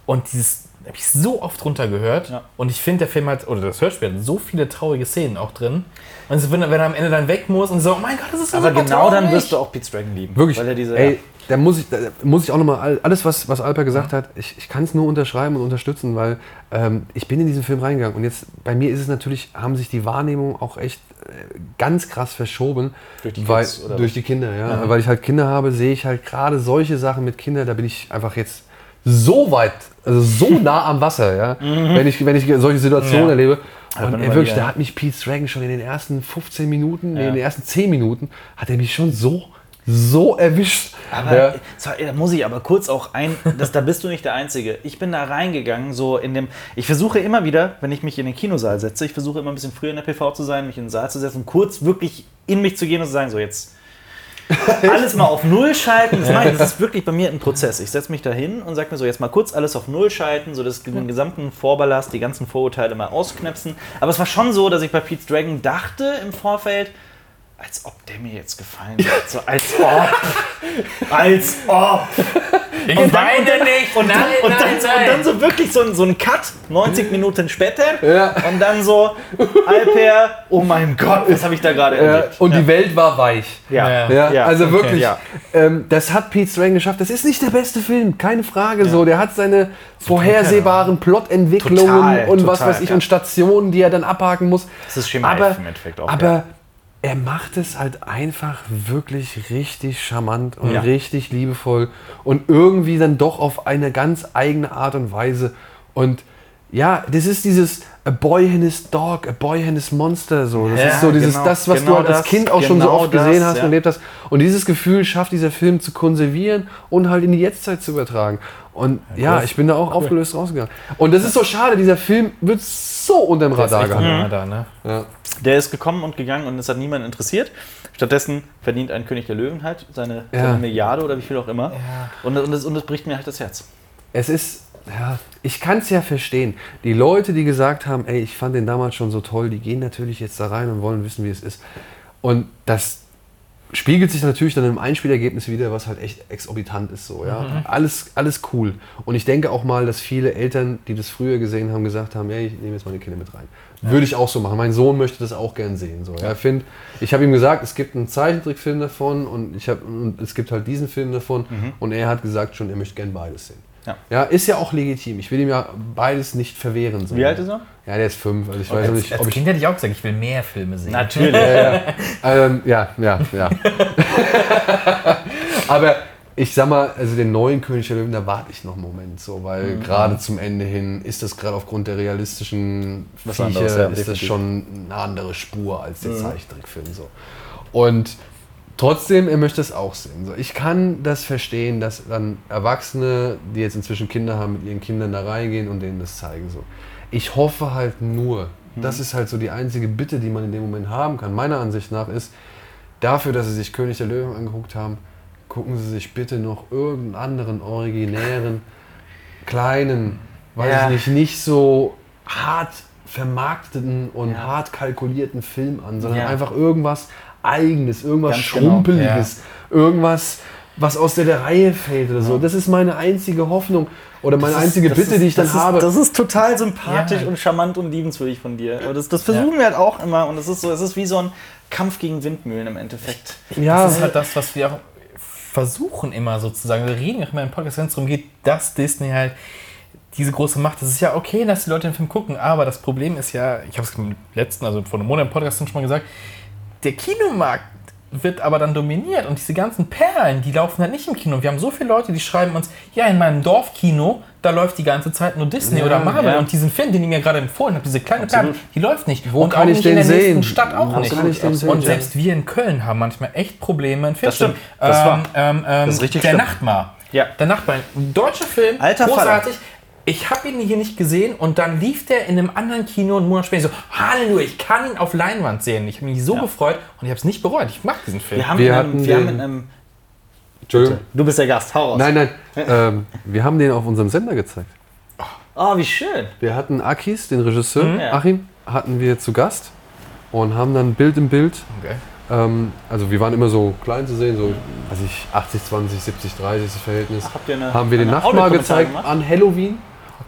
Speaker 2: und dieses habe ich so oft runtergehört.
Speaker 1: Ja.
Speaker 2: Und ich finde, der Film hat, oder das Hörspiel hat so viele traurige Szenen auch drin. Und so, wenn, er- wenn er am Ende dann weg muss und so, oh mein Gott, das ist so
Speaker 1: aber genau dann wirst du auch Pete's Dragon lieben.
Speaker 3: Wirklich.
Speaker 1: Weil er diese,
Speaker 3: Ey, da muss ich, da muss ich auch nochmal, all- alles, was, was Alper gesagt hat, ich, ich kann es nur unterschreiben und unterstützen, weil ähm, ich bin in diesen Film reingegangen und jetzt bei mir ist es natürlich, haben sich die Wahrnehmungen auch echt äh, ganz krass verschoben.
Speaker 1: Durch die
Speaker 3: weil,
Speaker 1: Kids, oder
Speaker 3: durch die Kinder, ja. Weil ich halt Kinder habe, sehe ich halt gerade solche Sachen mit Kindern, da bin ich einfach jetzt so weit, also so [laughs] nah am Wasser, ja, wenn, ich, wenn ich solche Situationen
Speaker 2: Ja.
Speaker 3: erlebe. Und
Speaker 1: immer
Speaker 3: wirklich, da hat mich Pete's Dragon schon in den ersten 15 Minuten,
Speaker 1: Ja.
Speaker 3: in den ersten 10 Minuten, hat er mich schon so, so erwischt.
Speaker 1: Aber
Speaker 3: ja.
Speaker 1: zwar, da muss ich aber kurz auch ein, das, da bist du nicht der Einzige. Ich bin da reingegangen, so in dem, ich versuche immer wieder, wenn ich mich in den Kinosaal setze, ich versuche immer ein bisschen früher in der PV zu sein, mich in den Saal zu setzen, kurz wirklich in mich zu gehen und zu sagen, so jetzt [laughs] alles mal auf Null schalten. Das, mache ich, das ist wirklich bei mir ein Prozess. Ich setze mich da hin und sage mir so, jetzt mal kurz alles auf Null schalten, so das, den gesamten Vorballast, die ganzen Vorurteile mal ausknäpsen. Aber es war schon so, dass ich bei Pete's Dragon dachte im Vorfeld, als ob der mir jetzt gefallen hat. So als ob. [laughs] als ob.
Speaker 2: Ich
Speaker 1: Und dann,
Speaker 2: weine
Speaker 1: und dann,
Speaker 2: nicht.
Speaker 1: und dann,
Speaker 2: Nein,
Speaker 1: und dann,
Speaker 2: nein,
Speaker 1: so,
Speaker 2: nein.
Speaker 1: und dann so wirklich so ein, so ein Cut, 90 Minuten später.
Speaker 3: Ja.
Speaker 1: Und dann so, Alper, oh mein Gott, was habe ich da gerade
Speaker 3: Ja,
Speaker 1: erlebt?
Speaker 3: und
Speaker 1: ja.
Speaker 3: die Welt war weich.
Speaker 1: ja.
Speaker 2: Ja.
Speaker 3: Ja, also
Speaker 1: okay,
Speaker 3: wirklich,
Speaker 1: ja.
Speaker 3: ähm, das hat Pete's Dragon geschafft. Das ist nicht der beste Film, keine Frage. So, der hat seine vorhersehbaren Plotentwicklungen
Speaker 1: Total,
Speaker 3: und was
Speaker 1: total,
Speaker 3: weiß ich
Speaker 1: ja.
Speaker 3: und Stationen, die er dann abhaken muss.
Speaker 1: Das ist Schema
Speaker 3: aber,
Speaker 1: F im Endeffekt auch,
Speaker 3: Aber
Speaker 1: ja.
Speaker 3: Er macht es halt einfach wirklich richtig charmant und
Speaker 1: Ja.
Speaker 3: richtig liebevoll und irgendwie dann doch auf eine ganz eigene Art und Weise. Und ja, das ist dieses A Boy and his Dog, A Boy and his Monster. So. Das
Speaker 1: Ja,
Speaker 3: ist so dieses,
Speaker 1: genau,
Speaker 3: das, was
Speaker 1: genau
Speaker 3: du halt als
Speaker 1: das,
Speaker 3: Kind auch schon so
Speaker 1: genau
Speaker 3: oft gesehen
Speaker 1: das,
Speaker 3: hast
Speaker 1: ja.
Speaker 3: und erlebt hast. Und dieses Gefühl schafft dieser Film zu konservieren und halt in die Jetztzeit zu übertragen. Und ja, ich bin da auch aufgelöst rausgegangen. Und das ist so schade, dieser Film wird so unter dem
Speaker 2: Der ist
Speaker 3: Radar
Speaker 2: da, ne?
Speaker 3: Ja.
Speaker 1: Der ist gekommen und gegangen und es hat niemand interessiert. Stattdessen verdient ein König der Löwen halt seine,
Speaker 3: Ja.
Speaker 1: seine Milliarde oder wie viel auch immer. Und, und, es, und es bricht mir halt das Herz.
Speaker 3: Es ist, ja, ich kann es ja verstehen. Die Leute, die gesagt haben, ey, ich fand den damals schon so toll, die gehen natürlich jetzt da rein und wollen wissen, wie es ist. Und das spiegelt sich natürlich dann im Einspielergebnis wieder, was halt echt exorbitant ist so, ja. Alles, alles cool. Und ich denke auch mal, dass viele Eltern, die das früher gesehen haben, gesagt haben, ey, ich nehme jetzt meine Kinder mit rein. Würde ich auch so machen. Mein Sohn möchte das auch gern sehen. So. Ja, find, ich habe ihm gesagt, es gibt einen Zeichentrickfilm davon und, ich hab, und es gibt halt diesen Film davon. Und er hat gesagt schon, er möchte gern beides sehen.
Speaker 1: Ja.
Speaker 3: Ja, ist ja auch legitim. Ich will ihm ja beides nicht verwehren. So.
Speaker 1: Wie alt ist er?
Speaker 3: Ja, der ist fünf. Also ich weiß noch
Speaker 2: Als,
Speaker 3: nicht,
Speaker 2: als
Speaker 3: ob ich.
Speaker 2: Kind hätte ich auch gesagt, ich will mehr Filme sehen.
Speaker 1: Natürlich. [laughs]
Speaker 3: Ähm, ja, ja, ja. [laughs] Aber ich sag mal, also den neuen König der Löwen, da warte ich noch einen Moment so, weil
Speaker 1: Mhm.
Speaker 3: gerade zum Ende hin ist das gerade aufgrund der realistischen
Speaker 1: Was
Speaker 3: Viecher,
Speaker 1: anderes, ja,
Speaker 3: ist das schon eine andere Spur als der
Speaker 1: Mhm.
Speaker 3: Zeichentrickfilm so. Und trotzdem, er möchte es auch sehen. So. Ich kann das verstehen, dass dann Erwachsene, die jetzt inzwischen Kinder haben, mit ihren Kindern da reingehen und denen das zeigen. So. Ich hoffe halt nur, das ist halt so die einzige Bitte, die man in dem Moment haben kann, meiner Ansicht nach, ist, dafür, dass sie sich König der Löwen angeguckt haben, gucken sie sich bitte noch irgendeinen anderen originären, [laughs] kleinen, weiß
Speaker 1: Ja.
Speaker 3: ich nicht, nicht so hart vermarkteten und
Speaker 1: Ja.
Speaker 3: hart kalkulierten Film an, sondern
Speaker 1: Ja.
Speaker 3: einfach irgendwas Eigenes, irgendwas
Speaker 1: Ganz genau,
Speaker 3: Schrumpeliges, irgendwas, was aus der, der Reihe fällt oder so. Das ist meine einzige Hoffnung oder meine
Speaker 1: Das ist-
Speaker 3: einzige
Speaker 1: das
Speaker 3: Bitte,
Speaker 1: ist,
Speaker 3: die ich dann
Speaker 1: das
Speaker 3: habe.
Speaker 1: Ist, das ist total sympathisch
Speaker 2: Ja.
Speaker 1: und charmant und liebenswürdig von dir. Aber das, das versuchen wir halt auch immer und es ist so, es ist wie so ein Kampf gegen Windmühlen im Endeffekt.
Speaker 3: ja,
Speaker 2: Das ist halt das, was wir auch versuchen immer sozusagen. Wir reden auch immer im Podcast, wenn es darum geht, dass Disney halt diese große Macht. Das ist ja okay, dass die Leute den Film gucken, aber das Problem ist ja, ich habe es im letzten, also vor einem Monat im Podcast schon mal gesagt, der Kinomarkt wird aber dann dominiert und diese ganzen Perlen, die laufen halt nicht im Kino. Wir haben so viele Leute, die schreiben uns, ja, in meinem Dorfkino, da läuft die ganze Zeit nur Disney
Speaker 3: Ja,
Speaker 2: oder Marvel
Speaker 1: ja.
Speaker 2: und diesen Film, den ich mir gerade empfohlen habe, diese kleine
Speaker 1: Absolut.
Speaker 2: Perle, die läuft nicht.
Speaker 3: Wo
Speaker 2: und
Speaker 3: kann
Speaker 2: auch
Speaker 3: ich
Speaker 2: nicht
Speaker 3: den
Speaker 2: in der nächsten
Speaker 3: sehen?
Speaker 2: Stadt auch
Speaker 3: Wo
Speaker 2: nicht.
Speaker 3: kann ich den sehen?
Speaker 2: Und
Speaker 3: Ja.
Speaker 2: selbst wir in Köln haben manchmal echt Probleme, einen Film
Speaker 1: Das stimmt. Das
Speaker 2: ähm,
Speaker 1: war-
Speaker 2: ähm, ähm,
Speaker 1: Das ist richtig
Speaker 2: Der
Speaker 1: schlimm.
Speaker 2: Nachtmar.
Speaker 1: Ja.
Speaker 2: Der Nachbar. Ein deutscher Film.
Speaker 1: Alter
Speaker 2: großartig. Ich habe ihn hier nicht gesehen und dann lief der in einem anderen Kino einen Monat später so, Halleluja, ich kann ihn auf Leinwand sehen. Ich habe mich so
Speaker 1: Ja.
Speaker 2: gefreut und ich habe es nicht bereut. Ich mag diesen Film.
Speaker 1: Wir haben,
Speaker 3: Wir
Speaker 1: in einem,
Speaker 3: hatten
Speaker 1: wir haben in einem.
Speaker 3: Entschuldigung.
Speaker 1: Du bist der Gast, hau raus.
Speaker 3: Nein, nein. ähm, wir haben den auf unserem Sender gezeigt.
Speaker 1: Oh, wie schön.
Speaker 3: Wir hatten Akis, den Regisseur,
Speaker 1: Ja.
Speaker 3: Achim, hatten wir zu Gast und haben dann Bild im Bild.
Speaker 2: Okay.
Speaker 3: Ähm, also wir waren immer so klein zu sehen, so weiß ich, 80, 20, 70, 30 das Verhältnis.
Speaker 1: Habt ihr eine,
Speaker 3: haben wir den
Speaker 1: Audiokommentar
Speaker 3: gezeigt
Speaker 1: gemacht?
Speaker 3: an Halloween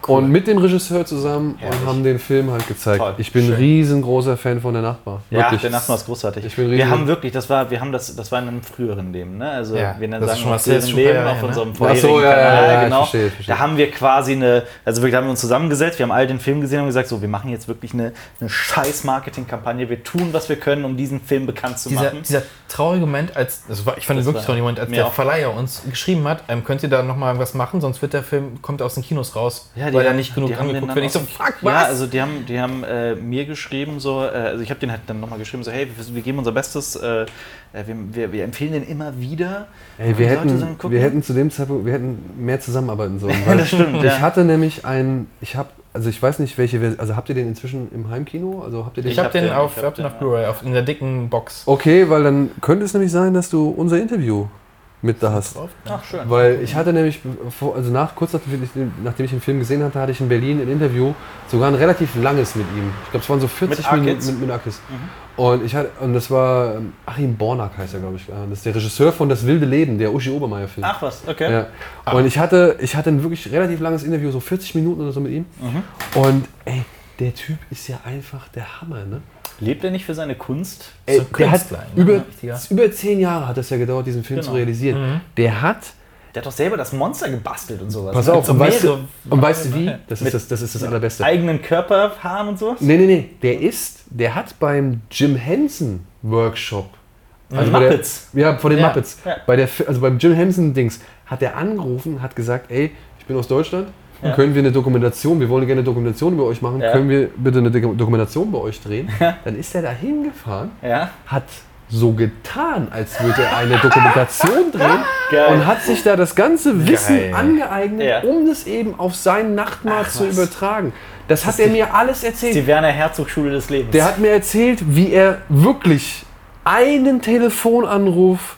Speaker 3: und mit dem Regisseur zusammen
Speaker 1: Herrlich.
Speaker 3: und haben den Film halt gezeigt.
Speaker 1: Toll,
Speaker 3: ich bin ein
Speaker 1: schön.
Speaker 3: riesengroßer Fan von der Nachbar.
Speaker 1: Ja, der Nachbar ist großartig.
Speaker 3: Ich bin
Speaker 1: wir haben wirklich, das war, wir haben das, das war in einem früheren Leben, ne? Also
Speaker 2: Ja,
Speaker 1: wir nennen
Speaker 2: das ist
Speaker 1: sagen
Speaker 2: schon
Speaker 1: früheren Leben
Speaker 2: her,
Speaker 1: auf
Speaker 2: ne?
Speaker 1: unserem
Speaker 3: Ach
Speaker 1: vorherigen
Speaker 3: so, ja, ja,
Speaker 1: Kanal,
Speaker 3: ja,
Speaker 1: genau.
Speaker 3: verstehe, ich verstehe.
Speaker 1: Da haben wir quasi eine, also wir haben uns zusammengesetzt, wir haben all den Film gesehen und gesagt, so, wir machen jetzt wirklich eine, eine scheiß Marketingkampagne, wir tun, was wir können, um diesen Film bekannt zu
Speaker 2: Dieser,
Speaker 1: machen.
Speaker 2: dieser traurige Moment, als war, ich fand
Speaker 1: Das
Speaker 2: es wirklich
Speaker 1: war
Speaker 2: trauriger Moment, als der
Speaker 1: auch.
Speaker 2: Verleiher uns geschrieben hat, ähm, könnt ihr da nochmal was machen, sonst wird der Film, kommt aus den Kinos raus,
Speaker 1: Ja,
Speaker 2: weil er nicht genug
Speaker 1: die haben den
Speaker 2: angeguckt wird. Ich so, fuck, was?
Speaker 1: Ja, also die haben, die haben äh, mir geschrieben, so, äh, also ich habe den halt dann nochmal geschrieben, so, hey, wir, wir geben unser Bestes, äh, äh, wir, wir, wir empfehlen den immer wieder.
Speaker 3: Ey, wir, hätten, wir hätten zu dem Zeitpunkt, wir hätten mehr zusammenarbeiten sollen. [laughs] weil
Speaker 1: das stimmt,
Speaker 3: Ich
Speaker 1: ja.
Speaker 3: hatte nämlich einen, ich habe, also ich weiß nicht welche, Vers- also habt ihr den inzwischen im Heimkino? Also habt ihr den?
Speaker 2: ich habe
Speaker 1: hab
Speaker 2: den
Speaker 1: den-
Speaker 2: auf,
Speaker 1: hab
Speaker 2: den auf Blu-ray, auf- in der dicken Box.
Speaker 3: Okay, weil dann könnte es nämlich sein, dass du unser Interview mit da hast.
Speaker 1: Ach, schön.
Speaker 3: Weil ich hatte nämlich, also nach, kurz nachdem ich, nachdem ich den Film gesehen hatte, hatte ich in Berlin ein Interview, sogar ein relativ langes mit ihm. Ich glaube, es waren so 40
Speaker 1: Mit
Speaker 3: Minuten mit, mit Akis. Und, ich hatte, und das war ähm, Achim Bornack heißt er, glaube ich. Das ist der Regisseur von Das wilde Leben, der Uschi Obermeier-Film.
Speaker 1: Ach was, okay.
Speaker 3: Ja. Und ich hatte, ich hatte ein wirklich relativ langes Interview, so 40 Minuten oder so mit ihm. Und ey, der Typ ist ja einfach der Hammer, ne?
Speaker 1: Lebt er nicht für seine Kunst?
Speaker 3: Ey,
Speaker 2: So ein
Speaker 3: der hat
Speaker 2: ne?
Speaker 3: über,
Speaker 2: Richtiger.
Speaker 3: über zehn Jahre hat es ja gedauert, diesen Film
Speaker 1: Genau.
Speaker 3: zu realisieren. Der hat,
Speaker 1: Der hat doch selber das Monster gebastelt und sowas.
Speaker 3: pass auf,
Speaker 2: so
Speaker 3: und weißt, du, und weißt du wie? Das ist das, das, ist das Allerbeste.
Speaker 1: Eigenen Körperhaaren und sowas?
Speaker 3: Nee, nee, nee. Der ist, der hat beim Jim Henson Workshop. Also bei
Speaker 1: Muppets.
Speaker 3: Der, ja, von den
Speaker 2: Ja,
Speaker 3: Muppets.
Speaker 1: ja.
Speaker 3: Bei der, also beim Jim Henson Dings hat er angerufen, hat gesagt, ey, ich bin aus Deutschland.
Speaker 1: Ja.
Speaker 3: Können wir eine Dokumentation, wir wollen gerne eine Dokumentation über euch machen,
Speaker 1: Ja.
Speaker 3: können wir bitte eine Doku- Dokumentation bei euch drehen? Dann ist er da hingefahren,
Speaker 1: Ja.
Speaker 3: hat so getan, als würde er eine Dokumentation drehen
Speaker 1: Geil.
Speaker 3: und hat sich da das ganze Wissen
Speaker 2: Geil.
Speaker 3: angeeignet,
Speaker 1: Ja.
Speaker 3: um das eben auf seinen Nachtmahl
Speaker 1: Ach,
Speaker 3: zu
Speaker 1: was.
Speaker 3: übertragen. Das hat er mir alles erzählt.
Speaker 1: Die Werner Herzog Schule des Lebens.
Speaker 3: Der hat mir erzählt, wie er wirklich einen Telefonanruf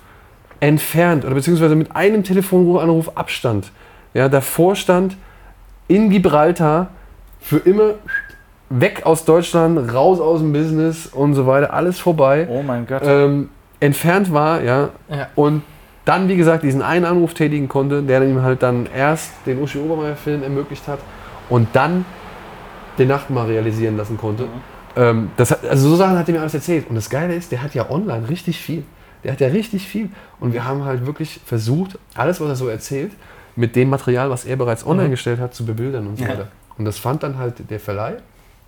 Speaker 3: entfernt oder beziehungsweise mit einem Telefonanruf Abstand ja, davor stand in Gibraltar für immer weg aus Deutschland, raus aus dem Business und so weiter, alles vorbei,
Speaker 1: oh mein Gott.
Speaker 3: ähm, entfernt war, ja,
Speaker 2: Ja.
Speaker 3: und dann, wie gesagt, diesen einen Anruf tätigen konnte, der ihm halt dann erst den Uschi Obermeier-Film ermöglicht hat und dann den Nachtmahl realisieren lassen konnte. Ähm, das hat, also so Sachen hat er mir alles erzählt. Und das Geile ist, der hat ja online richtig viel. Der hat ja richtig viel. Und wir haben halt wirklich versucht, alles, was er so erzählt, mit dem Material, was er bereits online gestellt hat, zu bebildern und so
Speaker 1: Ja.
Speaker 3: weiter. Und das fand dann halt der Verleih.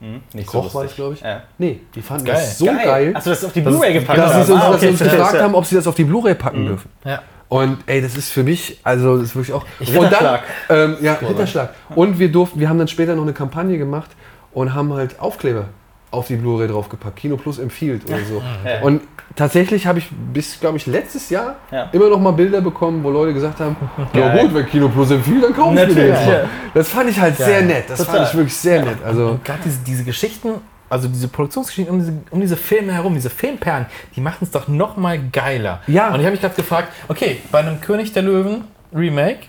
Speaker 1: Hm, nicht
Speaker 3: Koch war
Speaker 1: lustig.
Speaker 3: das, glaube ich.
Speaker 1: Ja.
Speaker 3: Nee, die fanden
Speaker 2: Geil.
Speaker 3: das so geil,
Speaker 1: Achso, das auf die
Speaker 3: dass,
Speaker 1: Blu-ray gepackt
Speaker 3: dass, sie,
Speaker 1: haben.
Speaker 3: so,
Speaker 1: Ah,
Speaker 3: dass sie uns
Speaker 1: okay,
Speaker 3: gefragt
Speaker 1: verstehe.
Speaker 3: haben, ob sie das auf die Blu-ray packen dürfen.
Speaker 2: Ja.
Speaker 3: Und ey, das ist für mich, also das ist wirklich auch. und
Speaker 1: Ritterschlag.
Speaker 3: Dann, ähm, ja, Ritterschlag. Und wir durften, wir haben dann später noch eine Kampagne gemacht und haben halt Aufkleber auf die Blu-ray draufgepackt. Kino Plus empfiehlt oder so. [laughs]
Speaker 1: Ja.
Speaker 3: Und tatsächlich habe ich bis, glaube ich, letztes Jahr
Speaker 1: Ja.
Speaker 3: immer noch mal Bilder bekommen, wo Leute gesagt haben, [laughs] ja gut, wenn Kino Plus empfiehlt, dann kaufen wir den.
Speaker 1: Ja.
Speaker 3: Das fand ich halt
Speaker 2: Geil.
Speaker 3: sehr nett. Das
Speaker 1: Total.
Speaker 3: fand ich wirklich sehr nett. Also
Speaker 2: Und gerade diese, diese Geschichten, also diese Produktionsgeschichten um diese, um diese Filme herum, diese Filmperlen, die machen es doch noch mal geiler.
Speaker 3: Ja.
Speaker 2: Und ich habe mich gerade gefragt, okay, bei einem König der Löwen Remake,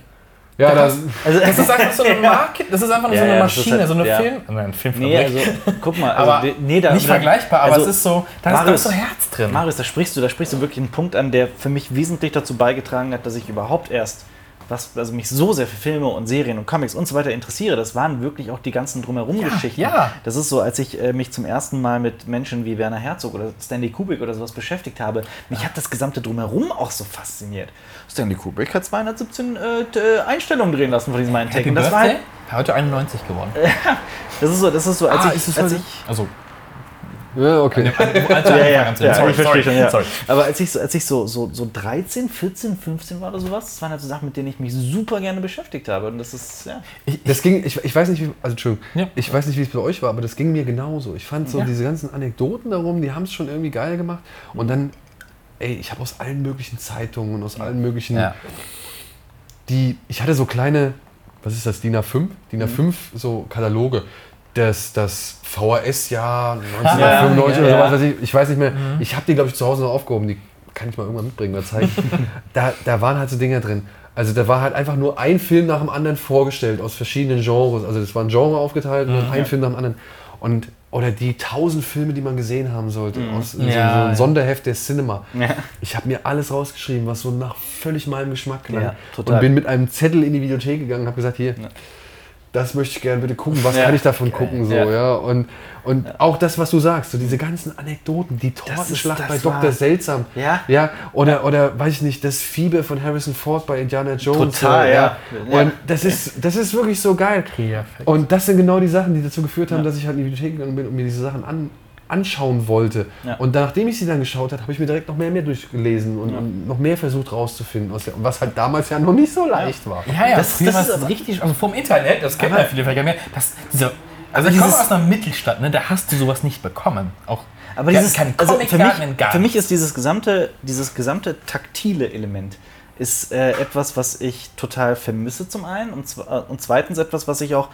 Speaker 3: ja,
Speaker 2: das-
Speaker 3: das, [laughs]
Speaker 1: Also,
Speaker 2: das ist einfach so eine [laughs] Marke, das ist einfach nur
Speaker 1: Ja,
Speaker 2: so eine Maschine,
Speaker 1: halt-
Speaker 2: so eine
Speaker 1: ja.
Speaker 2: Film, nein, ein Filmfabrik.
Speaker 1: nee, also guck mal, also,
Speaker 2: aber
Speaker 1: nee, da,
Speaker 2: nicht
Speaker 1: da-
Speaker 2: vergleichbar, aber
Speaker 1: also,
Speaker 2: es ist so, da ist, da
Speaker 1: Marius-
Speaker 2: ist so Herz drin.
Speaker 1: Marius, da sprichst du, da sprichst du wirklich einen Punkt an, der für mich wesentlich dazu beigetragen hat, dass ich überhaupt erst was, also mich so sehr für Filme und Serien und Comics und so weiter interessiere. Das waren wirklich auch die ganzen drumherum Geschichten.
Speaker 2: ja.
Speaker 1: Das ist so, als ich äh, mich zum ersten Mal mit Menschen wie Werner Herzog oder Stanley Kubrick oder sowas beschäftigt habe, mich hat das gesamte drumherum auch so fasziniert. Stanley Kubrick hat 217 äh, äh, Einstellungen drehen lassen von diesem einen.
Speaker 2: Happy
Speaker 1: Und das war
Speaker 2: Birthday?
Speaker 1: halt,
Speaker 2: Heute 91 geworden.
Speaker 1: das ist so, das ist so, als
Speaker 2: Ah,
Speaker 1: ich,
Speaker 2: ist es
Speaker 1: als ich
Speaker 2: Also,
Speaker 3: ja, okay.
Speaker 2: als
Speaker 1: ja, ja,
Speaker 2: sorry,
Speaker 1: ja,
Speaker 2: sorry,
Speaker 1: ich verstehe schon, ja.
Speaker 2: sorry.
Speaker 1: Aber als ich, so, als ich so, so, so 13, 14, 15 war oder sowas, das waren halt so Sachen, mit denen ich mich super gerne beschäftigt habe. Und das ist, ja.
Speaker 3: Das ging, ich, ich weiß nicht, wie, also Entschuldigung,
Speaker 2: Ja.
Speaker 3: ich weiß nicht, wie es bei euch war, aber das ging mir genauso. Ich fand so
Speaker 2: Ja.
Speaker 3: diese ganzen Anekdoten darum, die haben es schon irgendwie geil gemacht. Und dann, ey, ich habe aus allen möglichen Zeitungen und aus allen möglichen,
Speaker 2: Ja.
Speaker 3: die, ich hatte so kleine was ist das, DIN A5? DIN A5, so Kataloge. Das, das VHS-Jahr 1995
Speaker 1: Ja,
Speaker 3: oder
Speaker 1: ja.
Speaker 3: sowas, weiß ich, ich weiß nicht mehr. Ich habe die, glaube ich, zu Hause noch aufgehoben. Die kann ich mal irgendwann mitbringen, mal zeigen. [laughs] da, da waren halt so Dinger drin. Also da war halt einfach nur ein Film nach dem anderen vorgestellt aus verschiedenen Genres. Also das war ein Genre aufgeteilt und dann ein Film nach dem anderen. Und, oder die tausend Filme, die man gesehen haben sollte. Aus, so,
Speaker 2: Ja,
Speaker 3: so ein
Speaker 2: ja.
Speaker 3: Sonderheft der Cinema.
Speaker 1: Ja.
Speaker 3: Ich habe mir alles rausgeschrieben, was so nach völlig meinem Geschmack klang.
Speaker 1: Ja,
Speaker 3: und bin mit einem Zettel in die Videothek gegangen und habe gesagt, hier, das möchte ich gerne bitte gucken, was
Speaker 1: Ja.
Speaker 3: kann ich davon gucken? So,
Speaker 1: Ja.
Speaker 3: ja. Und, und auch das, was du sagst, so diese ganzen Anekdoten, die Tortenschlacht bei
Speaker 1: war-
Speaker 3: Dr. Seltsam.
Speaker 1: Ja.
Speaker 3: ja oder, oder weiß ich nicht, das Fieber von Harrison Ford bei Indiana Jones.
Speaker 1: Total,
Speaker 3: so,
Speaker 1: ja. Ja.
Speaker 3: Und das ist, das ist wirklich so geil.
Speaker 2: Perfekt.
Speaker 3: Und das sind genau die Sachen, die dazu geführt haben,
Speaker 1: Ja.
Speaker 3: dass ich halt in die Bibliothek gegangen bin und mir diese Sachen an, anschauen wollte.
Speaker 1: Ja.
Speaker 3: Und nachdem ich sie dann geschaut habe, habe ich mir direkt noch mehr, mehr durchgelesen und, und noch mehr versucht rauszufinden, was halt damals ja noch nicht so leicht war.
Speaker 2: Ja, ja,
Speaker 1: Das- das ist
Speaker 2: richtig, also vom Internet, das kennen ja viele vielleicht gar mehr, das, diese, also ich komme aus einer Mittelstadt, ne, da hast du sowas nicht bekommen. Auch
Speaker 1: Aber
Speaker 2: ja,
Speaker 1: dieses,
Speaker 2: kein
Speaker 1: also für, mich, für mich ist dieses gesamte, dieses gesamte taktile Element ist äh, etwas, was ich total vermisse zum einen und, äh, und zweitens etwas, was ich auch,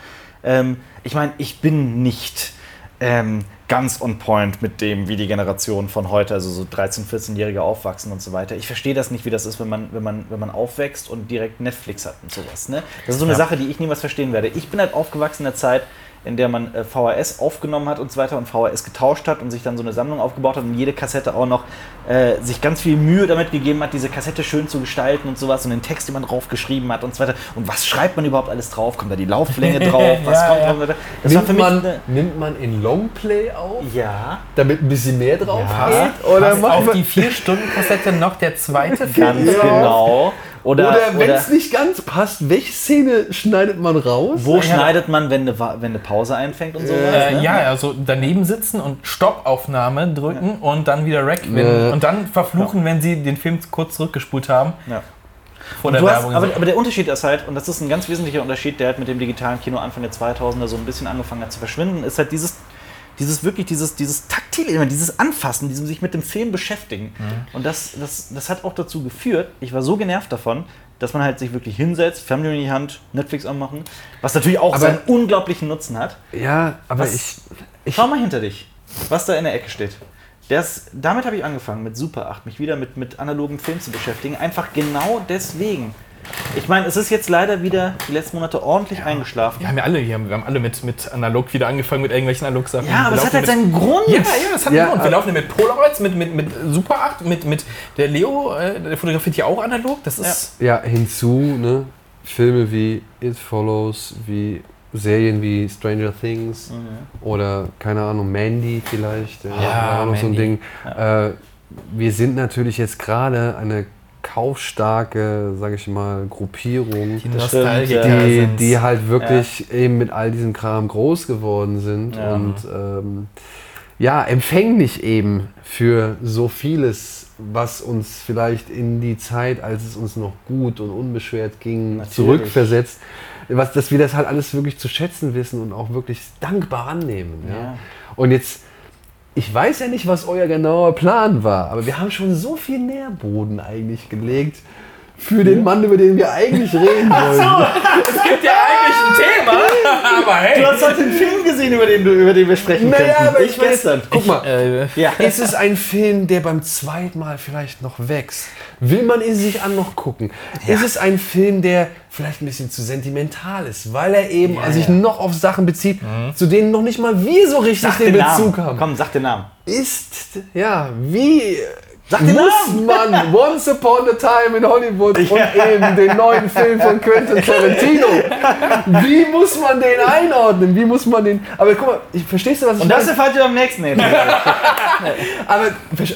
Speaker 1: ähm, ich meine, ich bin nicht ähm, ganz on point mit dem, wie die Generation von heute, also so 13-, 14-Jährige aufwachsen und so weiter. Ich verstehe das nicht, wie das ist, wenn man, wenn man, wenn man aufwächst und direkt Netflix hat und sowas. Ne? Das ist so eine
Speaker 2: Ja.
Speaker 1: Sache, die ich niemals verstehen werde. Ich bin halt aufgewachsen in der Zeit, in der man äh, VHS aufgenommen hat und so weiter und VHS getauscht hat und sich dann so eine Sammlung aufgebaut hat und jede Kassette auch noch äh, sich ganz viel Mühe damit gegeben hat, diese Kassette schön zu gestalten und sowas und den Text, den man drauf geschrieben hat und so weiter. Und was schreibt man überhaupt alles drauf? Kommt da die Lauflänge [laughs] drauf? Was
Speaker 2: Ja,
Speaker 1: kommt
Speaker 2: ja.
Speaker 1: drauf? Das war
Speaker 3: nimmt,
Speaker 1: für mich
Speaker 3: man, nimmt man in Longplay auf,
Speaker 1: ja,
Speaker 3: damit ein bisschen mehr drauf
Speaker 1: Ja.
Speaker 3: geht? Oder
Speaker 2: Passt
Speaker 3: macht
Speaker 2: auf
Speaker 3: man,
Speaker 2: die 4-Stunden-Kassette noch der zweite [laughs] Film
Speaker 1: ganz
Speaker 3: Ja.
Speaker 1: genau. Oder,
Speaker 3: oder wenn es nicht ganz passt, welche Szene schneidet man raus?
Speaker 1: wo
Speaker 2: Ja.
Speaker 1: schneidet man, wenn eine, wenn eine Pause einfängt und sowas?
Speaker 2: Äh,
Speaker 1: ne?
Speaker 2: ja, also daneben sitzen und Stoppaufnahme drücken und dann wieder wenn,
Speaker 3: Ja.
Speaker 2: Und dann verfluchen, wenn sie den Film kurz zurückgespult haben.
Speaker 1: Ja.
Speaker 2: Vor der
Speaker 1: du hast,
Speaker 2: Werbung.
Speaker 1: aber, aber der Unterschied ist halt, und das ist ein ganz wesentlicher Unterschied, der halt mit dem digitalen Kino Anfang der 2000er so ein bisschen angefangen hat zu verschwinden, ist halt dieses, dieses wirklich, dieses, dieses taktile Element, dieses Anfassen, diesem sich mit dem Film beschäftigen. Und das, das, das hat auch dazu geführt, ich war so genervt davon, dass man halt sich wirklich hinsetzt, Family in die Hand, Netflix anmachen, was natürlich auch
Speaker 3: Aber-
Speaker 1: seinen unglaublichen Nutzen hat.
Speaker 3: Ja, aber
Speaker 1: Was-
Speaker 3: ich, ich
Speaker 1: Schau mal hinter dich, was da in der Ecke steht. Das, damit habe ich angefangen, mit Super 8, mich wieder mit, mit analogen Filmen zu beschäftigen. Einfach genau deswegen. Ich meine, es ist jetzt leider wieder die letzten Monate ordentlich eingeschlafen.
Speaker 2: wir haben ja alle hier, wir haben alle mit, mit analog wieder angefangen mit irgendwelchen Analog-Sachen.
Speaker 1: Ja, aber es hat halt seinen Grund.
Speaker 2: Ja, ja, das hat
Speaker 3: Ja,
Speaker 2: einen Grund. Wir
Speaker 3: aber-
Speaker 2: laufen ja mit Polaroids, mit, mit, mit Super 8, mit, mit der Leo, äh, der fotografiert ja auch analog. Das ist.
Speaker 3: ja, hinzu, ne, Filme wie It Follows, wie Serien wie Stranger Things oder, keine Ahnung, Mandy vielleicht. Ja, war auch noch so ein. Ding. Äh, wir sind natürlich jetzt gerade eine kaufstarke, sage ich mal, Gruppierung,
Speaker 2: Die
Speaker 1: ja.
Speaker 3: die, die halt wirklich eben mit all diesem Kram groß geworden sind
Speaker 1: Ja.
Speaker 3: und ähm, ja, empfänglich eben für so vieles, was uns vielleicht in die Zeit, als es uns noch gut und unbeschwert ging,
Speaker 1: Natürlich.
Speaker 3: zurückversetzt. Was, dass wir das halt alles wirklich zu schätzen wissen und auch wirklich dankbar annehmen. Ja?
Speaker 1: Ja.
Speaker 3: Und jetzt, ich weiß ja nicht, was euer genauer Plan war, aber wir haben schon so viel Nährboden eigentlich gelegt für den Mann, über den wir eigentlich [laughs] reden wollten. [laughs]
Speaker 2: Es gibt ja eigentlich ein Thema, [laughs] aber hey.
Speaker 1: Du hast heute einen Film gesehen, über den, du, über den wir sprechen
Speaker 3: Naja,
Speaker 1: könnten.
Speaker 3: aber ich
Speaker 1: gestern.
Speaker 3: Guck mal,
Speaker 2: Äh,
Speaker 1: Ja.
Speaker 3: ist es ein Film, der beim zweiten Mal vielleicht noch wächst? Will man ihn sich an noch gucken? Ist es ein Film, der vielleicht ein bisschen zu sentimental ist, weil er eben
Speaker 1: Ja,
Speaker 3: sich
Speaker 1: ja.
Speaker 3: noch auf Sachen bezieht, zu denen noch nicht mal wir so richtig
Speaker 1: Sag
Speaker 3: den
Speaker 1: den
Speaker 3: Bezug haben?
Speaker 1: Komm, sag den Namen.
Speaker 3: Ist, ja, wie
Speaker 1: Sag den
Speaker 3: muss man Once Upon a Time in Hollywood und eben den neuen Film von Quentin [laughs] Tarantino, wie muss man den einordnen? Wie muss man den, aber guck mal, ich, verstehst du, was ich
Speaker 1: Und das erfahrt ihr beim nächsten Mal. [laughs]
Speaker 3: Aber,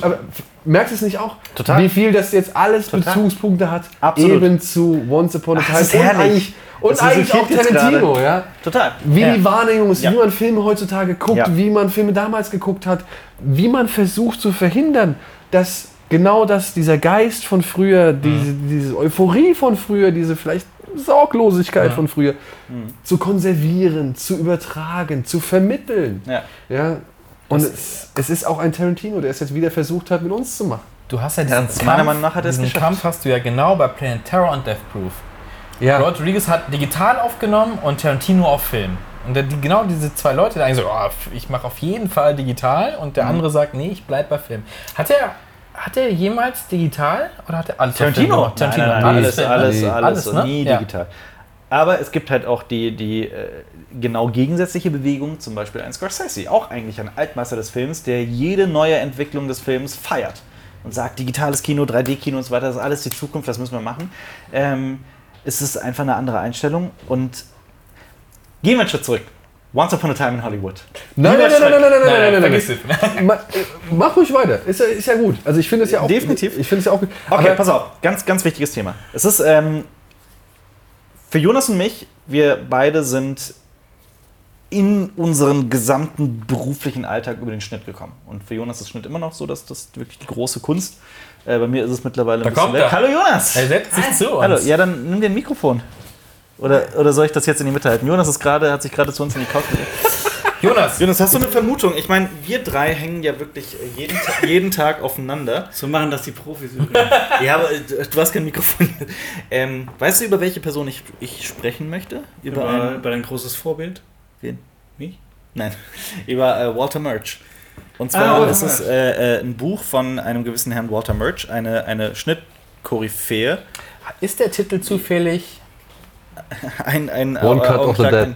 Speaker 3: aber merkst du es nicht auch?
Speaker 1: Total.
Speaker 3: Wie viel das jetzt alles
Speaker 1: Total.
Speaker 3: Bezugspunkte hat,
Speaker 1: Absolut.
Speaker 3: eben zu Once Upon a
Speaker 1: Ach,
Speaker 3: Time
Speaker 1: das ist herrlich.
Speaker 3: und
Speaker 1: Das
Speaker 3: eigentlich auch Tarantino, ja?
Speaker 1: Total.
Speaker 3: Wie
Speaker 1: Ja.
Speaker 3: die Wahrnehmung ist,
Speaker 1: Ja.
Speaker 3: wie man Filme heutzutage guckt,
Speaker 1: Ja.
Speaker 3: wie man Filme damals geguckt hat, wie man versucht zu verhindern, dass genau das, dieser Geist von früher,
Speaker 1: Mhm.
Speaker 3: diese, diese Euphorie von früher, diese vielleicht Sorglosigkeit von früher,
Speaker 1: Mhm.
Speaker 3: zu konservieren, zu übertragen, zu vermitteln.
Speaker 1: Ja.
Speaker 3: Ja, und es, es ist auch ein Tarantino, der es jetzt wieder versucht hat, mit uns zu machen.
Speaker 2: Du hast ja diesen
Speaker 1: meiner Meinung nach hat es
Speaker 2: diesen
Speaker 1: geschafft.
Speaker 2: Kampf hast du ja genau bei Planet Terror und Death Proof.
Speaker 3: Ja.
Speaker 2: Rodriguez hat digital aufgenommen und Tarantino auf Film. Und die, genau diese zwei Leute, die sagen so, oh, ich mache auf jeden Fall digital und
Speaker 1: Mhm.
Speaker 2: der andere sagt, nee, ich bleib bei Film. Hat er, hat er jemals digital oder hat er alles
Speaker 1: Tarantino.
Speaker 2: Tarantino.
Speaker 1: Nein, nein, nein, alles, alles, alles,
Speaker 2: Alles, ne?
Speaker 1: nie
Speaker 2: Ja.
Speaker 1: digital. Aber es gibt halt auch die, die äh, genau gegensätzliche Bewegung, zum Beispiel ein Scorsese, auch eigentlich ein Altmeister des Films, der jede neue Entwicklung des Films feiert und sagt, digitales Kino, 3D-Kino und so weiter, das ist alles die Zukunft, das müssen wir machen. Ähm, es ist einfach eine andere Einstellung und gehen wir einen Schritt zurück. Once Upon a Time in Hollywood.
Speaker 3: Nein, nein, nein, nein, nein, nein, nein, nein, nein, nein, nein. äh, Mach ruhig weiter. Ist ja, ist ja gut. Also ich finde es ja auch.
Speaker 1: Definitiv.
Speaker 3: Ich finde es ja auch gut.
Speaker 1: Okay,
Speaker 3: Aber-
Speaker 1: pass auf, ganz, ganz wichtiges Thema. Es ist ähm, für Jonas und mich, wir beide sind in unseren gesamten beruflichen Alltag über den Schnitt gekommen. Und für Jonas ist Schnitt immer noch so, dass das wirklich die große Kunst. Äh, bei mir ist es mittlerweile
Speaker 2: Da
Speaker 1: ein bisschen
Speaker 2: kommt
Speaker 1: weg.
Speaker 2: er.
Speaker 1: Hallo Jonas!
Speaker 2: Er setzt sich zu uns.
Speaker 1: Hallo, ja, dann nimm dir ein Mikrofon. Oder, oder soll ich das jetzt in die Mitte halten? Jonas ist gerade, hat sich gerade zu uns in die Couch gelegt. [laughs]
Speaker 2: Jonas,
Speaker 1: Jonas, hast du eine Vermutung? Ich meine, wir drei hängen ja wirklich jeden, Ta- [laughs] jeden Tag aufeinander.
Speaker 4: So machen das die Profis übrigens. [laughs]
Speaker 1: Ja, aber äh, du, du hast kein Mikrofon. Ähm, weißt du, über welche Person ich, ich sprechen möchte? Über,
Speaker 4: Über,
Speaker 1: einen,
Speaker 4: über dein großes Vorbild.
Speaker 1: wen?
Speaker 4: Mich?
Speaker 1: Nein, über äh, Walter Murch. Und zwar
Speaker 4: Ah, Walter
Speaker 1: ist es
Speaker 4: Murch.
Speaker 1: äh, äh, ein Buch von einem gewissen Herrn Walter Murch, eine, eine Schnittkoryphäe.
Speaker 2: ist der Titel zufällig?
Speaker 1: Ein, ein
Speaker 3: One
Speaker 1: äh,
Speaker 3: Cut of the Dead.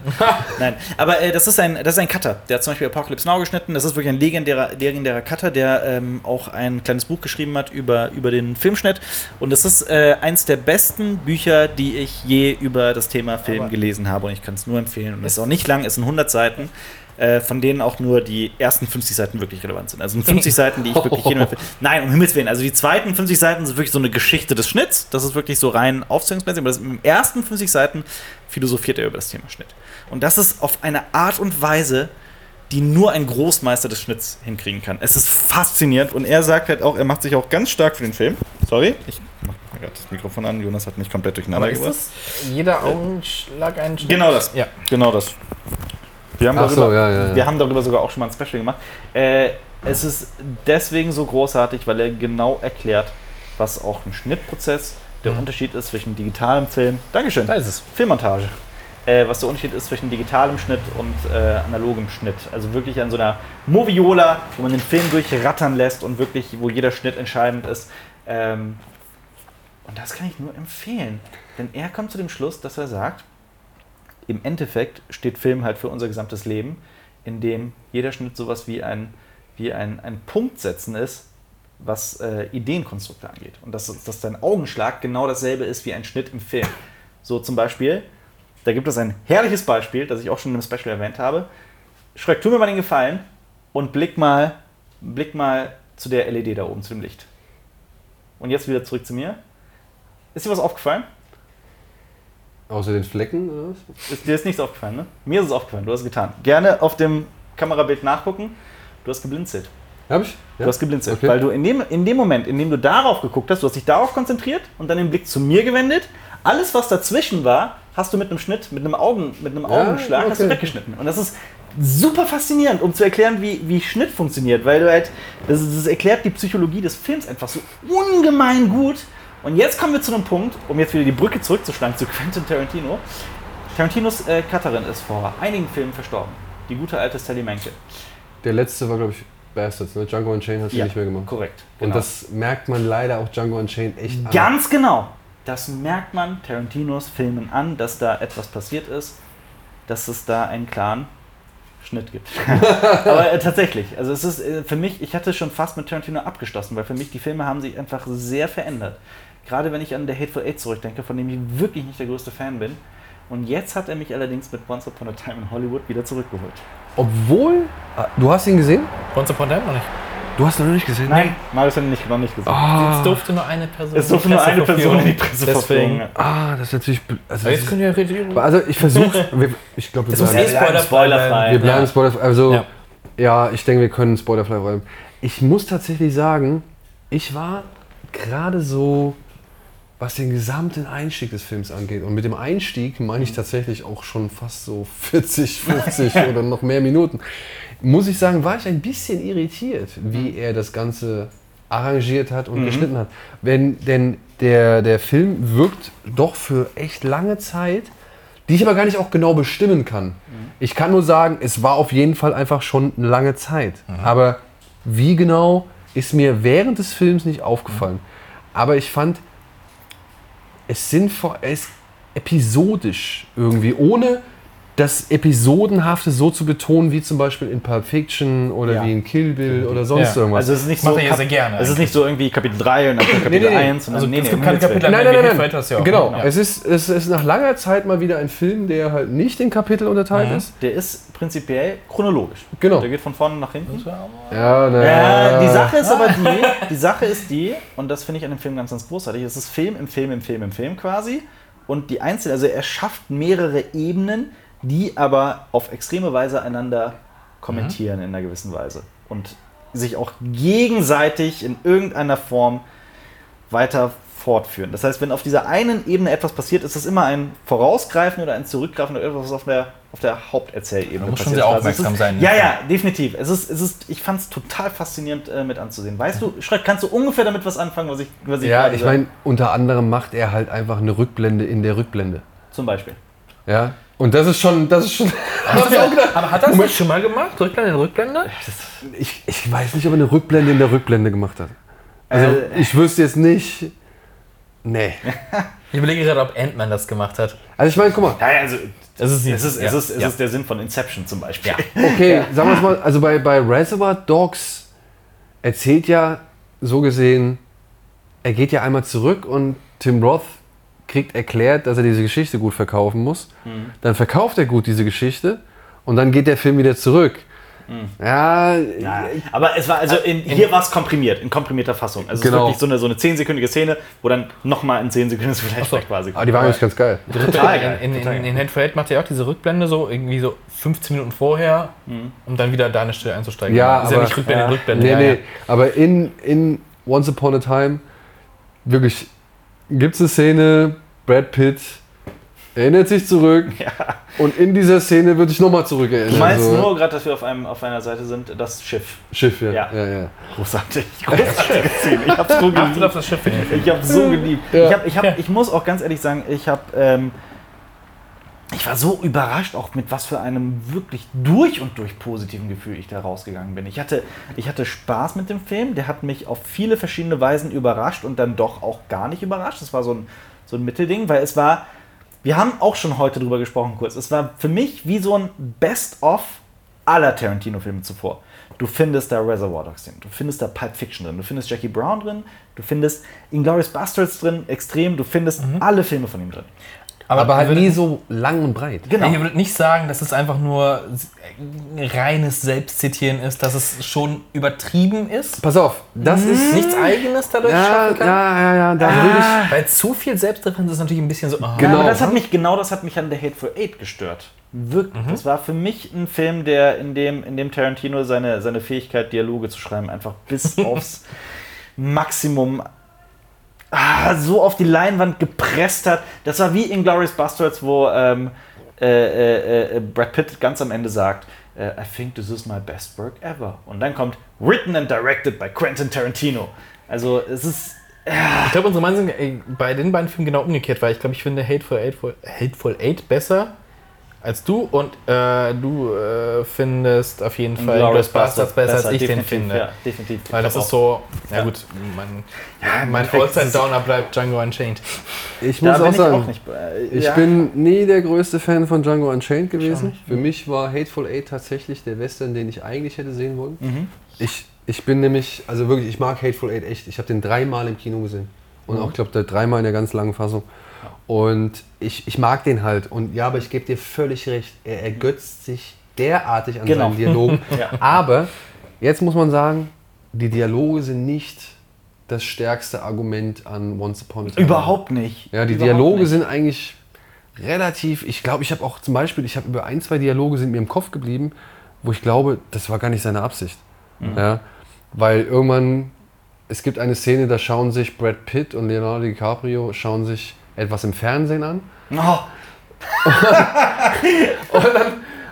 Speaker 1: Nein, aber äh, das, ist ein, das ist ein Cutter. Der hat zum Beispiel Apocalypse Now geschnitten. Das ist wirklich ein legendärer, legendärer Cutter, der ähm, auch ein kleines Buch geschrieben hat über, über den Filmschnitt. Und das ist äh, eins der besten Bücher, die ich je über das Thema Film
Speaker 2: Aber-
Speaker 1: gelesen habe. Und ich kann es nur empfehlen. Und es ist auch nicht lang, es sind 100 Seiten. Äh, von denen auch nur die ersten 50 Seiten wirklich relevant sind. Also sind [laughs] 50 Seiten, die ich wirklich [laughs] jedem empfehle. Nein, um Himmels Willen. Also die zweiten 50 Seiten sind wirklich so eine Geschichte des Schnitts. Das ist wirklich so rein aufzählungsmäßig. Aber das, im ersten 50 Seiten philosophiert er über das Thema Schnitt. Und das ist auf eine Art und Weise, die nur ein Großmeister des Schnitts hinkriegen kann. Es ist faszinierend und er sagt halt auch, er macht sich auch ganz stark für den Film. Sorry, ich mach mal gerade das Mikrofon an. Jonas hat mich komplett durcheinander gebracht.
Speaker 2: jeder Augenschlag ein Schnitt?
Speaker 1: Genau das.
Speaker 2: Ja.
Speaker 1: Genau das. Wir haben, darüber,
Speaker 3: so, ja, ja,
Speaker 1: wir haben darüber sogar auch schon mal ein Special gemacht. Äh, es ist deswegen so großartig, weil er genau erklärt, was auch im Schnittprozess der
Speaker 2: Mhm.
Speaker 1: Unterschied ist zwischen digitalem Film. Dankeschön.
Speaker 2: Da ist es.
Speaker 1: Filmmontage. Äh, was der Unterschied ist zwischen digitalem Schnitt und äh, analogem Schnitt. Also wirklich an so einer Moviola, wo man den Film durchrattern lässt und wirklich, wo jeder Schnitt entscheidend ist. Ähm, und das kann ich nur empfehlen. Denn er kommt zu dem Schluss, dass er sagt, im Endeffekt steht Film halt für unser gesamtes Leben, in dem jeder Schnitt sowas wie ein, wie ein, ein Punkt setzen ist, was äh, Ideenkonstrukte angeht. Und dass, dass dein Augenschlag genau dasselbe ist wie ein Schnitt im Film. So zum Beispiel, da gibt es ein herrliches Beispiel, das ich auch schon im Special erwähnt habe. Schreck, tu mir mal den Gefallen und blick mal, blick mal zu der LED da oben, zu dem Licht. Und jetzt wieder zurück zu mir. Ist dir was aufgefallen?
Speaker 3: Außer den Flecken oder was?
Speaker 1: Ist, dir ist nichts aufgefallen, ne? Mir ist es aufgefallen, du hast es getan. Gerne auf dem Kamerabild nachgucken. Du hast geblinzelt.
Speaker 3: Hab ich?
Speaker 1: Du hast geblinzelt.
Speaker 3: Okay.
Speaker 1: Weil du in dem, in dem Moment, in dem du darauf geguckt hast, du hast dich darauf konzentriert und dann den Blick zu mir gewendet. Alles, was dazwischen war, hast du mit einem Schnitt, mit einem, Augen, mit einem
Speaker 3: Ja,
Speaker 1: Augenschlag hast du
Speaker 3: okay.
Speaker 1: weggeschnitten. Und das ist super faszinierend, um zu erklären, wie, wie Schnitt funktioniert. Weil du halt, das, das erklärt die Psychologie des Films einfach so ungemein gut. Und jetzt kommen wir zu einem Punkt, um jetzt wieder die Brücke zurückzuschlagen zu [laughs] Quentin Tarantino. Tarantinos äh, Cutterin ist vor einigen Filmen verstorben. Die gute alte Sally Menke.
Speaker 3: Der letzte war, glaube ich, Bastards. Ne? Django Unchained hat sie nicht mehr gemacht.
Speaker 1: korrekt.
Speaker 3: Und
Speaker 1: genau.
Speaker 3: das merkt man leider auch Django Unchained echt an.
Speaker 1: Ganz genau. Das merkt man Tarantinos Filmen an, dass da etwas passiert ist, dass es da einen klaren Schnitt gibt. [laughs] Aber äh, tatsächlich, also es ist äh, für mich, ich hatte schon fast mit Tarantino abgeschlossen, weil für mich die Filme haben sich einfach sehr verändert. Gerade wenn ich an The Hateful Eight zurückdenke, von dem ich wirklich nicht der größte Fan bin. Und jetzt hat er mich allerdings mit Once Upon a Time in Hollywood wieder zurückgeholt.
Speaker 3: Obwohl, ah, du hast ihn gesehen?
Speaker 2: Once Upon a Time noch nicht.
Speaker 3: Du hast ihn noch nicht gesehen?
Speaker 1: Nein, Marius hat ihn nicht, noch nicht gesehen.
Speaker 3: Ah,
Speaker 2: Es durfte nur eine Person.
Speaker 1: es durfte nur eine Person in die Presseverfügung.
Speaker 2: Deswegen.
Speaker 3: ah, das ist natürlich. Also,
Speaker 2: jetzt können wir reden.
Speaker 3: also ich versuche. [laughs] Ich glaube, wir
Speaker 2: Das muss
Speaker 3: bleiben,
Speaker 2: eh spoilerfrei
Speaker 1: spoilerfrei.
Speaker 3: wir bleiben
Speaker 2: Ja.
Speaker 3: spoilerfrei. Also,
Speaker 2: Ja.
Speaker 3: ja. ich denke, wir können spoilerfrei bleiben. Ich muss tatsächlich sagen, ich war gerade so, was den gesamten Einstieg des Films angeht. Und mit dem Einstieg meine ich tatsächlich auch schon fast so 40, 50 [laughs] oder noch mehr Minuten. Muss ich sagen, war ich ein bisschen irritiert, wie er das Ganze arrangiert hat und geschnitten hat. Wenn, denn der, der Film wirkt doch für echt lange Zeit, die ich aber gar nicht auch genau bestimmen kann. Ich kann nur sagen, es war auf jeden Fall einfach schon eine lange Zeit. Aber wie genau ist mir während des Films nicht aufgefallen. Aber ich fand, es sind vor, es episodisch irgendwie, ohne das Episodenhafte so zu betonen, wie zum Beispiel in Pulp Fiction oder
Speaker 1: Ja.
Speaker 3: wie in Kill Bill oder sonst
Speaker 2: Ja.
Speaker 3: irgendwas.
Speaker 1: Also es ist nicht
Speaker 2: Macht
Speaker 1: so.
Speaker 2: er ja sehr gerne
Speaker 1: Es ist nicht so irgendwie Kapitel 3 und dann Kapitel
Speaker 3: Nee, nee, nee.
Speaker 1: 1. sondern
Speaker 2: Also
Speaker 1: nee,
Speaker 2: es gibt keine. Kapitel,
Speaker 3: Nein, nein, nein,
Speaker 2: du ja auch,
Speaker 3: Genau.
Speaker 2: Ja.
Speaker 3: Es, ist, es ist nach langer Zeit mal wieder ein Film, der halt nicht in Kapitel unterteilt
Speaker 2: Mhm.
Speaker 3: ist.
Speaker 1: Der ist prinzipiell chronologisch.
Speaker 3: Genau.
Speaker 1: Der geht von vorne nach hinten.
Speaker 3: Ja, na,
Speaker 1: Ja, die Sache ist aber die, die Sache ist die, und das finde ich an dem Film ganz, ganz großartig, es ist Film im Film im Film im Film quasi. Und die einzelnen, also er schafft mehrere Ebenen, die aber auf extreme Weise einander kommentieren in einer gewissen Weise. Und sich auch gegenseitig in irgendeiner Form weiter fortführen. Das heißt, wenn auf dieser einen Ebene etwas passiert, ist es immer ein Vorausgreifen oder ein Zurückgreifen oder etwas, was auf der, auf der Haupterzählebene
Speaker 2: Man muss schon
Speaker 1: passiert.
Speaker 2: sehr
Speaker 1: Also
Speaker 2: aufmerksam
Speaker 1: ist,
Speaker 2: sein.
Speaker 1: Ja, ja, definitiv. Es ist, es ist, ich fand es total faszinierend äh, mit anzusehen. Weißt du, Schreck, kannst du ungefähr damit was anfangen, was ich, was ich
Speaker 3: ja ich meine, unter anderem macht er halt einfach eine Rückblende in der Rückblende.
Speaker 1: Zum Beispiel.
Speaker 3: Ja. Und das ist schon, das ist schon. [laughs]
Speaker 2: Aber hat das nicht schon mal gemacht? Rückblende in Rückblende?
Speaker 3: ich, ich weiß nicht, ob er eine Rückblende in der Rückblende gemacht hat. Also
Speaker 1: Äh.
Speaker 3: ich wüsste jetzt nicht. Nee. [laughs]
Speaker 2: Ich überlege gerade, ob Ant-Man das gemacht hat.
Speaker 3: Also ich meine, guck mal,
Speaker 1: Ja, ja, also
Speaker 2: Es ist,
Speaker 1: es ist,
Speaker 2: ja.
Speaker 1: es ist, es
Speaker 2: ja.
Speaker 1: ist der Sinn von Inception zum Beispiel.
Speaker 2: Ja. [laughs]
Speaker 3: okay, sagen wir es mal, also bei, bei Reservoir Dogs erzählt ja so gesehen, er geht ja einmal zurück und Tim Roth kriegt erklärt, dass er diese Geschichte gut verkaufen muss.
Speaker 1: Mhm.
Speaker 3: Dann verkauft er gut diese Geschichte und dann geht der Film wieder zurück. Ja,
Speaker 1: Mhm. Ja, aber es war also in, hier war es komprimiert, in komprimierter Fassung. Also es
Speaker 3: Genau.
Speaker 1: ist wirklich so eine, so eine 10-sekündige Szene, wo dann nochmal ein 10 sekündiges Vielleicht
Speaker 2: so.
Speaker 1: quasi.
Speaker 3: aber Ah, die war eigentlich ganz geil.
Speaker 1: total geil.
Speaker 2: In, in,
Speaker 1: total
Speaker 2: in, in Head for Head macht er auch diese Rückblende so, irgendwie so 15 Minuten vorher, um dann wieder da eine Stelle einzusteigen.
Speaker 3: Ja,
Speaker 2: ist ja
Speaker 3: aber-
Speaker 2: nicht Rückblende in
Speaker 1: ja.
Speaker 2: Rückblende.
Speaker 3: Nee,
Speaker 2: ja,
Speaker 3: nee,
Speaker 2: ja.
Speaker 3: aber in, in Once Upon a Time wirklich gibt es eine Szene, Brad Pitt erinnert sich zurück und in dieser Szene wird sich nochmal zurückerinnert.
Speaker 1: Du meinst
Speaker 3: so.
Speaker 1: nur, gerade, dass wir auf, einem, auf einer Seite sind, das Schiff.
Speaker 3: Schiff, ja.
Speaker 1: Ja.
Speaker 3: ja. ja,
Speaker 1: Großartig. [laughs] Großartige Szene. Ich hab's so
Speaker 2: Achtet auf
Speaker 1: geliebt.
Speaker 2: das Schiff.
Speaker 1: Ich hab's so geliebt.
Speaker 3: Ja.
Speaker 1: Ich, hab, ich, hab, ich muss auch ganz ehrlich sagen, ich habe ähm, ich war so überrascht, auch mit was für einem wirklich durch und durch positiven Gefühl ich da rausgegangen bin. Ich hatte, ich hatte Spaß mit dem Film, der hat mich auf viele verschiedene Weisen überrascht und dann doch auch gar nicht überrascht. Das war so ein, so ein Mittelding, weil es war, wir haben auch schon heute drüber gesprochen kurz, es war für mich wie so ein Best-of aller Tarantino-Filme zuvor. Du findest da Reservoir Dogs drin, du findest da Pulp Fiction drin, du findest Jackie Brown drin, du findest Inglourious Bastards drin, extrem, du findest alle Filme von ihm drin.
Speaker 3: Aber halt
Speaker 2: ihr würdet-
Speaker 3: nie so lang und breit.
Speaker 1: Genau.
Speaker 2: Ihr würdet nicht sagen, dass es einfach nur reines Selbstzitieren ist, dass es schon übertrieben ist?
Speaker 3: Pass auf, das ist.
Speaker 2: Nichts Eigenes dadurch
Speaker 3: Ja,
Speaker 2: schaffen kann?
Speaker 3: ja, ja, ja, da würde ich.
Speaker 2: Weil zu viel Selbstreferenz ist natürlich ein bisschen so. ah.
Speaker 3: Genau.
Speaker 1: Ja, aber das hat mich, genau das hat mich an The Hateful Eight gestört. Wirklich. Das war für mich ein Film, der in dem, in dem Tarantino seine, seine Fähigkeit, Dialoge zu schreiben, einfach bis [laughs] aufs Maximum ah, so auf die Leinwand gepresst hat. Das war wie in Glorious Bastards, wo ähm, äh, äh, äh, Brad Pitt ganz am Ende sagt, äh, I think this is my best work ever. Und dann kommt Written and directed by Quentin Tarantino. Also es ist
Speaker 2: Ich glaube, unsere Meinungen sind äh, bei den beiden Filmen genau umgekehrt, weil ich glaube, ich finde Hateful Eight, Hateful Eight besser als du und äh, du äh, findest auf jeden Fall Inglourious Bastards besser, als ich den finde.
Speaker 1: Ja, definitiv.
Speaker 2: Weil das ist so, ja,
Speaker 1: Ja.
Speaker 2: gut, mein,
Speaker 1: Ja,
Speaker 2: mein Alltime Downer bleibt Django Unchained.
Speaker 3: Ich muss auch
Speaker 1: ich
Speaker 3: sagen,
Speaker 1: auch nicht. bei-
Speaker 3: ich
Speaker 1: ja.
Speaker 3: bin nie der größte Fan von Django Unchained gewesen. Für mich war Hateful Eight tatsächlich der Western, den ich eigentlich hätte sehen wollen.
Speaker 1: Mhm.
Speaker 3: Ich, ich bin nämlich, also wirklich, ich mag Hateful Eight echt. Ich habe den dreimal im Kino gesehen. Und auch, ich glaube, dreimal in der ganz langen Fassung. Und ich, ich mag den halt. Und ja, aber ich gebe dir völlig recht. Er ergötzt sich derartig an
Speaker 1: Genau.
Speaker 3: seinen Dialogen. [laughs]
Speaker 1: Ja.
Speaker 3: Aber jetzt muss man sagen, die Dialoge sind nicht das stärkste Argument an Once Upon a Time.
Speaker 1: Überhaupt nicht.
Speaker 3: Ja, die
Speaker 1: Überhaupt
Speaker 3: Dialoge
Speaker 1: nicht.
Speaker 3: sind eigentlich relativ. Ich glaube, ich habe auch zum Beispiel, ich habe über ein, zwei Dialoge sind mir im Kopf geblieben, wo ich glaube, das war gar nicht seine Absicht.
Speaker 1: Mhm.
Speaker 3: Ja, weil irgendwann, es gibt eine Szene, da schauen sich Brad Pitt und Leonardo DiCaprio schauen sich etwas im Fernsehen an.
Speaker 1: Oh, [laughs]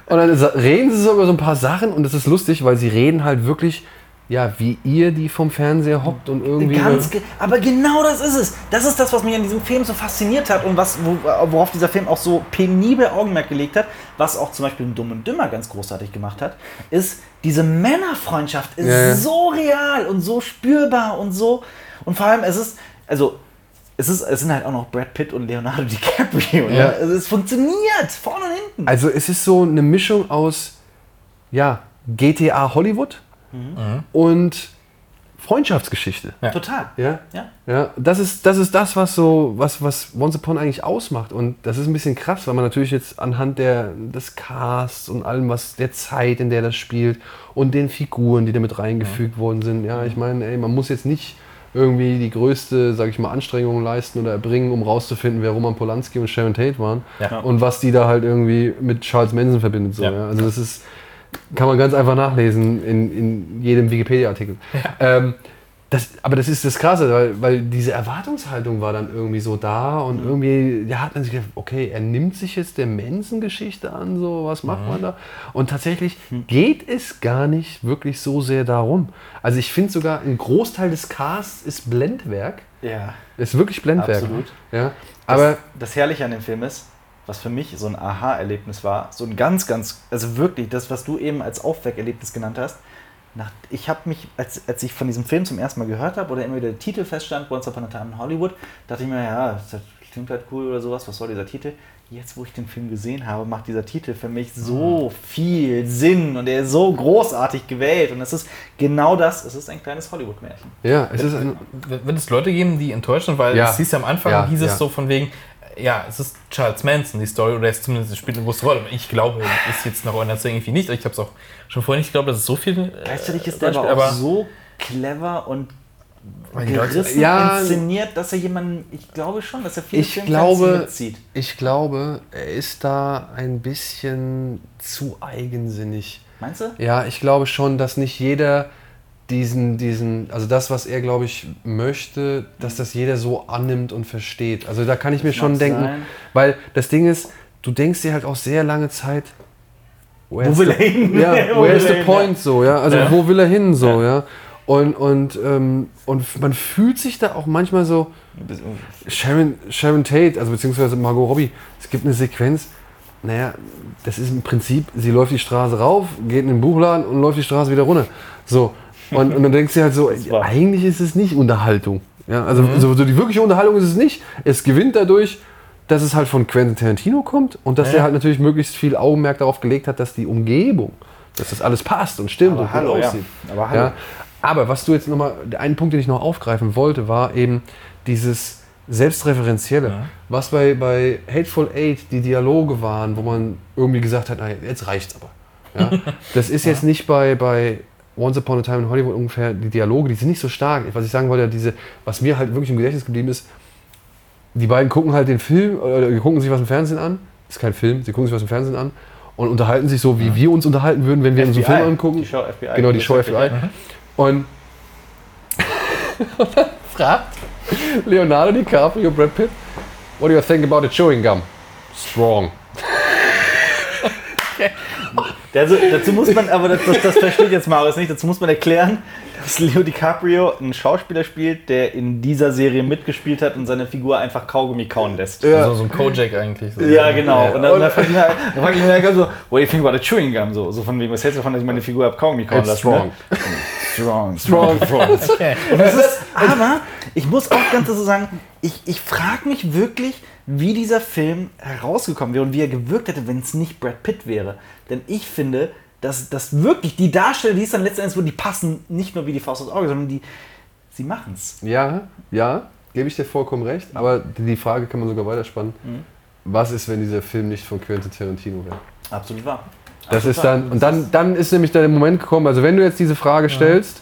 Speaker 3: Und dann sa- reden sie so über so ein paar Sachen und es ist lustig, weil sie reden halt wirklich ja, wie ihr die vom Fernseher hockt und irgendwie.
Speaker 1: Ganz ge aber genau das ist es. Das ist das, was mich an diesem Film so fasziniert hat und was, wo, worauf dieser Film auch so penibel Augenmerk gelegt hat, was auch zum Beispiel Dumm und Dümmer ganz großartig gemacht hat, ist, diese Männerfreundschaft ist
Speaker 3: Ja, ja.
Speaker 1: so real und so spürbar und so. Und vor allem, es ist, also, es, ist, es sind halt auch noch Brad Pitt und Leonardo [laughs] DiCaprio. Ne?
Speaker 3: Ja.
Speaker 1: Also, es funktioniert, vorne und hinten.
Speaker 3: Also es ist so eine Mischung aus ja, GTA Hollywood und Freundschaftsgeschichte.
Speaker 2: Ja.
Speaker 1: Total.
Speaker 3: Ja.
Speaker 1: Ja.
Speaker 3: Ja, das ist, das ist das, was so, was, was Once Upon eigentlich ausmacht. Und das ist ein bisschen krass, weil man natürlich jetzt anhand der, des Casts und allem, was der Zeit, in der das spielt und den Figuren, die da mit reingefügt worden sind. Ja, ich meine, ey, man muss jetzt nicht irgendwie die größte, sag ich mal, Anstrengung leisten oder erbringen, um rauszufinden, wer Roman Polanski und Sharon Tate waren
Speaker 2: Ja.
Speaker 3: und was die da halt irgendwie mit Charles Manson verbindet. So,
Speaker 2: Ja.
Speaker 3: ja. Also das ist, kann man ganz einfach nachlesen in, in jedem Wikipedia-Artikel. Ähm, das, aber das ist das Krasse, weil, weil diese Erwartungshaltung war dann irgendwie so da und irgendwie ja, hat man sich gedacht, okay, er nimmt sich jetzt der Manson-Geschichte an, so was macht man da? Und tatsächlich geht es gar nicht wirklich so sehr darum. Also ich finde sogar, ein Großteil des Casts ist Blendwerk,
Speaker 1: Ja.
Speaker 3: ist wirklich Blendwerk.
Speaker 1: Absolut.
Speaker 3: Ja,
Speaker 1: Aber
Speaker 3: aber
Speaker 1: das, das Herrliche an dem Film ist, was für mich so ein Aha-Erlebnis war, so ein ganz, ganz, also wirklich das, was du eben als Aufweckerlebnis genannt hast. Nach, ich habe mich, als, als ich von diesem Film zum ersten Mal gehört habe oder immer wieder der Titel feststand, Once Upon a Time in Hollywood, dachte ich mir, ja, das klingt halt cool oder sowas, was soll dieser Titel? Jetzt, wo ich den Film gesehen habe, macht dieser Titel für mich so viel Sinn und er ist so großartig gewählt und es ist genau das, es ist ein kleines Hollywood-Märchen.
Speaker 3: ja, es ist ein,
Speaker 2: Wird es Leute geben, die enttäuscht sind, weil
Speaker 3: Ja.
Speaker 2: es hieß ja am Anfang,
Speaker 3: Ja,
Speaker 2: hieß es
Speaker 3: ja.
Speaker 2: so von wegen, ja, es ist Charles Manson, die Story, oder es zumindest spielt eine große Rolle. Ich glaube, ist jetzt nach eurer Erzählung irgendwie nicht. Ich habe es auch schon vorhin nicht geglaubt, dass es so viel. äh,
Speaker 1: Gleichzeitig ist der
Speaker 2: Beispiel-
Speaker 1: aber auch
Speaker 2: aber
Speaker 1: so clever und gerissen
Speaker 3: Ja,
Speaker 1: inszeniert, dass er jemanden, ich glaube schon, dass er viele
Speaker 3: Ich glaube,
Speaker 1: mitzieht.
Speaker 3: ich glaube, er ist da ein bisschen zu eigensinnig.
Speaker 1: Meinst du?
Speaker 3: Ja, ich glaube schon, dass nicht jeder diesen, diesen, also das, was er, glaube ich, möchte, dass das jeder so annimmt und versteht. Also da kann ich mir
Speaker 1: Das
Speaker 3: schon
Speaker 1: mag
Speaker 3: denken,
Speaker 1: sein.
Speaker 3: weil das Ding ist, du denkst dir halt auch sehr lange Zeit, where's
Speaker 1: will
Speaker 3: the-
Speaker 1: er hin?
Speaker 3: Ja, [laughs]
Speaker 1: Wo will er
Speaker 3: the point so, ja? Also
Speaker 2: Ja.
Speaker 3: wo will er hin so, ja? Und, und, ähm, und man fühlt sich da auch manchmal so, Sharon, Sharon Tate, also beziehungsweise Margot Robbie, es gibt eine Sequenz, naja, das ist im Prinzip, sie läuft die Straße rauf, geht in den Buchladen und läuft die Straße wieder runter. So. Und, und dann denkst du halt so, eigentlich ist es nicht Unterhaltung. Ja, also
Speaker 1: Mhm.
Speaker 3: so, so die wirkliche Unterhaltung ist es nicht. Es gewinnt dadurch, dass es halt von Quentin Tarantino kommt und dass
Speaker 2: Ja.
Speaker 3: er halt natürlich möglichst viel Augenmerk darauf gelegt hat, dass die Umgebung, dass das alles passt und stimmt
Speaker 1: Aber
Speaker 3: und
Speaker 1: hallo,
Speaker 3: gut
Speaker 1: ja.
Speaker 3: aussieht.
Speaker 1: Aber hallo.
Speaker 3: Ja. Aber was du jetzt nochmal, der einen Punkt, den ich noch aufgreifen wollte, war eben dieses Selbstreferenzielle.
Speaker 2: Ja.
Speaker 3: Was bei, bei Hateful Eight die Dialoge waren, wo man irgendwie gesagt hat, nein, jetzt reicht's aber. Ja? [laughs] Das ist jetzt nicht bei, bei Once Upon a Time in Hollywood ungefähr die Dialoge, die sind nicht so stark. Was ich sagen wollte, diese, was mir halt wirklich im Gedächtnis geblieben ist, die beiden gucken halt den Film, oder die gucken sich was im Fernsehen an. Ist kein Film, sie gucken sich was im Fernsehen an und unterhalten sich so, wie wir uns unterhalten würden, wenn wir uns einen Film angucken.
Speaker 1: Die Show FBI.
Speaker 3: Genau, die Show
Speaker 1: ist
Speaker 3: FBI. Und, und [laughs] dann fragt Leonardo DiCaprio, Brad Pitt, what do you think about the chewing gum? Strong.
Speaker 1: Also, dazu muss man, aber das, das, das versteht jetzt Marius nicht, dazu muss man erklären, dass Leo DiCaprio einen Schauspieler spielt, der in dieser Serie mitgespielt hat und seine Figur einfach Kaugummi kauen lässt.
Speaker 3: Ja.
Speaker 2: So, so ein Kojak eigentlich. So.
Speaker 1: Ja, genau. Und dann,
Speaker 3: Und-
Speaker 1: dann mir dann fragt mich halt so, what do you think about the chewing gum? So, so von wegen, was hältst du davon, dass ich meine Figur hab Kaugummi kauen
Speaker 3: It's
Speaker 1: lassen?
Speaker 3: strong.
Speaker 1: Ne? Strong.
Speaker 3: Strong.
Speaker 2: Okay.
Speaker 1: Das ist, aber ich muss auch ganz so sagen, ich, ich frage mich wirklich, wie dieser Film herausgekommen wäre und wie er gewirkt hätte, wenn es nicht Brad Pitt wäre. Denn ich finde, dass, dass wirklich die Darsteller, die es dann letztendlich wurden, die passen nicht nur wie die Faust aufs Auge, sondern die, sie machen es.
Speaker 3: Ja, ja, gebe ich dir vollkommen recht. Aber die Frage kann man sogar weiterspannen. Was ist, wenn dieser Film nicht von Quentin Tarantino wäre?
Speaker 1: Absolut wahr.
Speaker 3: Das
Speaker 1: Absolut
Speaker 3: ist
Speaker 1: wahr.
Speaker 3: dann, und dann, dann ist nämlich der Moment gekommen, also wenn du jetzt diese Frage stellst,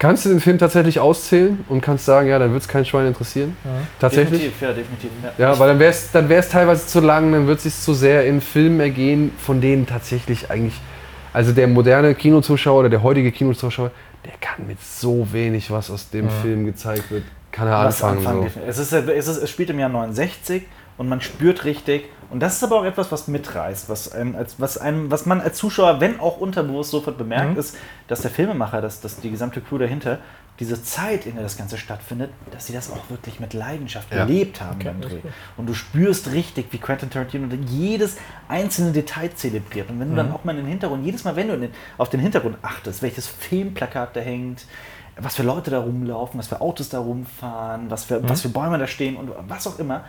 Speaker 3: kannst du den Film tatsächlich auszählen und kannst sagen, ja, dann wird es kein Schwein interessieren. Tatsächlich.
Speaker 1: Definitiv, ja, definitiv. Ja.
Speaker 3: Ja, weil dann wäre es dann wär's teilweise zu lang, dann wird es sich zu sehr in Filmen ergehen, von denen tatsächlich eigentlich, also der moderne Kinozuschauer oder der heutige Kinozuschauer, der kann mit so wenig, was aus dem Film gezeigt wird, kann er
Speaker 1: Was
Speaker 3: anfangen.
Speaker 1: anfangen.
Speaker 3: so.
Speaker 1: Es, ist, es, ist, es spielt im Jahr 69 und man spürt richtig. Und das ist aber auch etwas, was mitreißt, was, einem, als, was, einem, was man als Zuschauer, wenn auch unterbewusst sofort bemerkt,
Speaker 2: Mhm.
Speaker 1: ist, dass der Filmemacher, dass, dass die gesamte Crew dahinter, diese Zeit, in der das Ganze stattfindet, dass sie das auch wirklich mit Leidenschaft
Speaker 3: Ja.
Speaker 1: gelebt haben beim Dreh. Und du spürst richtig, wie Quentin Tarantino jedes einzelne Detail zelebriert. Und wenn du
Speaker 2: Mhm.
Speaker 1: dann auch mal in den Hintergrund, jedes Mal, wenn du den, auf den Hintergrund achtest, welches Filmplakat da hängt, was für Leute da rumlaufen, was für Autos da rumfahren, was für,
Speaker 2: Mhm.
Speaker 1: was für Bäume da stehen und was auch immer,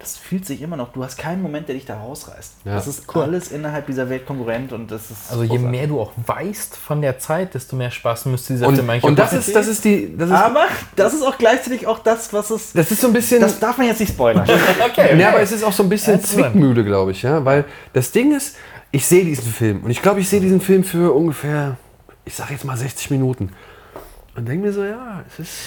Speaker 1: das fühlt sich immer noch, du hast keinen Moment, der dich da rausreißt.
Speaker 3: Ja.
Speaker 1: Das ist alles innerhalb dieser Welt konkurrent und das ist
Speaker 2: Also je
Speaker 1: großartig.
Speaker 2: mehr du auch weißt von der Zeit, desto mehr Spaß müsste dieser
Speaker 3: Und,
Speaker 2: Film eigentlich
Speaker 3: und
Speaker 2: auch
Speaker 3: das ist, das ist die. Das ist,
Speaker 1: Aber das ist auch gleichzeitig auch das, was es.
Speaker 3: das ist so ein bisschen.
Speaker 1: Das darf man jetzt nicht spoilern. [laughs]
Speaker 2: okay,
Speaker 3: Ja, aber es ist auch so ein bisschen
Speaker 2: mal.
Speaker 3: Zwickmühle, glaube ich, ja. Weil das Ding ist, ich sehe diesen Film und ich glaube, ich sehe diesen Film für ungefähr, ich sage jetzt mal 60 Minuten. Und denke mir so, ja, es ist,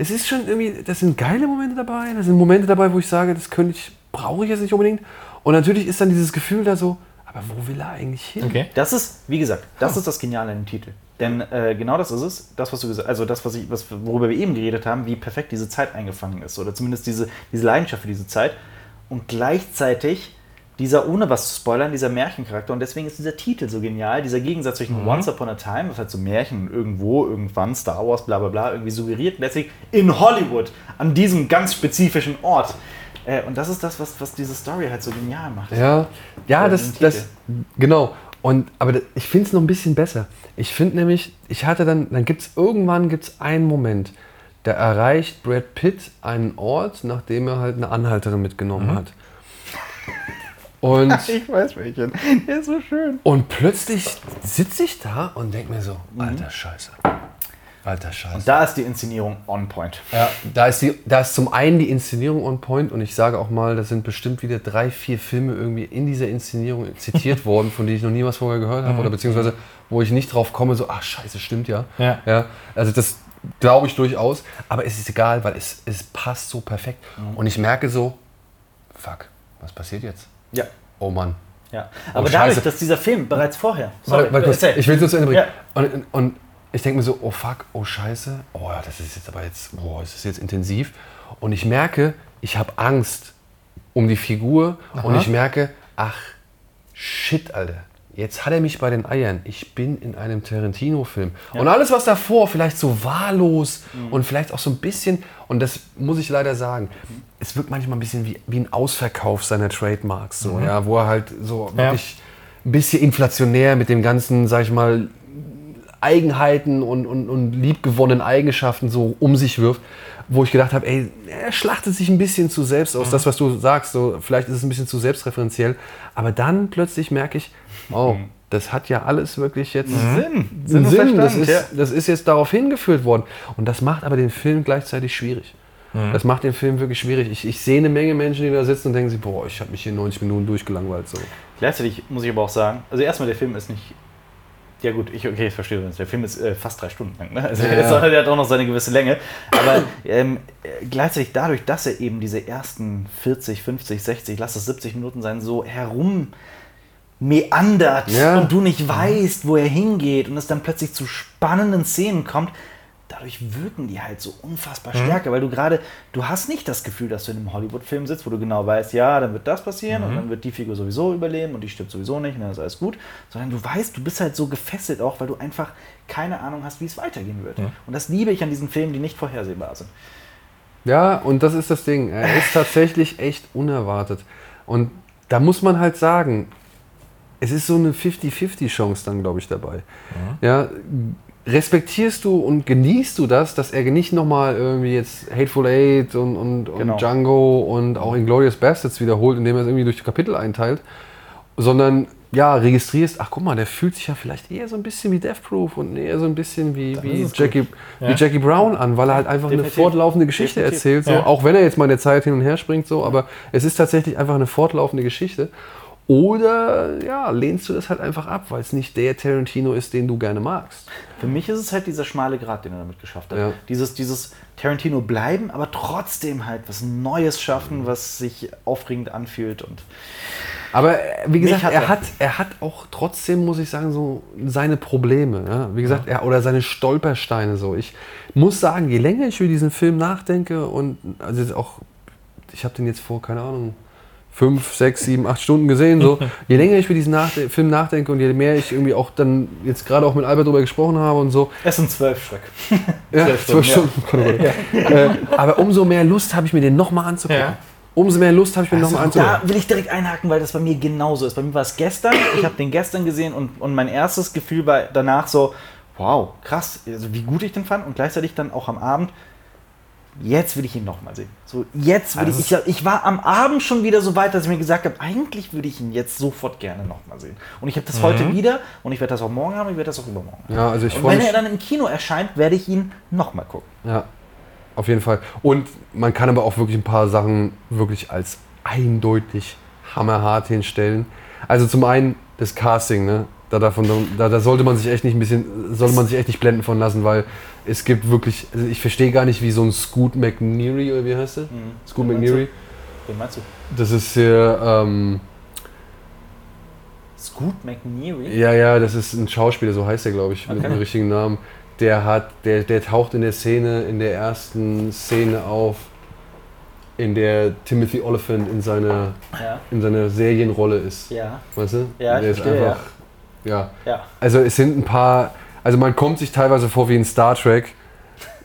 Speaker 3: es ist schon irgendwie, das sind geile Momente dabei, da sind Momente dabei, wo ich sage, das könnte ich, brauche ich jetzt nicht unbedingt. Und natürlich ist dann dieses Gefühl da so, aber wo will er eigentlich hin?
Speaker 2: Okay.
Speaker 1: Das ist, wie gesagt, das ist das Geniale an dem Titel. Denn äh, genau das ist es, das, was du gesagt also das, was ich, was, worüber wir eben geredet haben, wie perfekt diese Zeit eingefangen ist. Oder zumindest diese, diese Leidenschaft für diese Zeit. Und gleichzeitig dieser, ohne was zu spoilern, dieser Märchencharakter. Und deswegen ist dieser Titel so genial, dieser Gegensatz zwischen Once Upon a Time, was halt so Märchen irgendwo, irgendwann, Star Wars, bla bla bla, irgendwie suggeriert, letztlich in Hollywood, an diesem ganz spezifischen Ort. Äh, und das ist das, was, was diese Story halt so genial macht.
Speaker 3: Ja, ja,
Speaker 1: Oder
Speaker 3: das, das, genau. Und, aber das- ich finde es noch ein bisschen besser. Ich finde nämlich, ich hatte dann, dann gibt es irgendwann gibt's einen Moment, da erreicht Brad Pitt einen Ort, nachdem er halt eine Anhalterin mitgenommen hat. Und, [laughs]
Speaker 1: Ich weiß welchen. Der ist so schön.
Speaker 3: und plötzlich sitze ich da und denke mir so, alter Scheiße. Alter Scheiße.
Speaker 1: Da ist die Inszenierung on point.
Speaker 3: Ja, da ist, die, da ist zum einen die Inszenierung on point und ich sage auch mal, da sind bestimmt wieder drei, vier Filme irgendwie in dieser Inszenierung zitiert [laughs] worden, von denen ich noch nie was vorher gehört habe oder beziehungsweise wo ich nicht drauf komme, so, ach scheiße, stimmt ja.
Speaker 2: Ja.
Speaker 3: ja also das glaube ich durchaus, aber es ist egal, weil es, es passt so perfekt und ich merke so, fuck, was passiert jetzt?
Speaker 1: Ja.
Speaker 3: Oh Mann.
Speaker 1: ja. Aber
Speaker 3: Oh,
Speaker 1: dadurch, dass dieser Film bereits vorher. Sorry,
Speaker 3: Warte, warte kurz, ich will es nur zu Ende bringen.
Speaker 1: Ja.
Speaker 3: Und, und ich denke mir so, oh fuck, oh scheiße, oh ja, das ist jetzt aber jetzt, oh, das ist jetzt intensiv. Und ich merke, ich habe Angst um die Figur und ich merke, ach, shit, Alter. Jetzt hat er mich bei den Eiern. Ich bin in einem Tarantino-Film. Und alles, was davor vielleicht so wahllos und vielleicht auch so ein bisschen, und das muss ich leider sagen, es wirkt manchmal ein bisschen wie, wie ein Ausverkauf seiner Trademarks, so, ja, wo er halt so
Speaker 2: Ja.
Speaker 3: wirklich ein bisschen inflationär mit dem ganzen, sag ich mal, Eigenheiten und, und, und liebgewonnenen Eigenschaften so um sich wirft, wo ich gedacht habe, ey, er schlachtet sich ein bisschen zu selbst aus. Das, was du sagst, so, vielleicht ist es ein bisschen zu selbstreferenziell. Aber dann plötzlich merke ich, oh, das hat ja alles wirklich jetzt
Speaker 1: Sinn.
Speaker 3: Sinn. Sinn. Das, ist,
Speaker 1: ja.
Speaker 3: das ist jetzt darauf hingeführt worden. Und das macht aber den Film gleichzeitig schwierig. Das macht den Film wirklich schwierig. Ich, ich sehe eine Menge Menschen, die da sitzen und denken sich, boah, ich habe mich hier 90 Minuten durchgelangweilt. So.
Speaker 1: Gleichzeitig muss ich aber auch sagen, also erstmal, der Film ist nicht. Ja gut, ich, okay, ich verstehe das. Der Film ist äh, fast drei Stunden lang. Ne? Also
Speaker 3: Ja, ja.
Speaker 1: hat er auch noch seine gewisse Länge. Aber ähm, äh, gleichzeitig dadurch, dass er eben diese ersten 40, 50, 60, lass es 70 Minuten sein, so herum meandert
Speaker 3: Ja.
Speaker 1: und du nicht weißt, wo er hingeht und es dann plötzlich zu spannenden Szenen kommt, dadurch wirken die halt so unfassbar stärker, weil du gerade, du hast nicht das Gefühl, dass du in einem Hollywood-Film sitzt, wo du genau weißt, ja, dann wird das passieren und dann wird die Figur sowieso überleben und die stirbt sowieso nicht und dann ist alles gut, sondern du weißt, du bist halt so gefesselt auch, weil du einfach keine Ahnung hast, wie es weitergehen wird. Und das liebe ich an diesen Filmen, die nicht vorhersehbar sind.
Speaker 3: Ja, und das ist das Ding. Er ist tatsächlich echt unerwartet. Und da muss man halt sagen, es ist so eine 50-50-Chance dann, glaube ich, dabei. Ja, respektierst du und genießt du das, dass er nicht nochmal irgendwie jetzt Hateful Eight und, und, und
Speaker 1: Genau.
Speaker 3: Django und auch Inglourious Bastards wiederholt, indem er es irgendwie durch die Kapitel einteilt, sondern ja, registrierst, ach guck mal, der fühlt sich ja vielleicht eher so ein bisschen wie Death Proof und eher so ein bisschen wie, wie, Jackie, wie
Speaker 2: Ja.
Speaker 3: Jackie Brown an, weil er halt einfach eine
Speaker 1: Definitiv.
Speaker 3: fortlaufende Geschichte
Speaker 1: Definitiv.
Speaker 3: erzählt, so,
Speaker 2: Ja.
Speaker 3: auch wenn er jetzt mal in der Zeit hin und her springt, so, aber es ist tatsächlich einfach eine fortlaufende Geschichte. Oder ja, lehnst du das halt einfach ab, weil es nicht der Tarantino ist, den du gerne magst.
Speaker 1: Für mich ist es halt dieser schmale Grat, den er damit geschafft hat.
Speaker 3: Ja.
Speaker 1: Dieses, dieses Tarantino bleiben, aber trotzdem halt was Neues schaffen, was sich aufregend anfühlt und
Speaker 3: Aber wie gesagt,
Speaker 1: hat
Speaker 3: er
Speaker 1: er.
Speaker 3: hat, er hat auch trotzdem, muss ich sagen, so seine Probleme. Ja? Wie gesagt, er, oder seine Stolpersteine so. Ich muss sagen, je länger ich über diesen Film nachdenke und also auch, ich habe den jetzt vor, keine Ahnung, fünf, sechs, sieben, acht Stunden gesehen. So. [laughs] Je länger ich über diesen nach Film nachdenke und je mehr ich irgendwie auch dann jetzt gerade auch mit Albert darüber gesprochen habe und so,
Speaker 1: Es sind zwölf Stück. [laughs]
Speaker 3: ja,
Speaker 1: Zwölf Stunden,
Speaker 3: Stunden. [laughs] Äh, aber umso mehr Lust habe ich mir den nochmal anzugucken.
Speaker 2: Ja.
Speaker 3: Umso mehr Lust habe ich mir nochmal anzugucken.
Speaker 1: Da will ich direkt einhaken, weil das bei mir genauso ist. Bei mir war es gestern, ich habe den gestern gesehen und, und mein erstes Gefühl war danach so, wow, krass, also wie gut ich den fand und gleichzeitig dann auch am Abend, jetzt will ich ihn nochmal sehen. So, jetzt will
Speaker 2: Also
Speaker 1: ich, ich, ich war am Abend schon wieder so weit, dass ich mir gesagt habe, eigentlich würde ich ihn jetzt sofort gerne nochmal sehen. Und ich habe das heute wieder und ich werde das auch morgen haben, ich werde das auch übermorgen haben.
Speaker 3: Ja, also ich
Speaker 1: Und wenn er dann im Kino erscheint, werde ich ihn nochmal gucken.
Speaker 3: Ja, auf jeden Fall. Und man kann aber auch wirklich ein paar Sachen wirklich als eindeutig hammerhart hinstellen. Also zum einen das Casting, ne? Da, davon, da, da sollte man sich echt nicht ein bisschen, sollte man sich echt nicht blenden von lassen, weil es gibt wirklich, also ich verstehe gar nicht, wie so ein Scoot McNeary, oder wie heißt der? Scoot
Speaker 1: Wen meinst
Speaker 3: McNeary.
Speaker 1: Wen meinst du?
Speaker 3: Das ist der, ähm,
Speaker 1: Scoot McNeary?
Speaker 3: ja, ja, das ist ein Schauspieler, so heißt er, glaube ich, mit
Speaker 1: Okay.
Speaker 3: dem richtigen Namen. Der hat, der, der taucht in der Szene, in der ersten Szene auf, in der Timothy Oliphant in seiner,
Speaker 1: Ja.
Speaker 3: in seiner Serienrolle ist.
Speaker 1: Ja.
Speaker 3: Weißt du?
Speaker 1: Ja, ich
Speaker 3: der ist
Speaker 1: verstehe,
Speaker 3: einfach, ja.
Speaker 1: Ja.
Speaker 3: Also es sind ein paar, also man kommt sich teilweise vor wie in Star Trek,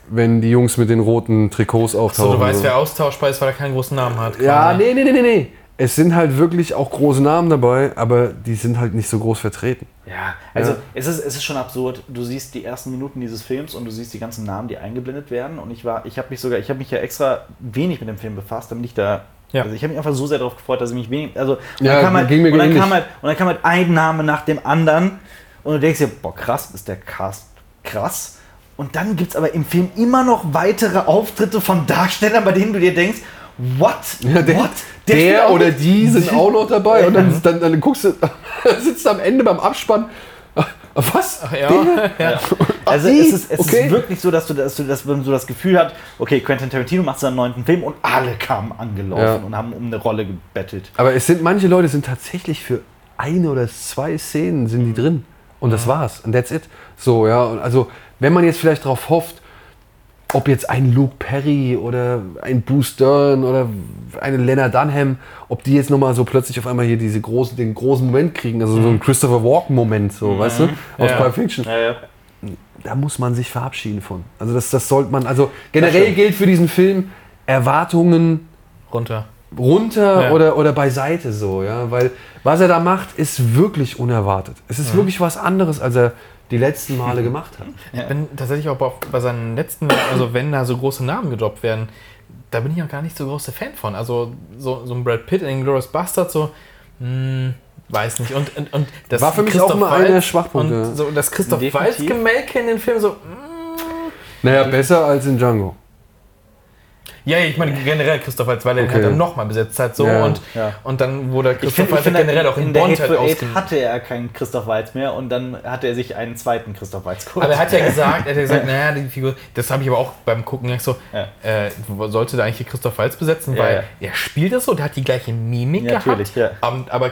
Speaker 3: wenn die Jungs mit den roten Trikots auftauchen.
Speaker 2: So, du weißt,
Speaker 3: so.
Speaker 2: wer austauschbar ist, weil er keinen großen Namen hat.
Speaker 3: Ja, nee, nee, nee, nee, nee. Es sind halt wirklich auch große Namen dabei, aber die sind halt nicht so groß vertreten.
Speaker 1: Ja, also
Speaker 3: Ja.
Speaker 1: Es, ist, es ist schon absurd. Du siehst die ersten Minuten dieses Films und du siehst die ganzen Namen, die eingeblendet werden. Und ich war, ich habe mich sogar, ich habe mich ja extra wenig mit dem Film befasst, damit ich da.
Speaker 2: Ja.
Speaker 1: Also ich habe mich einfach so sehr darauf gefreut, dass ich mich wenig. Also und
Speaker 3: Ja,
Speaker 1: dann kam halt,
Speaker 3: ging mir
Speaker 1: und dann kam halt und dann kam halt ein Name nach dem anderen und du denkst dir, boah krass, ist der Cast krass. Und dann gibt es aber im Film immer noch weitere Auftritte von Darstellern, bei denen du dir denkst, what?
Speaker 3: Ja, der,
Speaker 1: what?
Speaker 3: der,
Speaker 1: auch
Speaker 3: oder
Speaker 1: mit?
Speaker 3: die sind auch noch dabei und dann, dann, dann guckst du, [laughs] sitzt du am Ende beim Abspann. [laughs] Was?
Speaker 2: Ach ja. ja. [laughs]
Speaker 1: Also es, ist, es
Speaker 3: Okay.
Speaker 1: ist wirklich so, dass du, dass du dass man so das Gefühl hast, okay, Quentin Tarantino macht seinen neunten Film und alle kamen angelaufen
Speaker 3: Ja.
Speaker 1: und haben um eine Rolle gebettelt.
Speaker 3: Aber es sind manche Leute sind tatsächlich für eine oder zwei Szenen sind die drin und das war's und that's it. So ja, also wenn man jetzt vielleicht darauf hofft, ob jetzt ein Luke Perry oder ein Bruce Dern oder eine Lena Dunham, ob die jetzt nochmal so plötzlich auf einmal hier diese großen, den großen Moment kriegen, also so ein Christopher Walken-Moment, so, weißt du, aus
Speaker 2: Ja.
Speaker 3: Pulp Fiction.
Speaker 1: Ja, ja.
Speaker 3: Da muss man sich verabschieden von. Also das, das sollte man, also generell gilt für diesen Film Erwartungen
Speaker 2: Runter.
Speaker 3: Runter
Speaker 2: Ja.
Speaker 3: oder, oder beiseite so, ja, weil was er da macht, ist wirklich unerwartet. Es ist wirklich was anderes, als er die letzten [laughs] Male gemacht hat.
Speaker 2: Ich bin tatsächlich auch bei- seinen letzten, also wenn da so große Namen gedroppt werden, da bin ich auch gar nicht so großer Fan von. Also so, so ein Brad Pitt in den Glorious Bastard, so, hm, weiß nicht. Und, und, und das
Speaker 3: War für mich
Speaker 2: Christoph
Speaker 3: auch immer einer der Schwachpunkte.
Speaker 2: Und so das Christoph
Speaker 1: Definitiv.
Speaker 2: Waltz Gemälke in den Film, so, hm.
Speaker 3: Naja, besser als in Django.
Speaker 2: Ja, ich meine generell Christoph Waltz, weil er ihn
Speaker 3: Okay.
Speaker 2: halt dann nochmal besetzt hat, so,
Speaker 3: Ja.
Speaker 2: und,
Speaker 1: Ja.
Speaker 2: und dann wurde Christoph
Speaker 1: find,
Speaker 2: generell auch in,
Speaker 1: in der
Speaker 2: Bond halt
Speaker 1: Hateful Eight
Speaker 2: ausgemacht.
Speaker 1: hatte er keinen Christoph Waltz mehr und dann hatte er sich einen zweiten Christoph Waltz geholt.
Speaker 2: Aber er hat ja gesagt, er hat ja [laughs] gesagt, naja, die Figur, das habe ich aber auch beim Gucken gedacht, so,
Speaker 1: Ja.
Speaker 2: äh, sollte da eigentlich hier Christoph Waltz besetzen,
Speaker 1: Ja,
Speaker 2: weil
Speaker 1: ja.
Speaker 2: er spielt das so, der hat die gleiche Mimik
Speaker 1: Ja, natürlich,
Speaker 2: gehabt.
Speaker 1: ja.
Speaker 2: Aber, aber äh,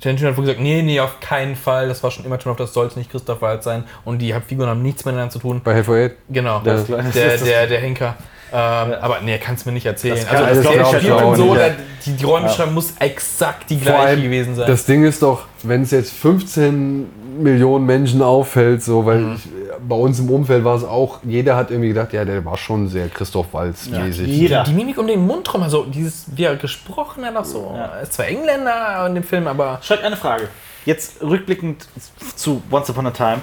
Speaker 2: Tarantino hat wohl gesagt, nee, nee, auf keinen Fall, das war schon immer schon auf, das sollte nicht Christoph Waltz sein und die Figuren haben nichts miteinander zu tun.
Speaker 3: Bei Hateful Eight.
Speaker 2: Genau, der,
Speaker 1: ist das-
Speaker 2: der, [laughs] der Henker. Ähm, Aber nee, kannst mir nicht erzählen.
Speaker 1: Das
Speaker 2: also
Speaker 1: das
Speaker 2: das
Speaker 1: glaub ich
Speaker 2: so,
Speaker 1: ja.
Speaker 2: die, die Räumbeschreibung muss exakt die gleiche
Speaker 3: allem,
Speaker 2: gewesen sein.
Speaker 3: das Ding ist doch, wenn es jetzt 15 Millionen Menschen auffällt, so, weil
Speaker 2: Mhm.
Speaker 3: ich, bei uns im Umfeld war es auch, jeder hat irgendwie gedacht, ja, der war schon sehr Christoph Waltz-mäßig.
Speaker 1: jeder.
Speaker 2: Die Mimik um den Mund rum, also dieses, wie er gesprochen hat, auch so.
Speaker 1: Ja.
Speaker 2: Er ist zwar Engländer in dem Film, aber
Speaker 1: Schreib eine Frage. Jetzt rückblickend zu Once Upon a Time.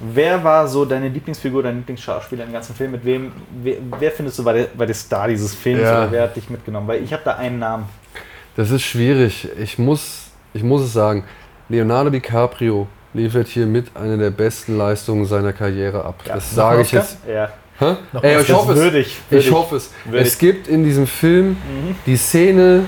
Speaker 1: Wer war so deine Lieblingsfigur, dein Lieblingsschauspieler im ganzen Film? Mit wem, wer, wer findest du war der, war der Star dieses Films
Speaker 3: Ja.
Speaker 1: oder wer hat dich mitgenommen? Weil ich habe da einen Namen.
Speaker 3: Das ist schwierig. Ich muss, ich muss es sagen, Leonardo DiCaprio liefert hier mit eine der besten Leistungen seiner Karriere ab.
Speaker 1: Ja,
Speaker 3: das sage ich jetzt.
Speaker 1: Ja.
Speaker 3: Ey, ich hoffe es.
Speaker 1: Würdig,
Speaker 3: Ich
Speaker 1: würdig.
Speaker 3: hoffe es.
Speaker 1: Würdig.
Speaker 3: Es gibt in diesem Film
Speaker 1: Mhm.
Speaker 3: die Szene,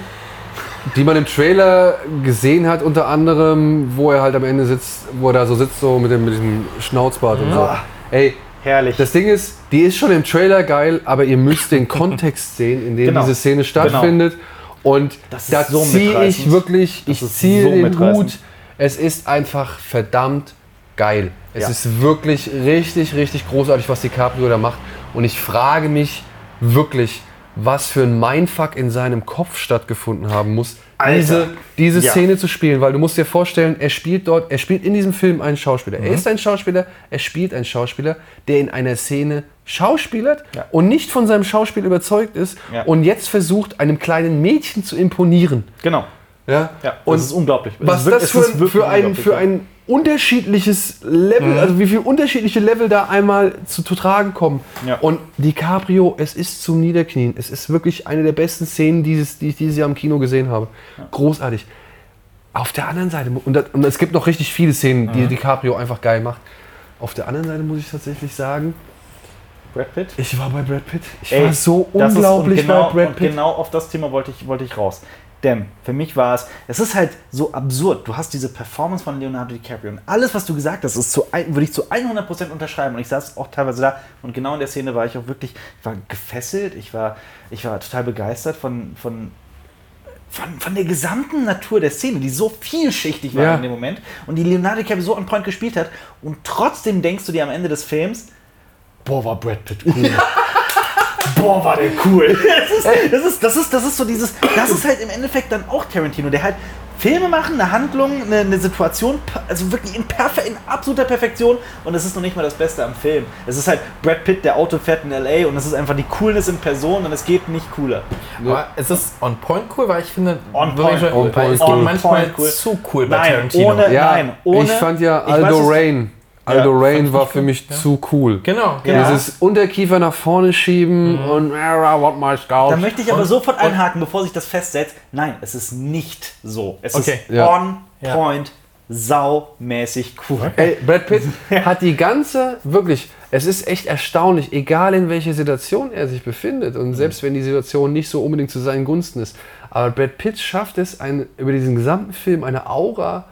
Speaker 3: die man im Trailer gesehen hat, unter anderem, wo er halt am Ende sitzt, wo er da so sitzt, so mit dem, mit dem Schnauzbart und so.
Speaker 1: Ah.
Speaker 3: Ey,
Speaker 1: Herrlich.
Speaker 3: das Ding ist, die ist schon im Trailer geil, aber ihr müsst den Kontext sehen, in dem
Speaker 1: Genau.
Speaker 3: diese Szene stattfindet. Und
Speaker 1: Das ist
Speaker 3: da
Speaker 1: so
Speaker 3: ziehe ich wirklich,
Speaker 1: Das
Speaker 3: ich ziehe
Speaker 1: so
Speaker 3: den. Hut. Es ist einfach verdammt geil. Es
Speaker 1: Ja.
Speaker 3: ist wirklich richtig, richtig großartig, was DiCaprio da macht. Und ich frage mich wirklich, was für ein Mindfuck in seinem Kopf stattgefunden haben muss,
Speaker 1: Alter.
Speaker 3: diese, diese
Speaker 1: Ja.
Speaker 3: Szene zu spielen, weil du musst dir vorstellen, er spielt dort, er spielt in diesem Film einen Schauspieler.
Speaker 1: Mhm.
Speaker 3: Er ist ein Schauspieler, er spielt einen Schauspieler, der in einer Szene schauspielert
Speaker 1: Ja.
Speaker 3: und nicht von seinem Schauspiel überzeugt ist
Speaker 1: Ja.
Speaker 3: und jetzt versucht, einem kleinen Mädchen zu imponieren.
Speaker 1: Genau.
Speaker 3: Ja,
Speaker 1: Ja,
Speaker 3: und
Speaker 1: das ist unglaublich.
Speaker 3: Was das
Speaker 1: es
Speaker 3: für, für, ein, für ein unterschiedliches Level, also wie viele unterschiedliche Level da einmal zu, zu tragen kommen.
Speaker 1: Ja.
Speaker 3: Und DiCaprio, es ist zum Niederknien. Es ist wirklich eine der besten Szenen, dieses, die ich dieses Jahr im Kino gesehen habe. Großartig. Auf der anderen Seite, und, das, und es gibt noch richtig viele Szenen, die DiCaprio einfach geil macht. Auf der anderen Seite muss ich tatsächlich sagen,
Speaker 1: Brad Pitt.
Speaker 3: ich war bei Brad Pitt. Ich
Speaker 1: Ey,
Speaker 3: war so
Speaker 1: ist-
Speaker 3: unglaublich
Speaker 1: genau,
Speaker 3: bei Brad Pitt.
Speaker 1: genau auf das Thema wollte ich, wollte ich raus. Denn für mich war es, es ist halt so absurd. Du hast diese Performance von Leonardo DiCaprio und alles, was du gesagt hast, ist zu, würde ich zu 100% unterschreiben. Und ich saß auch teilweise da und genau in der Szene war ich auch wirklich, ich war gefesselt, ich war, ich war total begeistert von, von, von, von der gesamten Natur der Szene, die so vielschichtig war
Speaker 3: Ja.
Speaker 1: in dem Moment und die Leonardo DiCaprio so on point gespielt hat. Und trotzdem denkst du dir am Ende des Films, boah, war Brad Pitt cool. [laughs] Boah, war der cool. [laughs] Das ist, das, ist, das, ist, das ist so dieses, das ist halt im Endeffekt dann auch Tarantino, der halt Filme machen, eine Handlung, eine, eine Situation, also wirklich in, perfe in absoluter Perfektion und es ist noch nicht mal das Beste am Film. Es ist halt Brad Pitt, der Auto fährt in L.A. und es ist einfach die Coolness in Person und es geht nicht cooler.
Speaker 2: Aber es ist on point cool, weil ich finde,
Speaker 1: On point.
Speaker 3: On point
Speaker 2: es geht
Speaker 3: cool.
Speaker 2: manchmal
Speaker 1: On point cool.
Speaker 2: zu cool bei
Speaker 1: Nein,
Speaker 2: Tarantino.
Speaker 1: ohne-
Speaker 3: Ja,
Speaker 1: Nein, ohne-
Speaker 3: ich fand ja
Speaker 1: ich
Speaker 3: Aldo Rain. Aldo
Speaker 1: Ja,
Speaker 3: Rain war für mich
Speaker 2: ja.
Speaker 3: zu cool.
Speaker 2: Genau, genau.
Speaker 3: Dieses Unterkiefer nach vorne schieben und "Ah, what my scout.
Speaker 1: Da möchte ich aber
Speaker 2: Und-
Speaker 1: sofort einhaken, bevor sich das festsetzt. Nein, es ist nicht so. Es
Speaker 2: Okay.
Speaker 1: ist
Speaker 3: Ja.
Speaker 1: on
Speaker 2: Ja.
Speaker 1: point, saumäßig cool.
Speaker 3: Ey, Brad Pitt [laughs] hat die ganze, wirklich, es ist echt erstaunlich, egal in welcher Situation er sich befindet und selbst wenn die Situation nicht so unbedingt zu seinen Gunsten ist, aber Brad Pitt schafft es, ein, über diesen gesamten Film eine Aura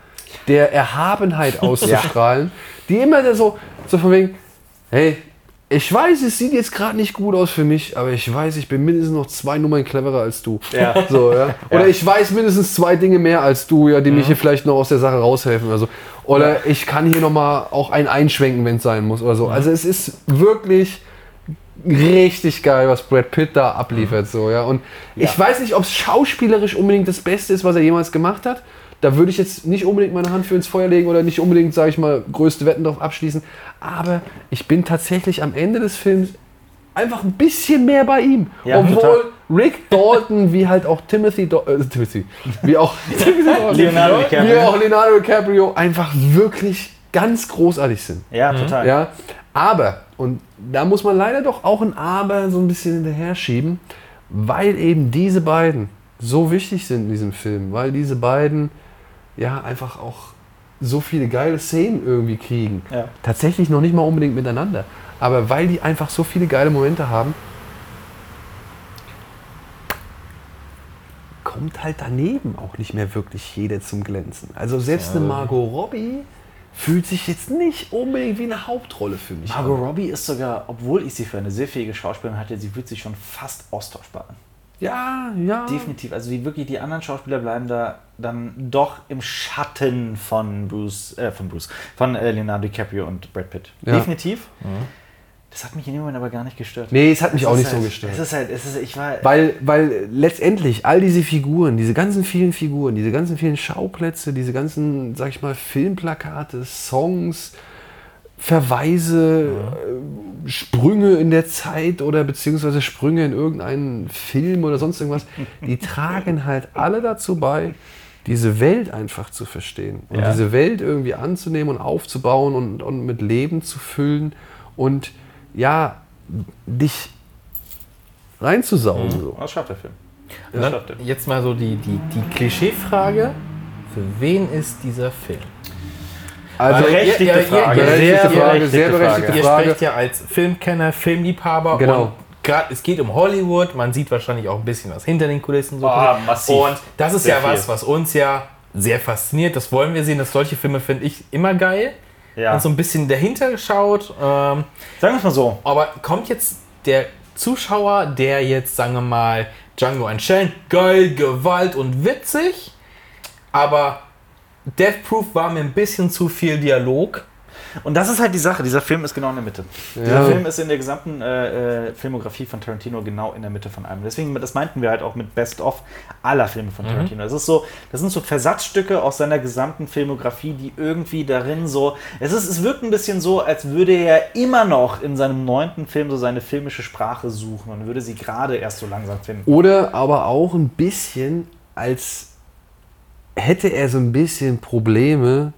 Speaker 3: der Erhabenheit [laughs] auszustrahlen, die immer so, so von wegen, hey, ich weiß, es sieht jetzt gerade nicht gut aus für mich, aber ich weiß, ich bin mindestens noch zwei Nummern cleverer als du.
Speaker 1: Ja. [laughs]
Speaker 3: So, ja. Oder ich weiß mindestens zwei Dinge mehr als du, ja, die mich hier vielleicht noch aus der Sache raushelfen. Also, oder ich kann hier nochmal auch einen einschwenken, wenn es sein muss oder so. Also es ist wirklich richtig geil, was Brad Pitt da abliefert. So, ja. Und ich
Speaker 1: Ja.
Speaker 3: weiß nicht, ob es schauspielerisch unbedingt das Beste ist, was er jemals gemacht hat. Da würde ich jetzt nicht unbedingt meine Hand für ins Feuer legen oder nicht unbedingt, sage ich mal, größte Wetten drauf abschließen. Aber ich bin tatsächlich am Ende des Films einfach ein bisschen mehr bei ihm.
Speaker 1: Ja,
Speaker 3: Obwohl
Speaker 1: total.
Speaker 3: Rick Dalton, wie halt auch Timothy, Do äh, Timothy, wie auch [laughs]
Speaker 1: Leonardo
Speaker 3: wie
Speaker 1: DiCaprio.
Speaker 3: auch Leonardo DiCaprio einfach wirklich ganz großartig sind.
Speaker 1: Ja, total.
Speaker 3: Ja, aber, und da muss man leider doch auch ein Aber so ein bisschen hinterher schieben, weil eben diese beiden so wichtig sind in diesem Film, weil diese beiden ja einfach auch so viele geile Szenen irgendwie kriegen.
Speaker 1: Ja.
Speaker 3: Tatsächlich noch nicht mal unbedingt miteinander, aber weil die einfach so viele geile Momente haben, kommt halt daneben auch nicht mehr wirklich jeder zum Glänzen. Also selbst eine Margot Robbie fühlt sich jetzt nicht unbedingt wie eine Hauptrolle für mich
Speaker 1: Margot
Speaker 3: an.
Speaker 1: Robbie ist sogar, obwohl ich sie für eine sehr fähige Schauspielerin hatte, sie fühlt sich schon fast austauschbar an.
Speaker 3: Ja, ja.
Speaker 1: Definitiv. Also die wirklich die anderen Schauspieler bleiben da dann doch im Schatten von Bruce, äh, von Bruce, von äh, Leonardo DiCaprio und Brad Pitt.
Speaker 3: Ja.
Speaker 1: Definitiv. Das hat mich in dem Moment aber gar nicht gestört.
Speaker 3: Nee, es hat mich
Speaker 1: Es
Speaker 3: auch nicht so
Speaker 1: halt,
Speaker 3: gestört.
Speaker 1: Es ist halt, es ist, ich war,
Speaker 3: Weil, weil letztendlich all diese Figuren, diese ganzen vielen Figuren, diese ganzen vielen Schauplätze, diese ganzen, sag ich mal, Filmplakate, Songs, Verweise, äh, Sprünge in der Zeit oder beziehungsweise Sprünge in irgendeinen Film oder sonst irgendwas, die [laughs] tragen halt alle dazu bei, diese Welt einfach zu verstehen und
Speaker 1: Ja.
Speaker 3: diese Welt irgendwie anzunehmen und aufzubauen und, und mit Leben zu füllen und ja, dich reinzusaugen. So.
Speaker 1: das schafft der Film. Das
Speaker 2: dann
Speaker 1: schafft er.
Speaker 2: jetzt mal so die, die, die Klischeefrage. Für wen ist dieser Film?
Speaker 3: Also,
Speaker 1: berechtigte
Speaker 2: ihr- ihr- ihr-
Speaker 1: Frage.
Speaker 2: ihr-
Speaker 3: berechtigte
Speaker 2: ihr-
Speaker 3: Frage, sehr berechtigte
Speaker 2: Ihr
Speaker 3: Frage.
Speaker 2: sprecht ja als Filmkenner, Filmliebhaber
Speaker 3: Genau.
Speaker 2: und gerade es geht um Hollywood, man sieht wahrscheinlich auch ein bisschen was hinter den Kulissen so.
Speaker 1: Ah, massiv.
Speaker 2: Und das ist
Speaker 1: Sehr
Speaker 2: ja was, was uns ja sehr fasziniert. Das wollen wir sehen. Dass solche Filme finde ich immer geil.
Speaker 1: Ja.
Speaker 2: Und so ein bisschen dahinter schaut. Ähm,
Speaker 1: Sagen wir es mal so.
Speaker 2: aber kommt jetzt der Zuschauer, der jetzt, sagen wir mal, Django Unchained, geil, Gewalt und witzig, aber Death Proof war mir ein bisschen zu viel Dialog.
Speaker 1: Und das ist halt die Sache. Dieser Film ist genau in der Mitte. Dieser
Speaker 3: Ja.
Speaker 1: Film ist in der gesamten äh, äh, Filmografie von Tarantino genau in der Mitte von allem. Deswegen, das meinten wir halt auch mit Best of aller Filme von Tarantino. Das ist so, das sind so Versatzstücke aus seiner gesamten Filmografie, die irgendwie darin so. Es ist, es wirkt ein bisschen so, als würde er immer noch in seinem neunten Film so seine filmische Sprache suchen und würde sie gerade erst so langsam finden.
Speaker 3: Oder aber auch ein bisschen, als hätte er so ein bisschen Probleme,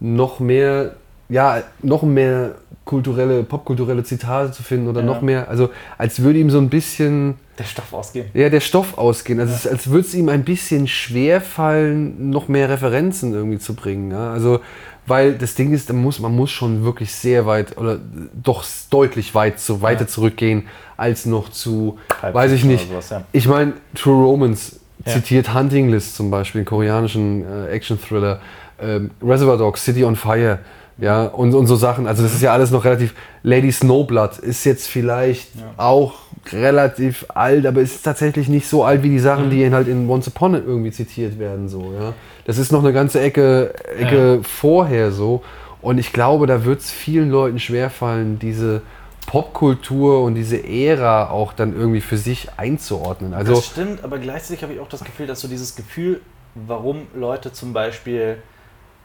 Speaker 3: noch mehr, ja, noch mehr kulturelle, popkulturelle Zitate zu finden oder
Speaker 1: Ja.
Speaker 3: noch mehr, also als würde ihm so ein bisschen,
Speaker 1: Der Stoff ausgehen.
Speaker 3: ja, der Stoff ausgehen. Also es, als würde es ihm ein bisschen schwer fallen, noch mehr Referenzen irgendwie zu bringen. Ja? Also, weil das Ding ist, man muss, man muss schon wirklich sehr weit oder doch deutlich weit zu, weiter zurückgehen, als noch zu,
Speaker 1: Pulp
Speaker 3: weiß ich nicht.
Speaker 1: sowas, ja.
Speaker 3: Ich meine, True Romance
Speaker 1: Ja.
Speaker 3: zitiert Hunting List zum Beispiel, einen koreanischen äh, Action-Thriller, ähm, Reservoir Dogs, City on Fire, ja, und, und so Sachen. Also das ist ja alles noch relativ. Lady Snowblood ist jetzt vielleicht auch relativ alt, aber ist tatsächlich nicht so alt wie die Sachen, die halt in Once Upon It irgendwie zitiert werden. So, ja. Das ist noch eine ganze Ecke, Ecke vorher so. Und ich glaube, da wird es vielen Leuten schwerfallen, diese Popkultur und diese Ära auch dann irgendwie für sich einzuordnen. Also
Speaker 1: das stimmt, aber gleichzeitig habe ich auch das Gefühl, dass so dieses Gefühl, warum Leute zum Beispiel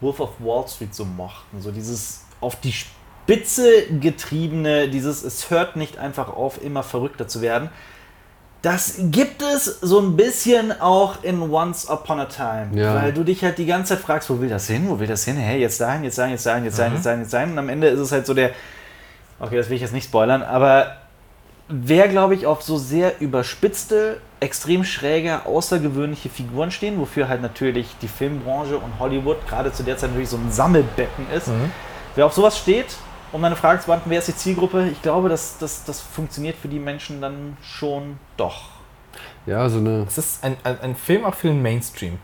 Speaker 1: Wolf of Wall Street so mochten, so dieses auf die Spitze getriebene, dieses es hört nicht einfach auf, immer verrückter zu werden. Das gibt es so ein bisschen auch in Once Upon a Time,
Speaker 3: Ja.
Speaker 1: weil du dich halt die ganze Zeit fragst, wo will das hin, wo will das hin, hey, jetzt dahin, jetzt dahin, jetzt dahin, jetzt dahin, jetzt dahin, jetzt dahin und am Ende ist es halt so der, okay, das will ich jetzt nicht spoilern, aber wer, glaube ich, auf so sehr überspitzte, extrem schräge, außergewöhnliche Figuren stehen, wofür halt natürlich die Filmbranche und Hollywood gerade zu der Zeit natürlich so ein Sammelbecken ist. Wer auf sowas steht, um meine Frage zu beantworten, wer ist die Zielgruppe? Ich glaube, das, das, das funktioniert für die Menschen dann schon doch.
Speaker 3: ja, so eine.
Speaker 2: Es ist ein, ein, ein Film auch für den Mainstream.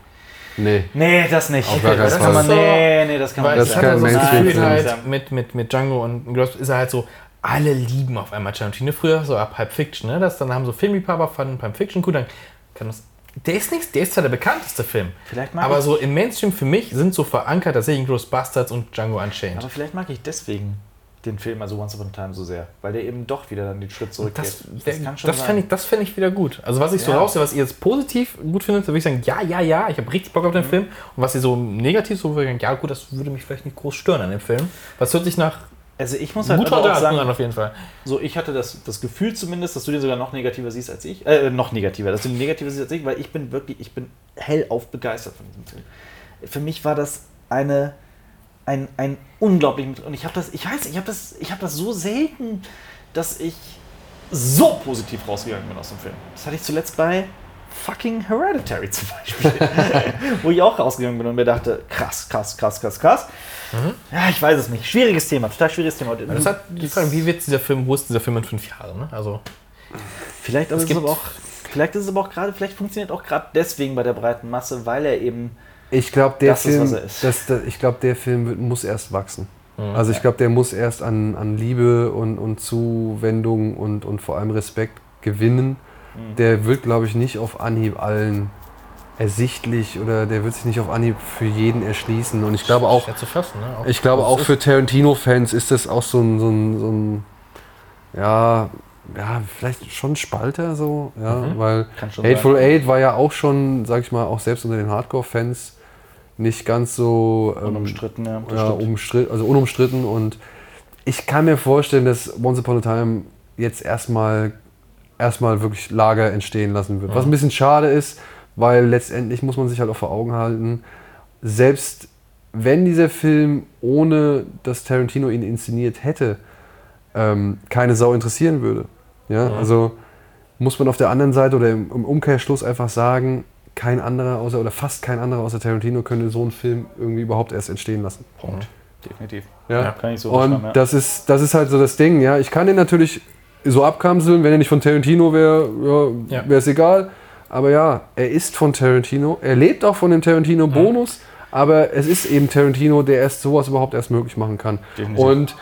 Speaker 3: Nee.
Speaker 1: Nee, das nicht.
Speaker 3: Auf keinen
Speaker 1: das kann man,
Speaker 2: so-
Speaker 1: nee, nee, das kann man
Speaker 2: Weil
Speaker 3: Das
Speaker 2: das hat er so das. Gefühl halt mit, mit, mit Django und Ghost ist er halt so, alle lieben auf einmal Tarantino. Früher so ab Pulp Fiction, ne? Das dann haben so Filmliebhaber fanden Pulp Fiction gut, dann kann das. Der ist nichts, der ist zwar der bekannteste Film.
Speaker 1: Vielleicht mag
Speaker 2: aber
Speaker 1: ich-
Speaker 2: so im Mainstream für mich sind so verankert tatsächlich Gross Bastards und Django Unchained.
Speaker 1: Aber vielleicht mag ich deswegen den Film, also Once Upon a Time, so sehr, weil der eben doch wieder dann den Schritt zurückgeht.
Speaker 2: Das, das, das fände ich, das fänd ich wieder gut. Also was ich so
Speaker 1: Ja.
Speaker 2: rausehe, was ihr jetzt positiv gut findet, da würde ich sagen, ja, ja, ja, ich habe richtig Bock auf
Speaker 1: Mhm.
Speaker 2: den Film. Und was ihr so negativ so würde ich sagen, ja gut, das würde mich vielleicht nicht groß stören an dem Film. Was hört sich nach
Speaker 1: Also ich muss halt
Speaker 2: guter
Speaker 1: aber auch sagen,
Speaker 2: auf jeden Fall.
Speaker 1: so ich hatte das, das Gefühl zumindest, dass du den sogar noch negativer siehst als ich. Äh, noch negativer, dass du den negativer siehst als ich, weil ich bin wirklich, ich bin hellauf begeistert von diesem Film. Für mich war das eine, ein, ein unglaublich, und ich habe das, ich weiß, ich habe das, ich habe das so selten, dass ich so positiv rausgegangen bin aus dem Film. Das hatte ich zuletzt bei fucking Hereditary zum Beispiel, [laughs] wo ich auch rausgegangen bin und mir dachte, krass, krass, krass, krass, krass. Ja, ich weiß es nicht. Schwieriges Thema, total schwieriges Thema.
Speaker 2: Das hat die Frage, wie wird dieser Film, wo ist dieser Film in fünf Jahren? Ne? Also
Speaker 1: Vielleicht,
Speaker 2: Es
Speaker 1: ist es aber auch, vielleicht ist es aber auch gerade, vielleicht funktioniert auch gerade deswegen bei der breiten Masse, weil er eben.
Speaker 3: Ich glaube, der
Speaker 1: Das
Speaker 3: Film,
Speaker 1: ist.
Speaker 3: das, das, ich glaube, der Film wird, muss erst wachsen. Also ich glaube, der muss erst an, an Liebe und, und Zuwendung und, und vor allem Respekt gewinnen. Der wird, glaube ich, nicht auf Anhieb allen ersichtlich oder der wird sich nicht auf Anhieb für jeden erschließen. Und ich glaube auch,
Speaker 2: fassen. Ne? Auch-
Speaker 3: ich glaube auch für Tarantino-Fans ist das auch so ein, so ein, so ein ja, ja, vielleicht schon Spalter so, ja, weil
Speaker 1: Kann schon
Speaker 3: Hateful
Speaker 1: sein.
Speaker 3: Eight war ja auch schon, sag ich mal, auch selbst unter den Hardcore-Fans nicht ganz so ähm,
Speaker 1: Unumstritten, ja.
Speaker 3: ja, umstritten, also unumstritten und ich kann mir vorstellen, dass Once Upon a Time jetzt erstmal erstmal wirklich Lager entstehen lassen wird. Was ein bisschen schade ist, weil letztendlich muss man sich halt auch vor Augen halten, selbst wenn dieser Film ohne dass Tarantino ihn inszeniert hätte, ähm, keine Sau interessieren würde. Ja, also muss man auf der anderen Seite oder im, im Umkehrschluss einfach sagen, kein anderer außer oder fast kein anderer außer Tarantino könnte so einen Film irgendwie überhaupt erst entstehen lassen.
Speaker 1: Punkt. Definitiv.
Speaker 3: Ja.
Speaker 1: Ja, kann ich so
Speaker 3: Und
Speaker 1: ja.
Speaker 3: das ist, das ist halt so das Ding, ja. Ich kann den natürlich so abkanzeln, wenn er nicht von Tarantino wäre, ja,
Speaker 2: Ja.
Speaker 3: wäre es egal. Aber ja, er ist von Tarantino. Er lebt auch von dem Tarantino-Bonus, aber es ist eben Tarantino, der erst sowas überhaupt erst möglich machen kann.
Speaker 1: Definitiv.
Speaker 3: Und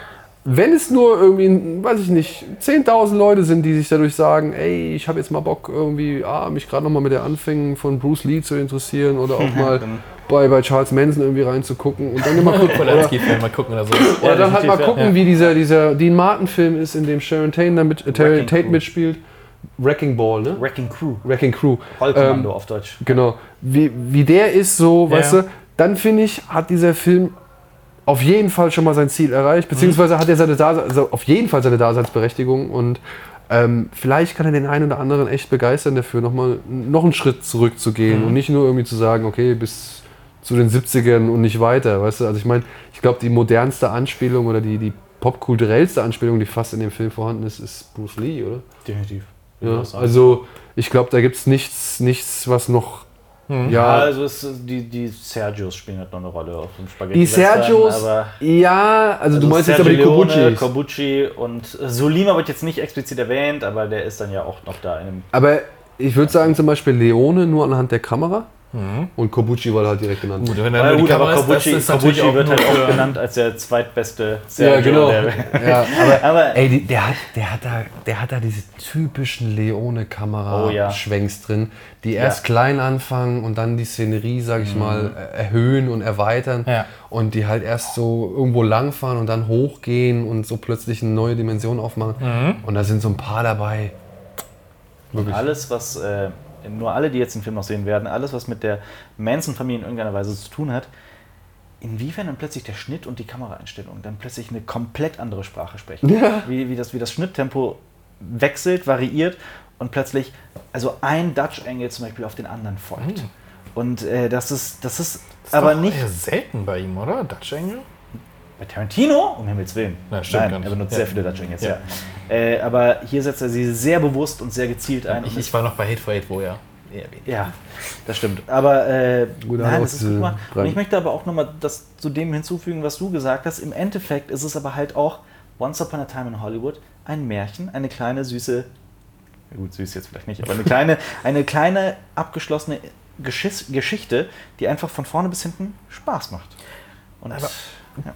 Speaker 3: wenn es nur irgendwie, weiß ich nicht, 10.000 Leute sind, die sich dadurch sagen, ey, ich habe jetzt mal Bock irgendwie, ah, mich gerade nochmal mit der Anfängen von Bruce Lee zu interessieren oder auch [laughs] mal
Speaker 1: Dann
Speaker 3: bei, bei Charles Manson irgendwie reinzugucken und dann immer [laughs] gucken. oder,
Speaker 2: mal gucken oder so.
Speaker 3: oder dann halt mal
Speaker 1: ja.
Speaker 3: gucken, wie dieser, dieser Dean Martin-Film ist, in dem Sharon Tate, da mit, äh, Tate
Speaker 1: Crew.
Speaker 3: mitspielt. Wrecking Ball, ne?
Speaker 1: Wrecking Crew.
Speaker 3: Wrecking Crew.
Speaker 1: Rollkommando
Speaker 3: Ähm,
Speaker 1: auf Deutsch.
Speaker 3: Genau. Wie, wie der ist, so,
Speaker 2: Ja.
Speaker 3: weißt du, dann finde ich, hat dieser Film auf jeden Fall schon mal sein Ziel erreicht, beziehungsweise hat er seine Dase also auf jeden Fall seine Daseinsberechtigung und ähm, vielleicht kann er den einen oder anderen echt begeistern dafür, nochmal noch einen Schritt zurückzugehen und nicht nur irgendwie zu sagen, okay, bis zu den 70ern und nicht weiter, weißt du? Also ich meine, ich glaube, die modernste Anspielung oder die, die popkulturellste Anspielung, die fast in dem Film vorhanden ist, ist Bruce Lee, oder?
Speaker 1: Definitiv.
Speaker 3: Ja, also ich glaube, da gibt es nichts, nichts, was noch.
Speaker 1: Ja,
Speaker 3: Ja,
Speaker 1: also es, die, die Sergios spielen halt noch eine Rolle auf dem Spaghetti.
Speaker 3: die Sergios,
Speaker 1: aber
Speaker 3: ja, also, du meinst jetzt aber die
Speaker 1: Leone. Kobuchi und Solima wird jetzt nicht explizit erwähnt, aber der ist dann ja auch noch da in.
Speaker 3: Aber ich würde sagen, zum Beispiel Leone nur anhand der Kamera und Kobuchi war halt direkt genannt.
Speaker 2: Gut, wenn
Speaker 1: Ja,
Speaker 2: die
Speaker 1: gut, aber Kobuchi,
Speaker 2: ist
Speaker 1: Kobuchi wird halt auch genannt als der zweitbeste
Speaker 3: Ja,
Speaker 1: Sergio.
Speaker 3: genau.
Speaker 1: Der, [laughs]
Speaker 3: Ja, aber,
Speaker 1: aber
Speaker 3: ey, die, der, hat, der, hat da, der hat da diese typischen
Speaker 1: Oh ja.
Speaker 3: Leone-Kamera-Schwenks drin, die erst klein anfangen und dann die Szenerie, sag
Speaker 1: Mhm.
Speaker 3: ich mal, äh, erhöhen und erweitern.
Speaker 2: Ja.
Speaker 3: Und die halt erst so irgendwo langfahren und dann hochgehen und so plötzlich eine neue Dimension aufmachen.
Speaker 1: Mhm.
Speaker 3: Und da sind so ein paar dabei. Wirklich.
Speaker 1: alles, was, äh, nur alle, die jetzt den Film noch sehen werden, alles, was mit der Manson-Familie in irgendeiner Weise zu tun hat, inwiefern dann plötzlich der Schnitt und die Kameraeinstellung dann plötzlich eine komplett andere Sprache sprechen. Wie, wie, das, wie das Schnitttempo wechselt, variiert und plötzlich, also ein Dutch Angle zum Beispiel auf den anderen folgt. Und äh, das ist, das ist,
Speaker 2: Ist
Speaker 1: aber nicht
Speaker 2: selten bei ihm, oder? Dutch Angle?
Speaker 1: Bei Tarantino, um Himmels Willen.
Speaker 2: Ja, stimmt
Speaker 1: Nein, er benutzt
Speaker 2: Ja.
Speaker 1: sehr viele Dutch Angles,
Speaker 2: Ja.
Speaker 1: ja. Äh, aber hier setzt er sie sehr bewusst und sehr gezielt ein.
Speaker 2: Ich, ich war noch bei Hate for Hate, wo ja.
Speaker 1: Ja, das stimmt. Aber äh,
Speaker 3: Gut,
Speaker 1: nein, das ist gut gemacht. Und ich möchte aber auch nochmal das zu dem hinzufügen, was du gesagt hast. Im Endeffekt ist es aber halt auch Once Upon a Time in Hollywood ein Märchen, eine kleine süße, gut, süß jetzt vielleicht nicht, aber eine kleine, [laughs] eine kleine abgeschlossene Geschiss Geschichte, die einfach von vorne bis hinten Spaß macht. Und
Speaker 2: Aber-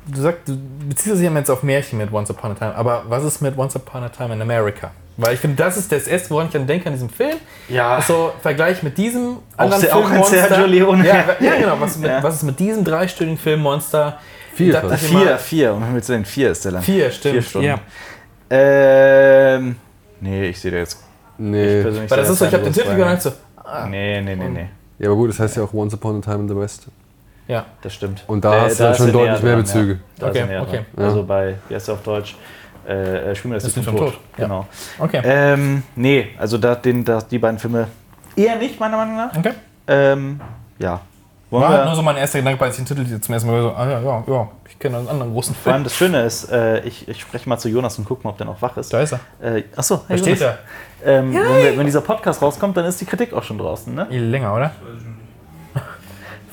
Speaker 2: Du sagst, du beziehst dich ja jetzt auf Märchen mit Once Upon a Time, aber was ist mit Once Upon a Time in America? Weil ich finde, das ist das erste, woran ich dann denke an diesem Film.
Speaker 1: ja,
Speaker 2: So, Vergleich mit diesem anderen
Speaker 1: auch ein
Speaker 2: Filmmonster.
Speaker 1: Sergio Leone.
Speaker 2: Ja, ja genau. Was, mit,
Speaker 1: Ja.
Speaker 2: was ist mit diesem dreistündigen Filmmonster?
Speaker 3: Vier
Speaker 2: Da- ich
Speaker 1: vier,
Speaker 2: mal-
Speaker 1: vier, um Himmels Willen, vier ist der lang.
Speaker 2: Vier, stimmt.
Speaker 1: Vier Stunden.
Speaker 2: Ja.
Speaker 1: Ähm, nee, ich sehe da jetzt.
Speaker 3: Nee.
Speaker 1: persönlich
Speaker 2: Weil das ist so, ich habe den Titel und so, ah,
Speaker 1: Nee, nee, nee, nee.
Speaker 3: Ja, aber gut, das heißt ja auch Once Upon a Time in the West.
Speaker 2: Ja.
Speaker 1: Das stimmt.
Speaker 3: Und da hast du dann
Speaker 1: ist
Speaker 3: schon
Speaker 1: er
Speaker 3: deutlich mehr
Speaker 1: dran,
Speaker 3: Bezüge.
Speaker 1: Ja. Da
Speaker 2: Okay,
Speaker 1: ist
Speaker 2: okay.
Speaker 1: dran. Also bei, wie heißt er auf Deutsch? Äh, äh, Spiel mir das,
Speaker 2: Das
Speaker 1: vom Tod.
Speaker 2: Tod, ja.
Speaker 1: Genau.
Speaker 2: Okay.
Speaker 1: Ähm, nee, also da, den, da, die beiden Filme eher nicht, meiner Meinung nach.
Speaker 2: okay.
Speaker 1: Ähm, ja. Wollen
Speaker 2: War halt nur so mein erster Gedanke, als ich den Titel zum ersten Mal so, ah ja, ja, ja, ich kenne einen anderen großen
Speaker 1: vor allem
Speaker 2: Film.
Speaker 1: das Schöne ist, äh, ich, ich spreche mal zu Jonas und gucke mal, ob der noch wach ist.
Speaker 2: Da ist er.
Speaker 1: Äh, achso,
Speaker 2: Da steht er.
Speaker 1: Ähm, wenn, wir, wenn dieser Podcast rauskommt, dann ist die Kritik auch schon draußen. Ne?
Speaker 2: Länger, oder?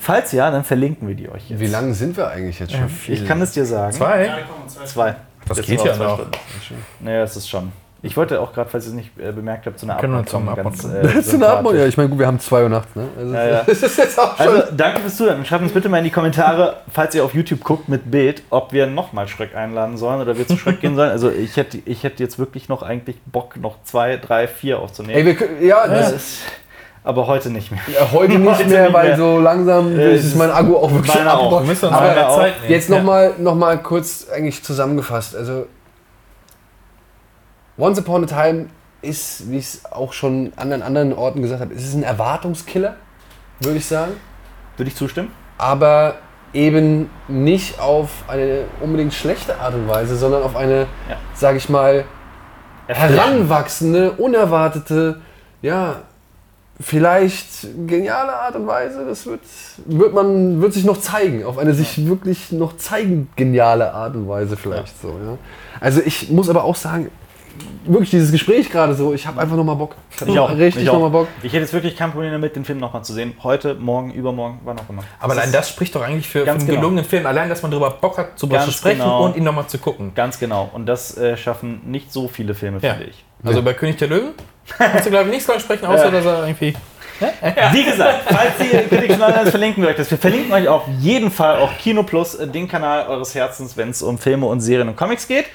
Speaker 1: Falls ja, dann verlinken wir die euch jetzt.
Speaker 3: Wie lange sind wir eigentlich jetzt schon?
Speaker 1: Ich kann es dir sagen.
Speaker 2: Zwei?
Speaker 1: Zwei.
Speaker 2: Das
Speaker 1: Jetzt
Speaker 2: geht ja
Speaker 1: zwei
Speaker 2: noch.
Speaker 1: Stunden. Naja, es ist schon. Ich wollte auch gerade, falls ihr es nicht äh, bemerkt habt, zu einer
Speaker 2: Können wir
Speaker 1: Abmod
Speaker 2: zum
Speaker 1: kommen.
Speaker 2: Abmod
Speaker 1: Ganz, äh,
Speaker 3: Zu einer. Abmod, ja. Ich meine, gut, wir haben 2 Uhr nachts, ne? Also,
Speaker 1: Ja, ja. [laughs]
Speaker 3: Das ist jetzt auch schon.
Speaker 1: Also, danke fürs Zuhören. Schreibt uns bitte mal in die Kommentare, falls ihr auf YouTube guckt mit Bild, ob wir nochmal Schröck einladen sollen oder wir zu Schröck gehen sollen. Also, ich hätte, ich hätte jetzt wirklich noch eigentlich Bock, noch zwei, drei, vier aufzunehmen.
Speaker 3: Ey, wir können, ja,
Speaker 1: das
Speaker 3: das
Speaker 1: ist, aber heute nicht mehr.
Speaker 3: Ja, heute nicht [laughs]
Speaker 1: Heute
Speaker 3: mehr,
Speaker 1: nicht
Speaker 3: weil
Speaker 1: mehr.
Speaker 3: so langsam
Speaker 1: Äh,
Speaker 3: ist mein Akku auch wirklich
Speaker 1: meiner auch.
Speaker 3: abgebaut.
Speaker 2: Wir müssen uns
Speaker 1: Aber auch.
Speaker 3: Jetzt nochmal noch mal kurz eigentlich zusammengefasst. Also Once Upon a Time ist, wie ich es auch schon an den anderen Orten gesagt habe, es ist ein Erwartungskiller, würde ich sagen.
Speaker 1: Würde ich zustimmen?
Speaker 3: Aber eben nicht auf eine unbedingt schlechte Art und Weise, sondern auf eine,
Speaker 1: Ja.
Speaker 3: sage ich mal, heranwachsende, unerwartete, ja, vielleicht geniale Art und Weise. Das wird, wird man wird sich noch zeigen, auf eine sich wirklich noch zeigen geniale Art und Weise vielleicht so. Ja. Also ich muss aber auch sagen, wirklich dieses Gespräch gerade so, ich habe einfach noch mal Bock. Ich, hab
Speaker 1: Ich
Speaker 3: noch
Speaker 1: auch.
Speaker 3: richtig
Speaker 1: ich
Speaker 3: noch
Speaker 1: auch.
Speaker 3: mal Bock.
Speaker 1: Ich hätte jetzt wirklich kein Problem damit, den Film nochmal zu sehen. Heute, morgen, übermorgen, wann auch immer.
Speaker 2: Aber allein das spricht doch eigentlich für, für
Speaker 1: Ganz
Speaker 2: einen
Speaker 1: genau.
Speaker 2: gelungenen Film. Allein, dass man darüber Bock hat, zu sprechen
Speaker 1: genau.
Speaker 2: und ihn nochmal zu gucken.
Speaker 1: Ganz genau. Und das äh, schaffen nicht so viele Filme,
Speaker 2: Ja.
Speaker 1: finde ich.
Speaker 2: Also bei König der Löwen kannst du, glaube ich, nichts dran sprechen, außer
Speaker 1: Ja.
Speaker 2: dass er irgendwie...
Speaker 1: Wie gesagt, falls ihr Critics Anonymous verlinken das. Wir verlinken euch auf jeden Fall auch Kino Plus, äh, den Kanal eures Herzens, wenn es um Filme und Serien und Comics geht.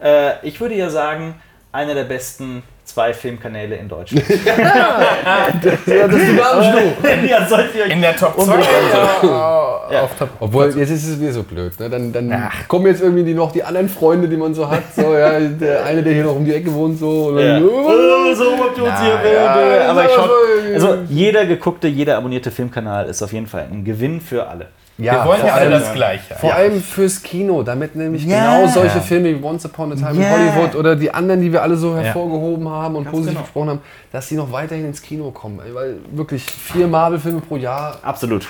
Speaker 1: Äh, ich würde ja sagen, einer der besten zwei Filmkanäle in Deutschland. [laughs]
Speaker 3: Ja, das ist [laughs]
Speaker 2: In der Top 2
Speaker 1: Unbedingt.
Speaker 2: ja. Top.
Speaker 3: Obwohl, jetzt ist es wieder so blöd. Ne? Dann, dann kommen jetzt irgendwie die, noch die anderen Freunde, die man so hat. So, ja, der eine, der hier noch um die Ecke wohnt, so. Und
Speaker 1: Ja.
Speaker 3: dann,
Speaker 1: Oh, so habt ihr uns hier
Speaker 3: ja,
Speaker 1: Aber ich
Speaker 3: ist
Speaker 1: schau,
Speaker 3: aber so-
Speaker 1: also jeder geguckte, jeder abonnierte Filmkanal ist auf jeden Fall ein Gewinn für alle.
Speaker 2: Wir wollen ja alle das Gleiche.
Speaker 3: Vor allem fürs Kino, damit nämlich
Speaker 1: Ja.
Speaker 3: genau solche Filme wie Once Upon a Time
Speaker 1: Ja.
Speaker 3: in Hollywood oder die anderen, die wir alle so hervorgehoben haben und positiv
Speaker 1: genau.
Speaker 3: besprochen haben, dass die noch weiterhin ins Kino kommen. Weil wirklich vier Marvel-Filme pro Jahr
Speaker 1: Absolut.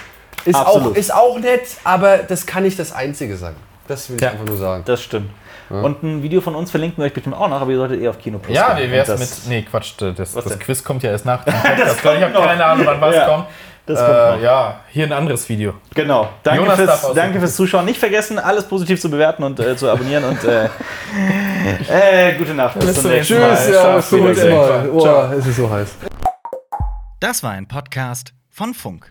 Speaker 3: ist auch,
Speaker 1: Absolut.
Speaker 3: ist auch nett, aber das kann nicht das Einzige sein. Das will ich
Speaker 2: Ja.
Speaker 3: einfach nur sagen.
Speaker 1: Das stimmt. Und ein Video von uns verlinken wir euch bestimmt auch noch, aber ihr solltet eh auf Kino Plus
Speaker 2: Ja, wie wär's mit.
Speaker 1: das-
Speaker 2: Nee, Quatsch, das, das? Quiz kommt ja erst nach [laughs] dem Podcast.
Speaker 1: kommt
Speaker 2: ich habe keine Ahnung, wann was
Speaker 1: Ja,
Speaker 2: kommt.
Speaker 1: Das.
Speaker 2: Äh, ja, hier ein anderes Video.
Speaker 1: Genau. Danke
Speaker 2: Jonas
Speaker 1: fürs, danke fürs Zuschauen. Nicht vergessen, alles positiv zu bewerten und äh, zu abonnieren. Und äh, [laughs] äh, gute Nacht. Bis, zum nächsten Mal.
Speaker 3: Tschüss, ja, bis zum
Speaker 1: Ciao.
Speaker 3: nächsten Mal. Oh, es ist so heiß.
Speaker 1: Das war ein Podcast von Funk.